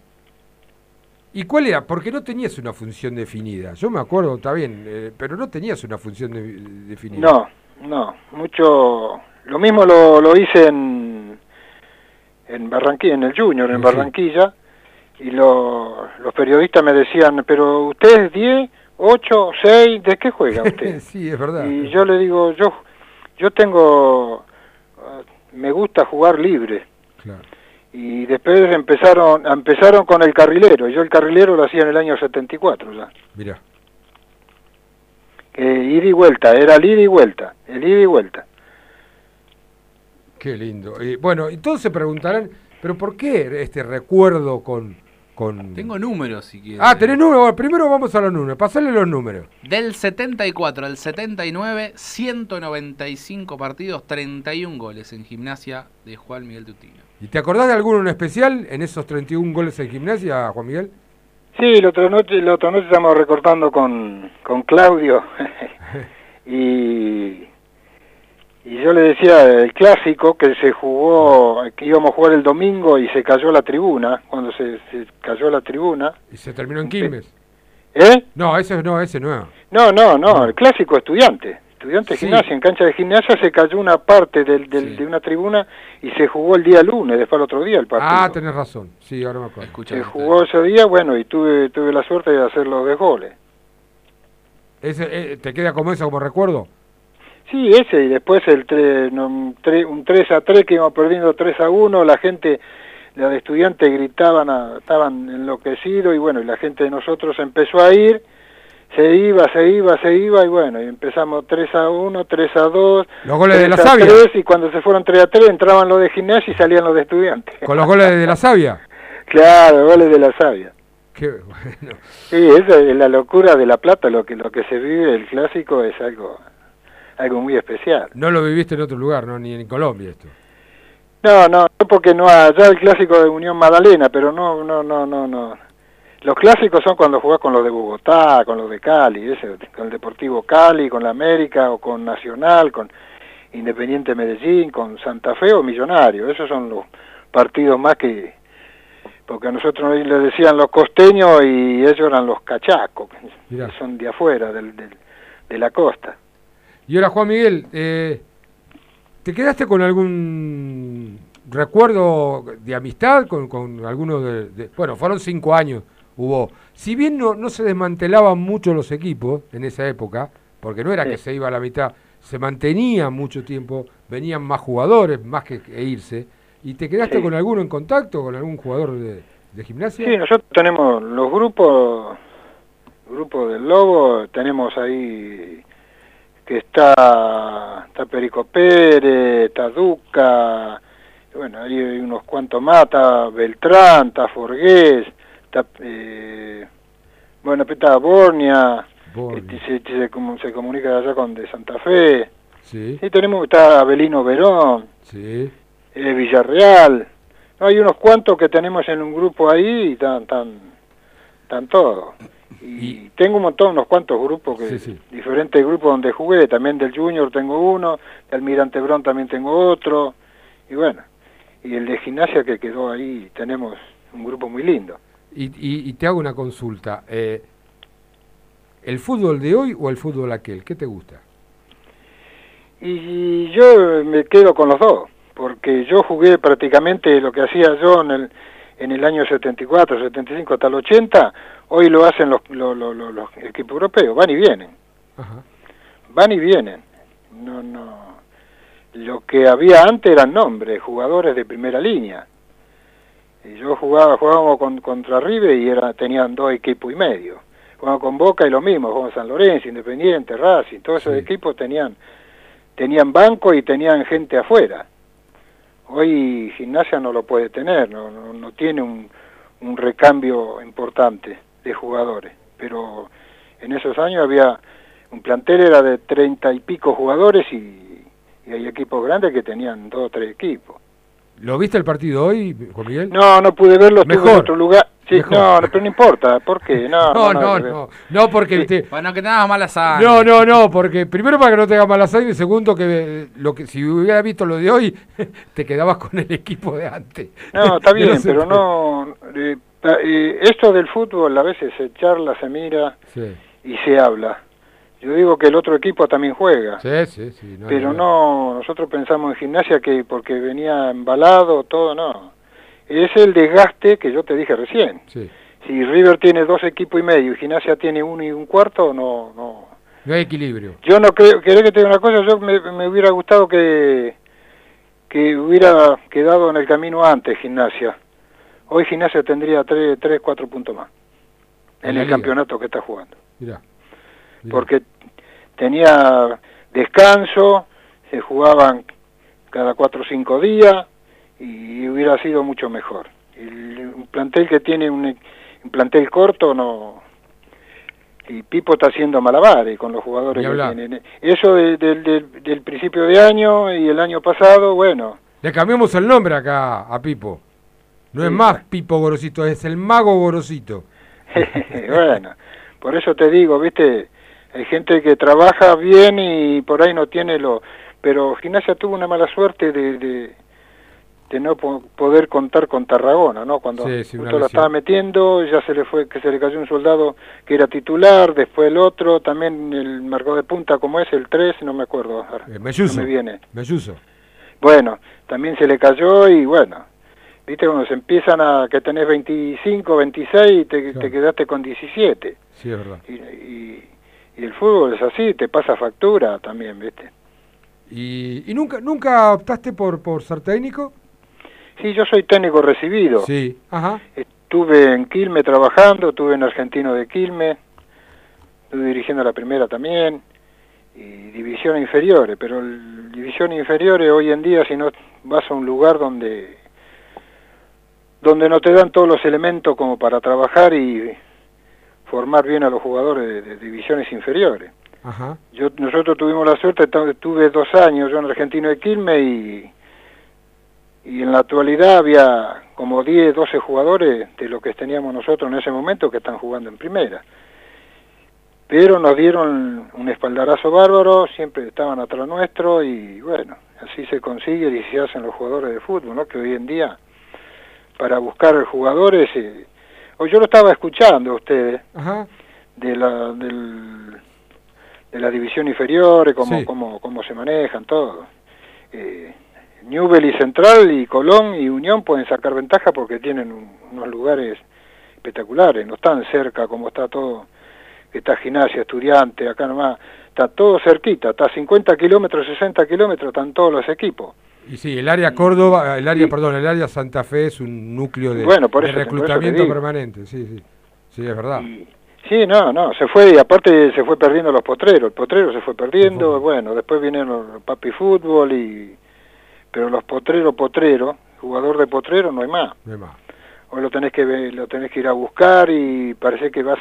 ¿Y cuál era? Porque no tenías una función definida. Yo me acuerdo, está bien, eh, pero no tenías una función de- definida. No, no, mucho, lo mismo lo, lo hice en, en Barranquilla, en el Junior, en Sí. Barranquilla, y lo- los periodistas me decían, pero usted es 10, 8, 6, ¿de qué juega usted? sí, es verdad. y yo le digo, yo, yo tengo, eh, me gusta jugar libre. Claro. Y después empezaron, empezaron con el carrilero, y yo el carrilero lo hacía en el año 74 ya. Mira. Que ida y vuelta, era el ida y vuelta, el ida y vuelta. Qué lindo. Y, bueno, y todos se preguntarán, ¿pero por qué este recuerdo con... con... Tengo números si quieres. Ah, tenés números. Bueno, Primero vamos a los números. Pasale los números. Del 74 al 79, 195 partidos, 31 goles en gimnasia de Juan Miguel Tutino. ¿Y te acordás de alguno en especial en esos 31 goles en gimnasia, Juan Miguel? Sí, la otra noche, la otra noche estamos recortando con, con Claudio y, y yo le decía el clásico que se jugó, que íbamos a jugar el domingo y se cayó la tribuna, cuando se, se cayó la tribuna. Y se terminó en Quilmes. ¿Eh? No, ese no, ese no. No, no, no, el clásico estudiante. Estudiante de Sí. gimnasia, en cancha de gimnasia se cayó una parte del, del- de una tribuna y se jugó el día lunes, después el otro día el partido. Ah, tenés razón. Sí, ahora me acuerdo. se jugó ese día, bueno, y tuve tuve la suerte de hacer los de goles. Ese, eh, ¿Te queda como eso, como recuerdo? Sí, ese, y después el tre- no, un tre- un 3 a 3 que íbamos perdiendo 3 a 1, la gente, de estudiantes gritaban, a- estaban enloquecidos, y bueno, y la gente de nosotros empezó a ir, se iba, se iba, se iba, y bueno, y empezamos 3 a 1, 3 a 2, Los goles de 3 la a Sabia. 3, y cuando se fueron 3 a 3 entraban los de gimnasia y salían los de estudiantes. Con los goles de la Sabia. Claro, goles de la Sabia. Qué bueno. Sí, esa es la locura de La Plata, lo que lo que se vive el clásico es algo algo muy especial. No lo viviste en otro lugar, ¿no? Ni en Colombia esto. No, no, no porque no allá el clásico de Unión Magdalena, pero no, no, no, no, no. Los clásicos son cuando jugás con los de Bogotá, con los de Cali, ese, con el Deportivo Cali, con la América o con Nacional, con Independiente Medellín, con Santa Fe o Millonario. Esos son los partidos más que... Porque a nosotros le decían los costeños y ellos eran los cachacos, que son de afuera, del, del- de la costa. Y ahora, Juan Miguel, eh, ¿te quedaste con algún recuerdo de amistad con, con alguno de, de- Bueno, fueron cinco años, hubo... Si bien no, no se desmantelaban mucho los equipos en esa época, porque no era Sí. que se iba a la mitad, se mantenía mucho tiempo, venían más jugadores, más que, irse, ¿y te quedaste Sí. con alguno en contacto, con algún jugador de, de gimnasia? Sí, nosotros tenemos los grupos, grupo del Lobo, tenemos ahí que está, está Perico Pérez, está Duca, bueno, ahí hay unos cuantos más, está Beltrán, está Forgués, está, eh, bueno, está Bornia, este, se, se, se comunica allá con de Santa Fe, Sí, y tenemos, está Abelino Verón, sí. eh, Villarreal. No, hay unos cuantos que tenemos en un grupo ahí y están, tan, tan todos. Y, tengo un montón, unos cuantos grupos, que Sí, sí. diferentes grupos donde jugué, también del Junior tengo uno, del Almirante Brón también tengo otro, y bueno, y el de gimnasia que quedó ahí, tenemos un grupo muy lindo. Y, y- y te hago una consulta. eh, ¿El fútbol de hoy o el fútbol aquel? ¿Qué te gusta? Y yo me quedo con los dos, porque yo jugué prácticamente lo que hacía yo en el, en el año 74, 75 hasta el 80, hoy lo hacen los, los, los, equipos europeos, van y vienen, Ajá. van y vienen. No, no. Lo que había antes eran nombres, jugadores de primera línea. Y yo jugaba, jugábamos con, contra River y era, tenían dos equipos y medio. Jugábamos con Boca y lo mismo, jugábamos San Lorenzo, Independiente, Racing, todos esos equipos tenían tenían banco y tenían gente afuera. Hoy gimnasia no lo puede tener, no, no, no tiene un, un recambio importante de jugadores. Pero en esos años había un plantel era de treinta y pico jugadores y, Y hay equipos grandes que tenían dos o tres equipos. ¿Lo viste el partido hoy, Juan Miguel? No, no pude verlo, Mejor. en otro lugar. Sí, Mejor. no, no, pero no importa, ¿por qué? No, No, no, porque- no. No, porque te- Bueno, que nada mala sangre. No, no, no, porque primero para que no te haga mala sangre y segundo que lo que si hubiera visto lo de hoy te quedabas con el equipo de antes. No, está bien, pero no... eh, eh, esto del fútbol a veces se charla, se mira Sí, y se habla. Yo digo que el otro equipo también juega. sí, sí, sí, no, pero no, no, nosotros pensamos en gimnasia que porque venía embalado, todo, no. Es el desgaste que yo te dije recién. Sí. Si River tiene dos equipos y medio y gimnasia tiene uno y un cuarto, no, no. no hay equilibrio. Yo no creo, querés que te diga una cosa, yo me, me hubiera gustado que, que hubiera quedado en el camino antes gimnasia. Hoy gimnasia tendría tres, tres, cuatro puntos más En el liga. campeonato que está jugando Mirá. Porque tenía descanso, se jugaban cada cuatro o cinco días y hubiera sido mucho mejor. El, un plantel que tiene un, un plantel corto no y Pipo está haciendo malabares con los jugadores que tienen. Eso de- del- del- del principio de año y el año pasado, bueno, Le cambiamos el nombre acá a Pipo. No es más Pipo Gorosito, es el mago Gorosito. bueno, por eso te digo, viste, hay gente que trabaja bien y por ahí no tiene lo... Pero Gimnasia tuvo una mala suerte de, de, de no po- poder contar con Tarragona, ¿no? Cuando Sí, sí, justo lesión. estaba metiendo, ya se le fue, que se le cayó un soldado que era titular, después el otro, también el marcador de punta como es, el 3, no me acuerdo, ahora, Eh, Melluso. no me viene. Melluso. Bueno, también se le cayó y bueno, viste cuando se empiezan a que tenés 25, 26 y te, te quedaste con 17. Sí, es verdad. Y, y, y el fútbol es así, te pasa factura también, ¿viste? ¿Y, y nunca nunca optaste por, por ser técnico? Sí, yo soy técnico recibido. Sí, ajá. Estuve en Quilme trabajando, estuve en Argentino de Quilme, estuve dirigiendo la primera también, y divisiones inferiores, pero el, divisiones inferiores hoy en día si no vas a un lugar donde donde no te dan todos los elementos como para trabajar y formar bien a los jugadores de- de divisiones inferiores. Ajá. Yo, nosotros tuvimos la suerte, tu- tuve dos años yo en Argentino de Quilme y, y en la actualidad había como 10, 12 jugadores de lo que teníamos nosotros en ese momento que están jugando en primera. Pero nos dieron un espaldarazo bárbaro, siempre estaban atrás nuestro y bueno, así se consigue y se hacen los jugadores de fútbol, ¿no? Que hoy en día, para buscar jugadores, eh, o yo lo estaba escuchando a ustedes, Ajá. de la, del, de la división inferior, cómo, Sí. cómo, cómo se manejan, todo. Eh, Newell y Central y Colón y Unión pueden sacar ventaja porque tienen un- unos lugares espectaculares, no están cerca como está todo, que está gimnasia, estudiante, acá nomás, está todo cerquita, está a 50 kilómetros, 60 kilómetros, están todos los equipos. Y sí, el área Córdoba, el área, perdón, el área Santa Fe es un núcleo de, Bueno, por de eso te- por eso te reclutamiento permanente, sí, sí. Sí, es verdad. Sí, no, no, se fue, y aparte se fue perdiendo los potreros, el potrero se fue perdiendo, bueno, después vinieron los papi fútbol y... Pero los potreros, potrero, jugador de potrero no hay más. No hay más. Hoy lo tenés que lo tenés que ir a buscar y parece que vas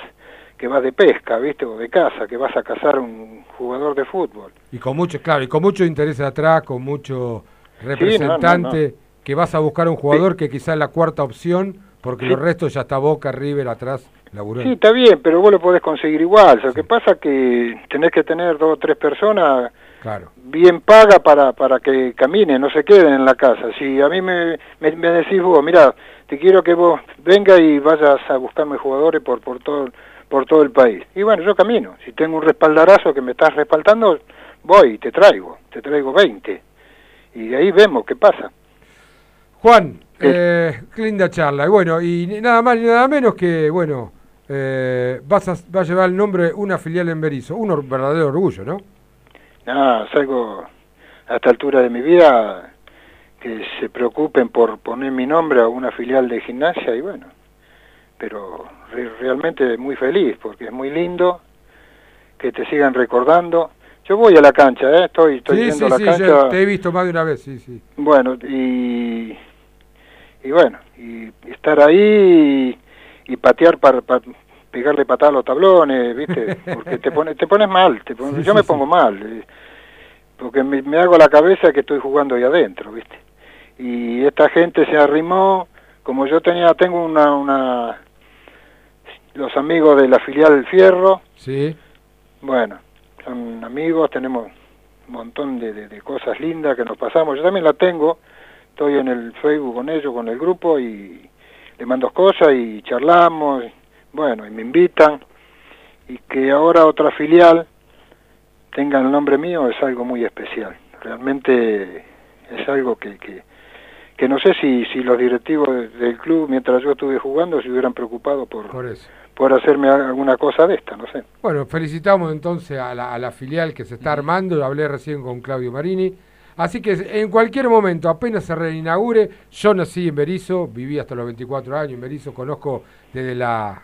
que vas de pesca, ¿viste? O de caza, que vas a cazar un jugador de fútbol. Y con mucho, claro, y con mucho interés atrás, con mucho no, representante, no, que vas a buscar un jugador que quizás es la cuarta opción, porque Sí. los restos ya está Boca, River atrás, laburando. Sí, está bien, pero vos lo podés conseguir igual. Lo que pasa que tenés que tener dos o tres personas Claro. bien paga para, para que caminen, no se queden en la casa. Si a mí me, me, me decís vos, mira, te quiero que vos venga y vayas a buscarme jugadores por, por, todo, por todo el país. Y bueno, yo camino. Si tengo un respaldarazo que me estás respaldando, voy y te traigo. Te traigo 20. Y de ahí vemos qué pasa. Juan, eh, qué linda charla. Y bueno, y nada más ni nada menos que, bueno, eh, vas, a, vas a llevar el nombre una filial en Berizo. Un verdadero orgullo, ¿no? Nada, es algo a esta altura de mi vida que se preocupen por poner mi nombre a una filial de gimnasia y bueno, pero re- realmente muy feliz porque es muy lindo que te sigan recordando. Yo voy a la cancha, ¿eh? estoy, estoy sí, yendo sí, a la sí, cancha. te he visto más de una vez, sí, sí. Bueno, y, y bueno, y estar ahí y, y patear para, pegarle patada a los tablones, ¿viste? Porque te, pone, te pones mal, te pones- Sí, yo me pongo mal. eh. porque me, me hago la cabeza que estoy jugando ahí adentro, ¿viste? Y esta gente se arrimó, como yo tenía, tengo una, una los amigos de la filial Fierro, Sí. bueno, son amigos, tenemos un montón de, de- cosas lindas que nos pasamos. Yo también la tengo, estoy en el Facebook con ellos, con el grupo, y le mando cosas y charlamos, bueno, y me invitan. Y que ahora otra filial tenga el nombre mío es algo muy especial. Realmente es algo que, que, que no sé si, si los directivos de- del club, mientras yo estuve jugando, se hubieran preocupado por, Por eso. por hacerme alguna cosa de esta, no sé. Bueno, felicitamos entonces a la, a la filial que se está armando, hablé recién con Claudio Marini. Así que en cualquier momento, apenas se reinaugure, yo nací en Berizo, viví hasta los 24 años en Berizo, conozco desde la,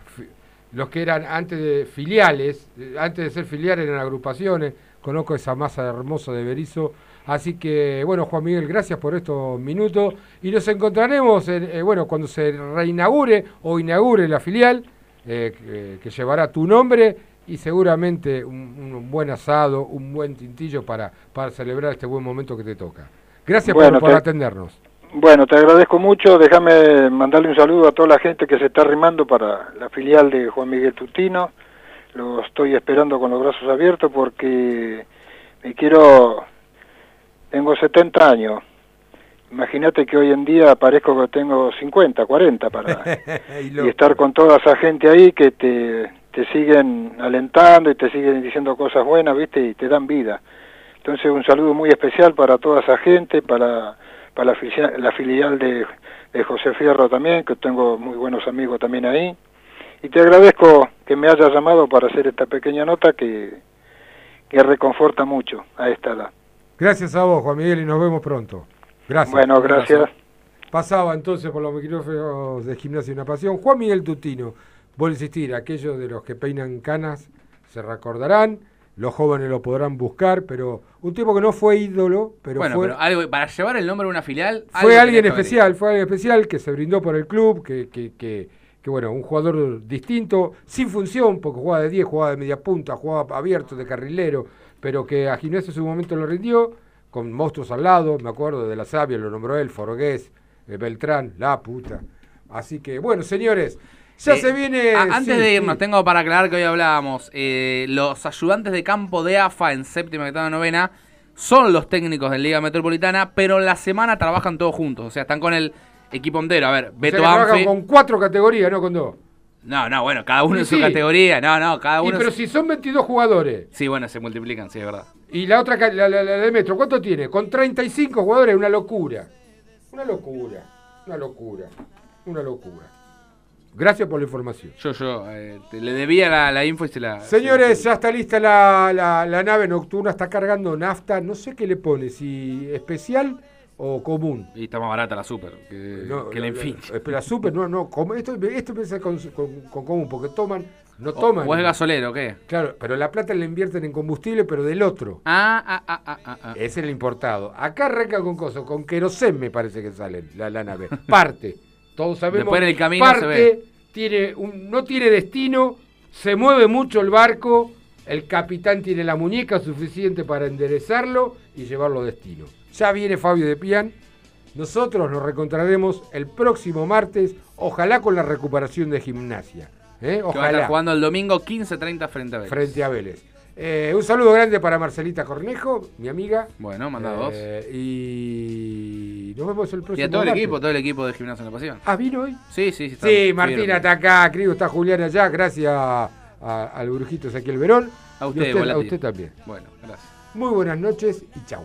los que eran antes de filiales, eh, antes de ser filiales eran agrupaciones, conozco esa masa hermosa de Berizo. Así que, bueno, Juan Miguel, gracias por estos minutos y nos encontraremos, en, eh, bueno, cuando se reinaugure o inaugure la filial, eh, que, que llevará tu nombre y seguramente un, un buen asado, un buen tintillo para, para celebrar este buen momento que te toca. Gracias Bueno, por, por te- atendernos. Bueno, te agradezco mucho. Déjame mandarle un saludo a toda la gente que se está arrimando para la filial de Juan Miguel Tutino. Lo estoy esperando con los brazos abiertos porque me quiero... Tengo 70 años. Imagínate que hoy en día parezco que tengo 50, 40 para... y estar con toda esa gente ahí que te, te siguen alentando y te siguen diciendo cosas buenas, ¿viste? Y te dan vida. Entonces un saludo muy especial para toda esa gente, para, para la, filial, la filial de, de José Fierro también, que tengo muy buenos amigos también ahí. Y te agradezco que me hayas llamado para hacer esta pequeña nota que, que reconforta mucho a esta edad. Gracias a vos, Juan Miguel, y nos vemos pronto. Gracias. Bueno, gracias. Pasaba entonces por los micrófonos de Gimnasia y una Pasión. Juan Miguel Tutino, vuelvo a insistir, aquellos de los que peinan canas se recordarán, los jóvenes lo podrán buscar, pero un tipo que no fue ídolo, pero bueno, fue, pero algo, para llevar el nombre de una filial. fue alguien especial, fue alguien especial que se brindó por el club, que, que, que, que, bueno, un jugador distinto, sin función, porque jugaba de 10, jugaba de media punta, jugaba abierto, de carrilero, pero que a Gimnasia en su momento lo rindió, con monstruos al lado, me acuerdo de la Sabia, lo nombró él, Forgués, eh, Beltrán, la puta. Así que, bueno, señores, ya Eh, se viene... a- antes sí, de irnos, sí. tengo para aclarar que hoy hablábamos. eh, los ayudantes de campo de AFA en séptima, octava, novena son los técnicos de Liga Metropolitana, pero la semana trabajan todos juntos. O sea, están con el equipo entero. A ver, O sea, Beto que trabajan con cuatro categorías, no con dos. No, no, bueno, cada uno Sí, en su sí. categoría. No, no, cada Y uno. pero en su- si son 22 jugadores, Sí, bueno, se multiplican, sí, es verdad. Y la otra, la, la- la de Metro, ¿cuánto tiene? Con 35 jugadores, una locura. Una locura, una locura, una locura. Gracias por la información. Yo, yo, eh, te- le debía la, la info y se la. Señores, ya está lista la, la- la nave nocturna, está cargando nafta, no sé qué le pone, si especial o común. Y está más barata la super que, No, que la la- Infinity. la- la super, no, no, esto, esto empieza con, con- con común, porque toman, no toman. o es gasolero, ¿o qué? Claro, pero la plata la invierten en combustible, pero del otro. Ah, ah, ah, ah, ah, ah. Es el importado. Acá arranca con cosas, con querosén me parece que salen la, la nave. Parte. Todos sabemos. Después en el camino parte, se ve. Tiene un, no tiene destino, se mueve mucho el barco, el capitán tiene la muñeca suficiente para enderezarlo y llevarlo a destino. Ya viene Fabio de Pian. Nosotros nos reencontraremos el próximo martes, ojalá con la recuperación de gimnasia. ¿eh? Que va a Ojalá estar jugando el domingo 15-30 frente a Vélez. frente a Vélez. Eh, un saludo grande para Marcelita Cornejo, mi amiga. Bueno, manda dos. Eh, y nos vemos el próximo Y a todo el equipo, todo el equipo de Gimnasia en la Pasión. Ah, ¿vino hoy? Sí, sí, sí. está Sí. Martina está acá, Crigo está Julián allá, gracias a- a- al brujito Ezequiel Verón. A Y usted, a Volati. usted también. Bueno, gracias. Muy buenas noches y chau.